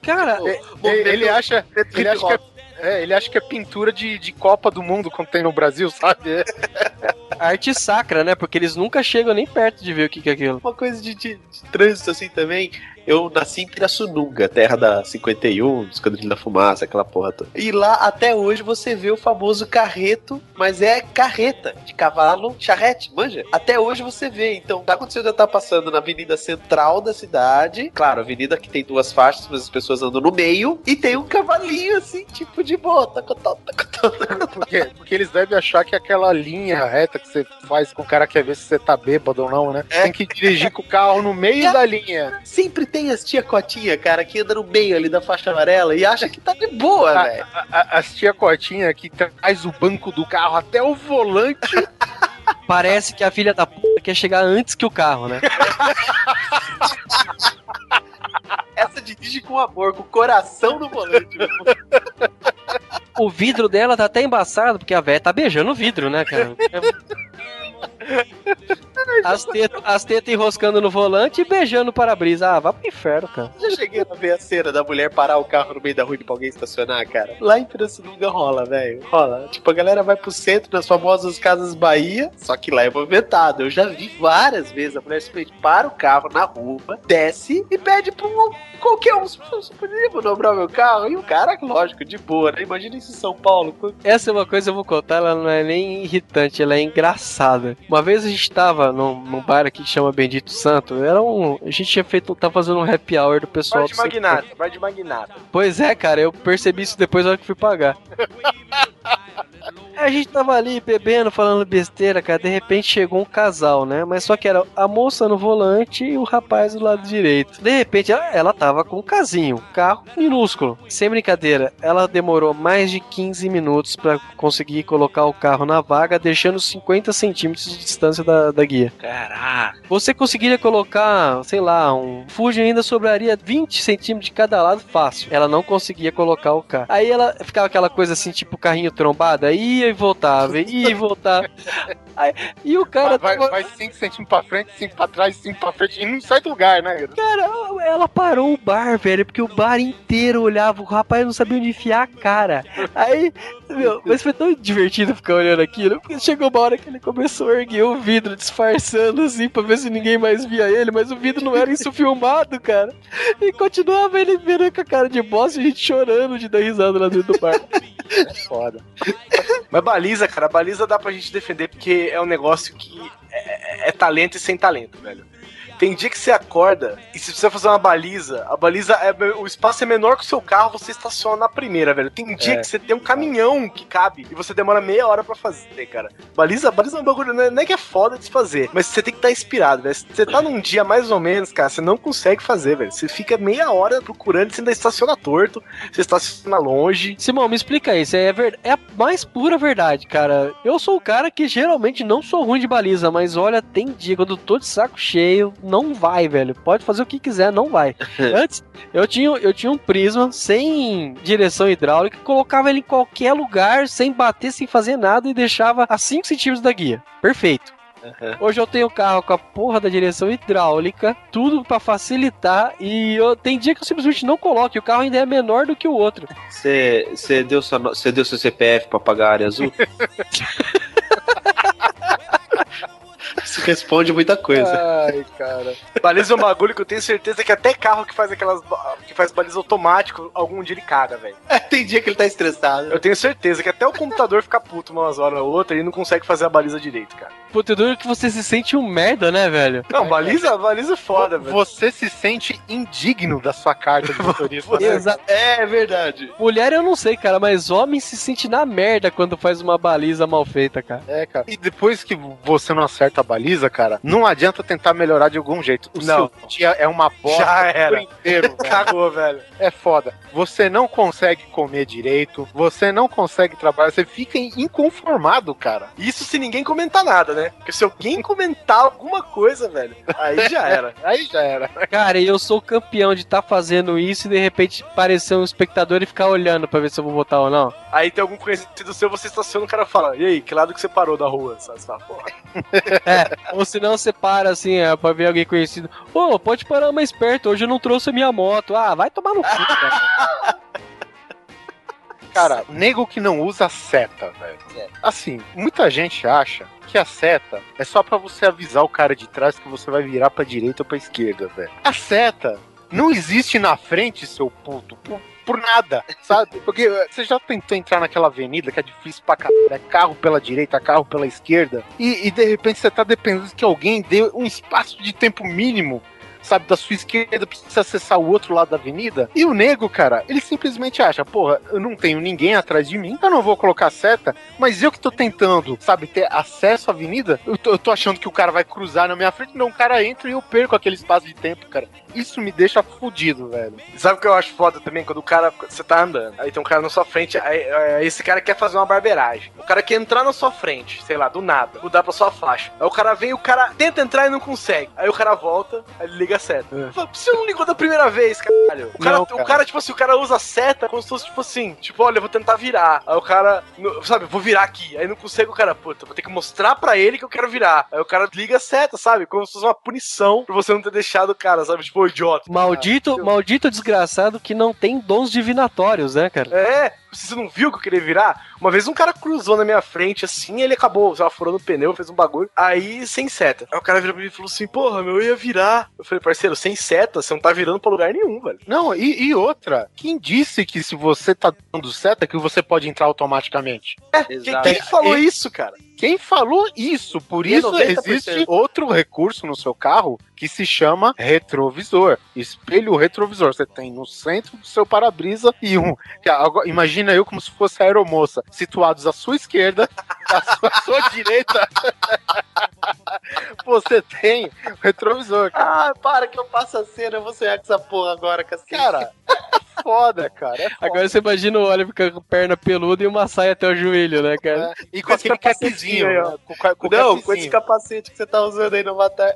Cara, Ele, ele acha, ele acha que é, é, ele acha que é pintura de, de Copa do Mundo quando tem no Brasil, sabe? É. arte sacra, né? Porque eles nunca chegam nem perto de ver o que, que é aquilo. Uma coisa de, de- de trânsito assim também. Eu nasci em Pirassununga, terra da 51, Esquadrilha da Fumaça, aquela porra toda. E lá até hoje você vê o famoso carreto, mas é carreta de cavalo, charrete, manja? Até hoje você vê. Então, tá acontecendo estar passando na avenida central da cidade. Claro, avenida que tem duas faixas, mas as pessoas andam no meio. E tem um cavalinho assim, tipo de boa. Tacotó, tacotó, tacotó. Porque, porque eles devem achar que aquela linha reta que você faz com o cara quer ver se você tá bêbado ou não, né? É. Tem que dirigir com o carro no meio da linha. Sempre tem as tia cotinha, cara, que anda no meio ali da faixa amarela e acha que tá de boa, velho. A- As tia Cotinha que traz o banco do carro até o volante [LAUGHS] Parece que a filha da puta quer chegar antes que o carro, né? [LAUGHS] Essa dirige com amor, com o coração no volante. O vidro dela tá até embaçado, porque a véia tá beijando o vidro, né, cara? [LAUGHS] As tetas as teta enroscando no volante e beijando o para-brisa. Ah, vá pro inferno, cara. Já cheguei a ver a cena da mulher parar o carro no meio da rua pra alguém estacionar, cara. Lá em Pirassununga rola, velho. Rola. Tipo, a galera vai pro centro das famosas Casas Bahia, só que lá é movimentado. Eu já vi várias vezes a mulher simplesmente para o carro na rua, desce e pede um, qualquer um. Poderia manobrar meu carro? E o cara, lógico, de boa, né? Imagina isso em São Paulo. Essa é uma coisa que eu vou contar, ela não é nem irritante, ela é engraçada. Uma vez a gente tava num, num bar aqui que chama Bendito Santo, era um. A gente tinha feito. tá fazendo um happy hour do pessoal. Bar de magnata, bar de magnata. Pois é, cara, eu percebi isso depois na hora que fui pagar. [LAUGHS] A gente tava ali bebendo, falando besteira, cara. De repente chegou um casal, né? Mas só que era a moça no volante e o rapaz do lado direito. De repente ela, ela tava com um casinho, um carro minúsculo. Sem brincadeira, ela demorou mais de 15 minutos pra conseguir colocar o carro na vaga, deixando 50 centímetros de distância da, da guia. Caraca. Você conseguiria colocar, sei lá, um Fuji ainda sobraria 20 centímetros de cada lado fácil. Ela não conseguia colocar o carro. Aí ela ficava aquela coisa assim, tipo carrinho trombada, ia e voltava, ia e voltava. Aí- e o cara vai, tava- vai 5 centímetros pra frente, 5 pra trás, 5 pra frente, e não sai do lugar, né? Cara, ela parou o bar, velho, porque o bar inteiro olhava, o rapaz não sabia onde enfiar a cara. Aí, meu, mas foi tão divertido ficar olhando aquilo, porque chegou uma hora que ele começou a erguer o vidro, disfarçando assim, pra ver se ninguém mais via ele, mas o vidro não era isso filmado, cara. E continuava ele vendo com a cara de bosta e a gente chorando de dar risada lá dentro do bar. Foda. Mas baliza, cara, baliza dá pra gente defender porque é um negócio que é, é talento e sem talento, velho. Tem dia que você acorda e se você fazer uma baliza, a baliza é o espaço é menor que o seu carro, você estaciona na primeira, velho. Tem dia É. que você tem um caminhão que cabe e você demora meia hora pra fazer, cara. Baliza, baliza é um bagulho, não é, não é que é foda de se fazer, mas você tem que estar inspirado, velho. Você tá num dia mais ou menos, cara, você não consegue fazer, velho. Você fica meia hora procurando, você ainda estaciona torto, você estaciona longe. Simão, me explica isso. É, ver... é a mais pura verdade, cara. Eu sou o cara que geralmente não sou ruim de baliza, mas olha, tem dia quando eu tô de saco cheio, não vai, velho. Pode fazer o que quiser, não vai. [LAUGHS] Antes, eu tinha, eu tinha um prisma sem direção hidráulica, colocava ele em qualquer lugar, sem bater, sem fazer nada, e deixava a 5 centímetros da guia. Perfeito. Hoje eu tenho carro com a porra da direção hidráulica, tudo pra facilitar, e eu, tem dia que eu simplesmente não coloco, e o carro ainda é menor do que o outro. Você deu, sua deu seu CPF pra pagar a área azul? [LAUGHS] Isso responde muita coisa. Ai, cara. Baliza é um bagulho que eu tenho certeza que até carro que faz aquelas. que faz baliza automático, algum dia ele caga, velho. Tem dia que ele tá estressado. Eu tenho certeza que até o computador fica puto umas horas ou outra e não consegue fazer a baliza direito, cara. Puta, duro que você se sente um merda, né, velho? Não, baliza, baliza é foda, velho. Você se sente indigno da sua carta de [LAUGHS] motorista. né? É verdade. Mulher eu não sei, cara, mas homem se sente na merda quando faz uma baliza mal feita, cara. É, cara. E depois que você não acerta a baliza, cara, não adianta tentar melhorar de algum jeito. O Não. seu dia é uma bosta Já era. inteiro, [LAUGHS] velho. Cagou, velho. É foda. Você não consegue comer direito, você não consegue trabalhar, você fica inconformado, cara. Isso se ninguém comentar nada, né? Porque se alguém comentar alguma coisa, velho, aí já era. [LAUGHS] Aí já era. Cara, e eu sou campeão de estar fazendo isso e de repente parecer um espectador e ficar olhando pra ver se eu vou votar ou não. Aí tem algum conhecido seu, você estaciona, o cara fala, e aí, que lado que você parou da rua? Sabe? Você fala, porra. [LAUGHS] Ou se não, você para assim, é, pra ver alguém conhecido. Ô, pode parar mais perto, hoje eu não trouxe a minha moto. Ah, vai tomar no cu, cara. [LAUGHS] Cara, nego que não usa seta, velho. Assim, muita gente acha que a seta é só pra você avisar o cara de trás que você vai virar pra direita ou pra esquerda, velho. A seta não existe na frente, seu puto, por, nada, sabe? Porque eh, você já tentou entrar naquela avenida que é difícil pra caralho, é carro pela direita, carro pela esquerda, e, e de repente você tá dependendo que alguém dê um espaço de tempo mínimo sabe, da sua esquerda, precisa acessar o outro lado da avenida. E o nego, cara, ele simplesmente acha, porra, eu não tenho ninguém atrás de mim, eu não vou colocar seta, mas eu que tô tentando, sabe, ter acesso à avenida, eu tô, eu tô achando que o cara vai cruzar na minha frente, não, o cara entra e eu perco aquele espaço de tempo, cara. Isso me deixa fudido, velho. Sabe o que eu acho foda também? Quando o cara. Você tá andando, aí tem um cara na sua frente, aí, aí esse cara quer fazer uma barbeiragem. O cara quer entrar na sua frente, sei lá, do nada, mudar pra sua faixa. Aí o cara vem, o cara tenta entrar e não consegue. Aí o cara volta, aí ele liga a seta. Fala, Você não ligou da primeira vez, caralho. O cara, Não, o cara. cara, tipo assim, o cara usa a seta como se fosse, tipo assim, tipo, olha, eu vou tentar virar. Aí o cara, sabe, eu vou virar aqui. Aí não consegue o cara, puta, vou ter que mostrar pra ele que eu quero virar. Aí o cara liga a seta, sabe? Como se fosse uma punição por você não ter deixado o cara, sabe? Tipo, idiota. Maldito, maldito desgraçado que não tem dons divinatórios, né, cara? É, você não viu que eu queria virar? Uma vez um cara cruzou na minha frente assim, ele acabou, sei lá, furando o pneu, fez um bagulho, aí sem seta. Aí o cara virou pra mim e falou assim: Porra, meu, eu ia virar. Eu falei, parceiro, sem seta, você não tá virando pra lugar nenhum, velho. Não, e, e outra, quem disse que se você tá dando seta que você pode entrar automaticamente? Quem, Exato. quem falou isso, cara? Quem falou isso? Por é isso 90%. existe outro recurso no seu carro que se chama retrovisor. Espelho retrovisor. Você tem no centro do seu para-brisa e um. Imagina eu como se fosse a aeromoça, situados à sua esquerda, [LAUGHS] à sua, à sua direita. [LAUGHS] Você tem o retrovisor. Ah, para que eu faça a cena, eu vou sonhar com essa porra agora, cacete. Cara, [LAUGHS] foda, cara. É foda. Agora você imagina o Oliver com a perna peluda e uma saia até o joelho, né, cara? É, E com aquele capzinho, aí, ó. né? com, com, com não, com esse capacete que você tá usando aí no Avatar.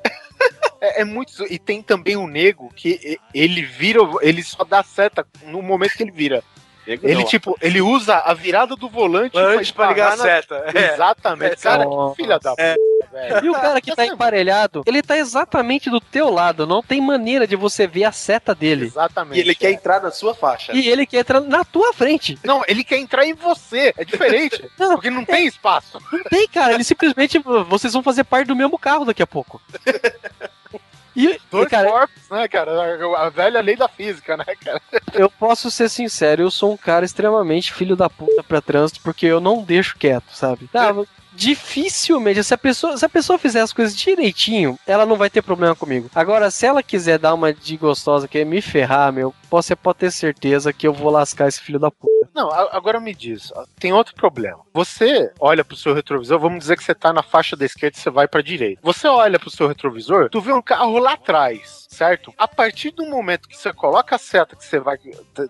É, é muito. E tem também o nego que ele vira, ele só dá seta no momento que ele vira. Ele, tipo, ele usa a virada do volante Antes pra ligar a esbarrar na- seta. É. Exatamente. É, Cara, que filha da puta, É. velho. E o cara que tá emparelhado, ele tá exatamente do teu lado, não tem maneira de você ver a seta dele. Exatamente. E ele quer é. entrar na sua faixa. E ele quer entrar na tua frente. Não, ele quer entrar em você. É diferente. [LAUGHS] Não, porque não tem espaço. Não tem, cara. Ele simplesmente. Vocês vão fazer parte do mesmo carro daqui a pouco. E, e, Dois cara, corpos, né, cara? A, a velha lei da física, né, cara? eu posso ser sincero, eu sou um cara extremamente filho da puta pra trânsito, porque eu não deixo quieto, sabe? Tá, dificilmente, se a, pessoa, se a pessoa fizer as coisas direitinho, ela não vai ter problema comigo. Agora, se ela quiser dar uma de gostosa, quer me ferrar, meu, você pode ter certeza que eu vou lascar esse filho da puta. Não, agora me diz, tem outro problema. Você olha pro seu retrovisor, vamos dizer que você tá na faixa da esquerda e você vai pra direita. Você olha pro seu retrovisor, tu vê um carro lá atrás, certo? A partir do momento que você coloca a seta que você vai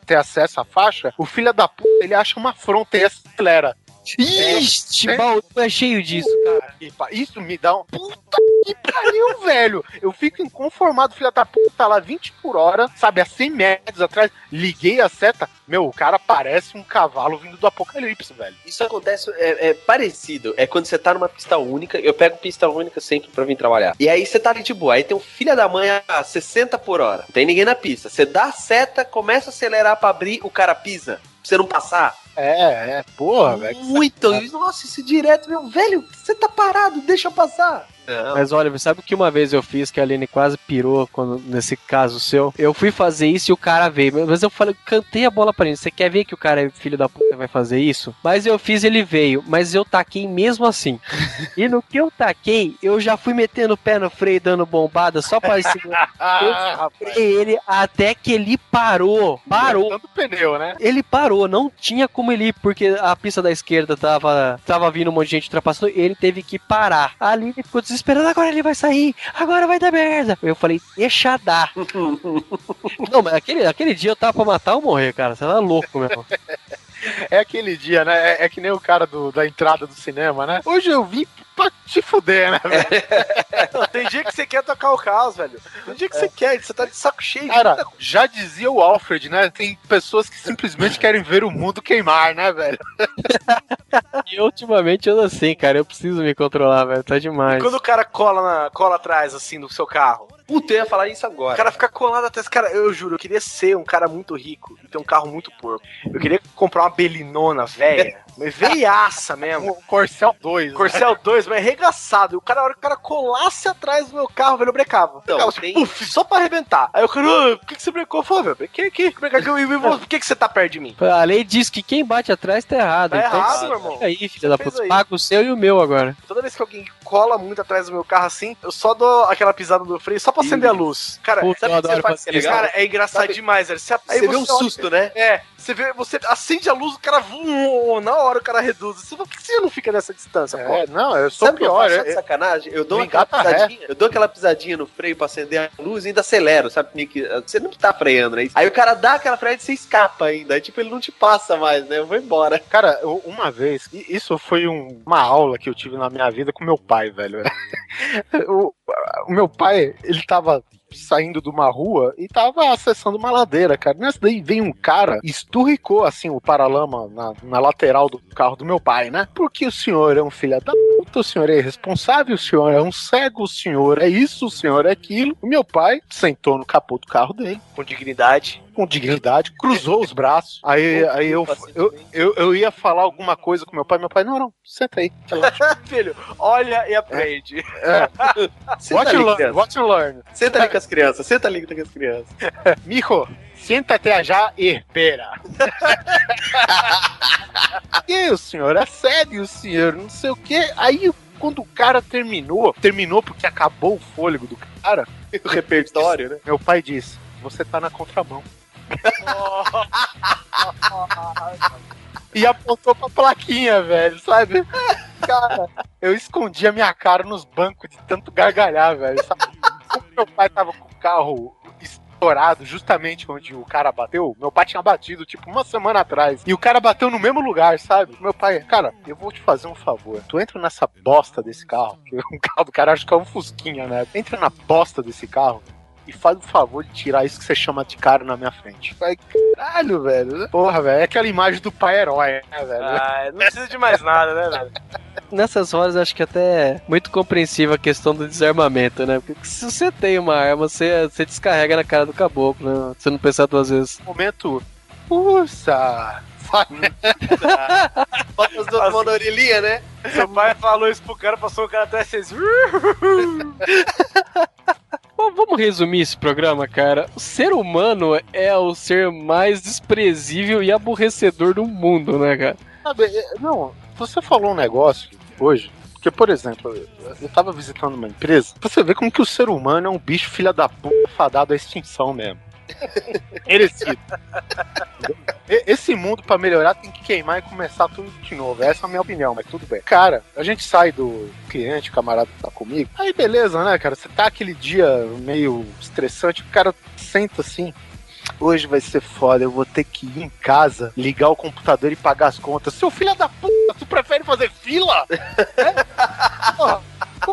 ter acesso à faixa, o filho da puta, ele acha uma afronta e acelera. Ixi, é. Baú é cheio disso, cara. Isso me dá um. Puta que pariu, [LAUGHS] velho! Eu fico inconformado, filha da puta, tá lá 20 por hora, sabe, a 100 metros atrás, liguei a seta, meu, o cara parece um cavalo vindo do apocalipse, velho. Isso acontece, é, é parecido. É quando você tá numa pista única. Eu pego pista única sempre pra vir trabalhar. E aí você tá ali de boa. Aí tem um filho da mãe a 60 por hora. Não tem ninguém na pista. Você dá a seta, começa a acelerar pra abrir, o cara pisa. Pra você não passar. É, é, porra, velho. Muito. Nossa, isso direto, meu velho. Você tá parado, deixa eu passar. Não. Mas olha, sabe o que uma vez eu fiz que a Aline quase pirou quando, nesse caso seu? Eu fui fazer isso e o cara veio. Mas eu falei, cantei a bola pra ele. Você quer ver que o cara é filho da puta vai fazer isso? Mas eu fiz, ele veio. Mas eu taquei mesmo assim. [LAUGHS] e no que eu taquei, eu já fui metendo o pé no freio, dando bombada só pra segurar [LAUGHS] rapaz. ele até que ele parou. Parou. Tanto pneu, né? Ele parou, não tinha como ele ir, porque a pista da esquerda tava, tava vindo um monte de gente ultrapassando, ele teve que parar. Ali ele ficou desesperado, agora ele vai sair, agora vai dar merda. Eu falei, deixa dar. [LAUGHS] não, mas aquele, aquele dia eu tava pra matar ou morrer, cara, você tá louco mesmo. [LAUGHS] É aquele dia, né? É, é que nem o cara do- da entrada do cinema, né? Hoje eu vim pra te fuder, né, velho? [LAUGHS] Não, tem dia que você quer tocar o caos, velho. Tem dia que você quer, você tá de saco cheio. de Cara, coisa. já dizia o Alfred, né? Tem pessoas que simplesmente querem ver o mundo queimar, né, velho? [LAUGHS] E ultimamente eu não sei, cara, eu preciso me controlar, velho, tá demais. Quando o cara cola, na, cola atrás, assim, do seu carro, Puta, eu ia falar isso o agora. cara fica colado atrás. Cara, eu juro, eu queria ser um cara muito rico e ter um carro muito porco. Eu queria comprar uma belinona velha, [LAUGHS] Mas veiaça mesmo. O Corcel 2. Corcel 2, mas arregaçado. E o cara, a hora que o cara colasse atrás do meu carro, velho, eu brecava. Então, Brecava, tem- puf, só pra arrebentar. Aí o cara, "Ah, por que, que você brecou? Falei, velho, brequei aqui. Por que, que você tá perto de mim? A lei diz que quem bate atrás tá errado. Tá então, errado, meu irmão. fica aí, filha da puta. Paga o seu e o meu agora. Toda vez que alguém cola muito atrás do meu carro assim, eu só dou aquela pisada no freio só pra acender a luz. Cara, Puta, sabe o que você faz que é cara, é engraçado Sabe- demais, velho. Você, aí Você vê um olha- susto, né? É, você vê, você acende a luz, o cara vum, na hora o cara reduz. Você por que você não fica nessa distância, pô? É, não, eu sou Sabe o que eu pior. faço é- sacanagem? Eu dou aquela pisadinha, eu dou aquela pisadinha no freio pra acender a luz e ainda acelero, sabe? Meio que- Você não tá freando, né? Aí o cara dá aquela freada e você escapa ainda. Aí tipo, ele não te passa mais, né? Eu vou embora. Cara, eu- uma vez, isso foi um- uma aula que eu tive na minha vida com meu pai, velho. [LAUGHS] o, o meu pai, ele tava saindo de uma rua e tava acessando uma ladeira, cara. Nessa daí veio um cara esturricou, assim, o paralama na, na lateral do carro do meu pai, né? Porque o senhor é um filho da puta, o senhor é irresponsável, o senhor é um cego, o senhor é isso, o senhor é aquilo. O meu pai sentou no capô do carro dele, Com dignidade. com dignidade, cruzou os braços. [LAUGHS] Aí, aí eu, eu, eu, eu ia falar alguma coisa com meu pai, meu pai, não, não, senta aí. [LAUGHS] relaxa. Filho, olha e aprende. [LAUGHS] Senta Watch ali, and learn, watch and learn. Senta ali com as crianças, senta ali com as crianças. Mijo, siéntate allá [LAUGHS] e espera. e o senhor é sério, senhor, não sei o que. Aí, quando o cara terminou, terminou porque acabou o fôlego do cara, [LAUGHS] O repertório, né? meu pai disse, você tá na contramão. [LAUGHS] E apontou pra plaquinha, velho, sabe? Cara, eu escondi a minha cara nos bancos de tanto gargalhar, velho. Sabe? Como meu pai tava com o carro estourado justamente onde o cara bateu, meu pai tinha batido, tipo, uma semana atrás. E o cara bateu no mesmo lugar, sabe? Meu pai, cara, eu vou te fazer um favor. Tu entra nessa bosta desse carro, que [LAUGHS] o carro do cara acho que é um Fusquinha, né? Entra na bosta desse carro e faz o favor de tirar isso que você chama de cara na minha frente. Vai, caralho, velho. Porra, velho, é aquela imagem do pai herói, né, velho? Ah, não precisa de mais nada, né, velho? [LAUGHS] Nessas horas acho que até é muito compreensível a questão do desarmamento, né? Porque se você tem uma arma, você, você descarrega na cara do caboclo, né? Você não pensar duas vezes. momento. Usa! Sabe? [LAUGHS] Bota as duas mãos na orelhinha, né? Seu pai falou isso pro cara, passou o cara atrás e fez. Bom, vamos resumir esse programa, cara. O ser humano é o ser mais desprezível e aborrecedor do mundo, né, cara? Sabe, é, não, você falou um negócio hoje. Porque, por exemplo, eu- tava visitando uma empresa, você vê como que o ser humano é um bicho filha da puta fadado à extinção mesmo. Merecido. Esse mundo, pra melhorar, tem que queimar e começar tudo de novo. Essa é a minha opinião, mas tudo bem. Cara, a gente sai do cliente, o camarada que tá comigo. Aí beleza, né, cara? Você tá aquele dia meio estressante, o cara senta assim. Hoje vai ser foda, eu vou ter que ir em casa, ligar o computador e pagar as contas. Seu filho da puta, tu prefere fazer fila? [LAUGHS] É? Porra,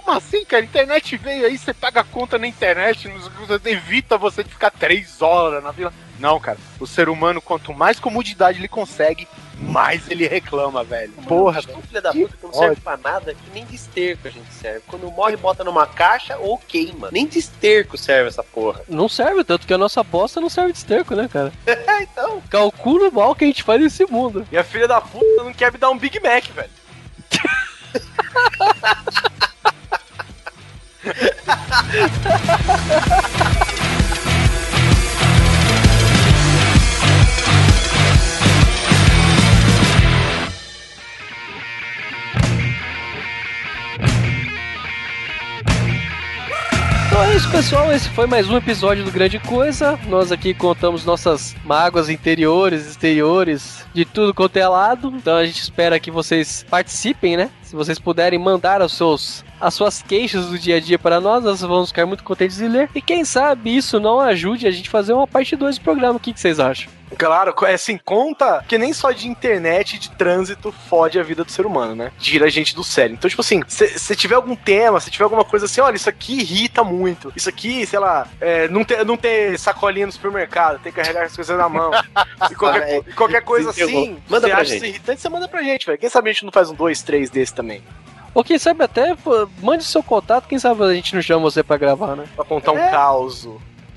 como assim, cara? A internet veio aí, você paga a conta na internet, nos- evita você de ficar três horas na fila. Não, cara. O ser humano, quanto mais comodidade ele consegue, mais ele reclama, velho. Porra, Acho que é um filho da puta que não serve pra nada, que nem de esterco a gente serve. Quando morre, bota numa caixa ou queima. Nem de esterco serve essa porra. Não serve, tanto que a nossa bosta não serve de esterco, né, cara? [LAUGHS] É, então. Calcula o mal que a gente faz nesse mundo. E a filha da puta não quer me dar um Big Mac, velho. [LAUGHS] Ha ha ha! Pessoal. Esse foi mais um episódio do Grande Coisa. Nós aqui contamos nossas mágoas interiores, exteriores, de tudo quanto é lado. Então a gente espera que vocês participem, né? Se vocês puderem mandar os seus, as suas queixas do dia a dia para nós, nós vamos ficar muito contentes de ler. E quem sabe isso não ajude a gente a fazer uma parte 2 do programa. O que, que vocês acham? Claro, é assim, conta que nem só de internet e de trânsito fode a vida do ser humano, né? Tira a gente do sério. Então, tipo assim, se tiver algum tema, se tiver alguma coisa assim, olha, isso aqui irrita muito. Isso aqui, sei lá, é, não, ter, não ter sacolinha no supermercado, tem que carregar as coisas na mão. E [LAUGHS] qualquer, É, qualquer coisa assim, Manda você pra acha gente. isso irritante, você manda pra gente, velho. Quem sabe a gente não faz um dois, três desse também. Ou quem sabe até, pô, mande seu contato, quem sabe a gente não chama você pra gravar, né? Pra contar um É. caos.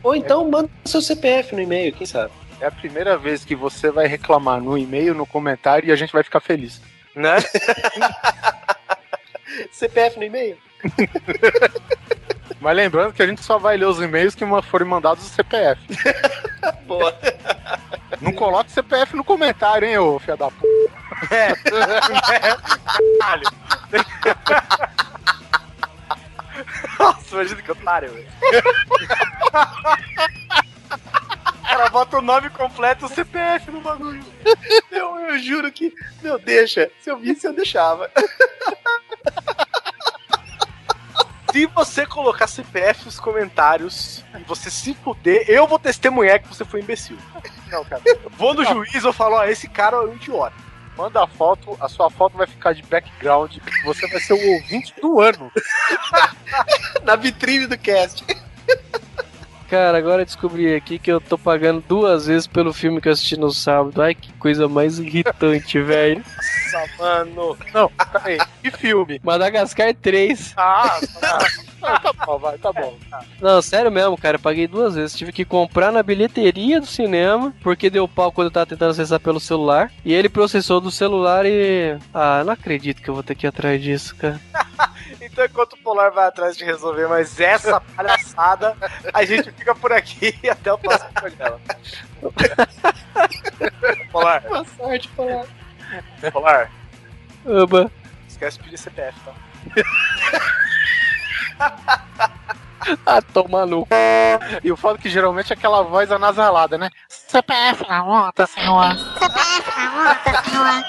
Ou então manda seu CPF no e-mail, quem sabe? É a primeira vez que você vai reclamar no e-mail, no comentário e a gente vai ficar feliz. Né? [LAUGHS] CPF no e-mail? Mas lembrando que a gente só vai ler os e-mails que forem mandados do CPF. [LAUGHS] Boa. Não coloque CPF no comentário, hein, ô filha da p. É. Caralho. [LAUGHS] Nossa, imagina que otário, velho. O cara bota o nome completo e o CPF no bagulho. Eu, eu juro que. Meu, deixa. Se eu visse, eu deixava. Se você colocar CPF nos comentários e você se fuder, eu vou testemunhar que você foi imbecil. Não, cara. Vou no juiz, eu falo, ó, esse cara é um idiota. Manda a foto, a sua foto vai ficar de background. Você vai ser o ouvinte do ano. [LAUGHS] Na vitrine do cast. Cara, agora descobri aqui que eu tô pagando duas vezes pelo filme que eu assisti no sábado. Ai, que coisa mais irritante, [LAUGHS] velho. Nossa, mano. Não, peraí. Que filme? Madagascar 3. Ah, tá, tá bom, vai, tá bom. Não, sério mesmo, cara. Eu paguei duas vezes. Tive que comprar na bilheteria do cinema, porque deu pau quando eu tava tentando acessar pelo celular. E ele processou do celular e. Ah, não acredito que eu vou ter que ir atrás disso, cara. [LAUGHS] Então, enquanto o Polar vai atrás de resolver mais essa [LAUGHS] palhaçada, a gente fica por aqui e até o próximo programa. Polar, Boa sorte, Polar. Polar, Oba. esquece de pedir CPF, tá? [LAUGHS] Ah, toma no. cu. E o foda é que geralmente é aquela voz anasalada, né? CPF na conta, senhor. CPF na conta, senhor.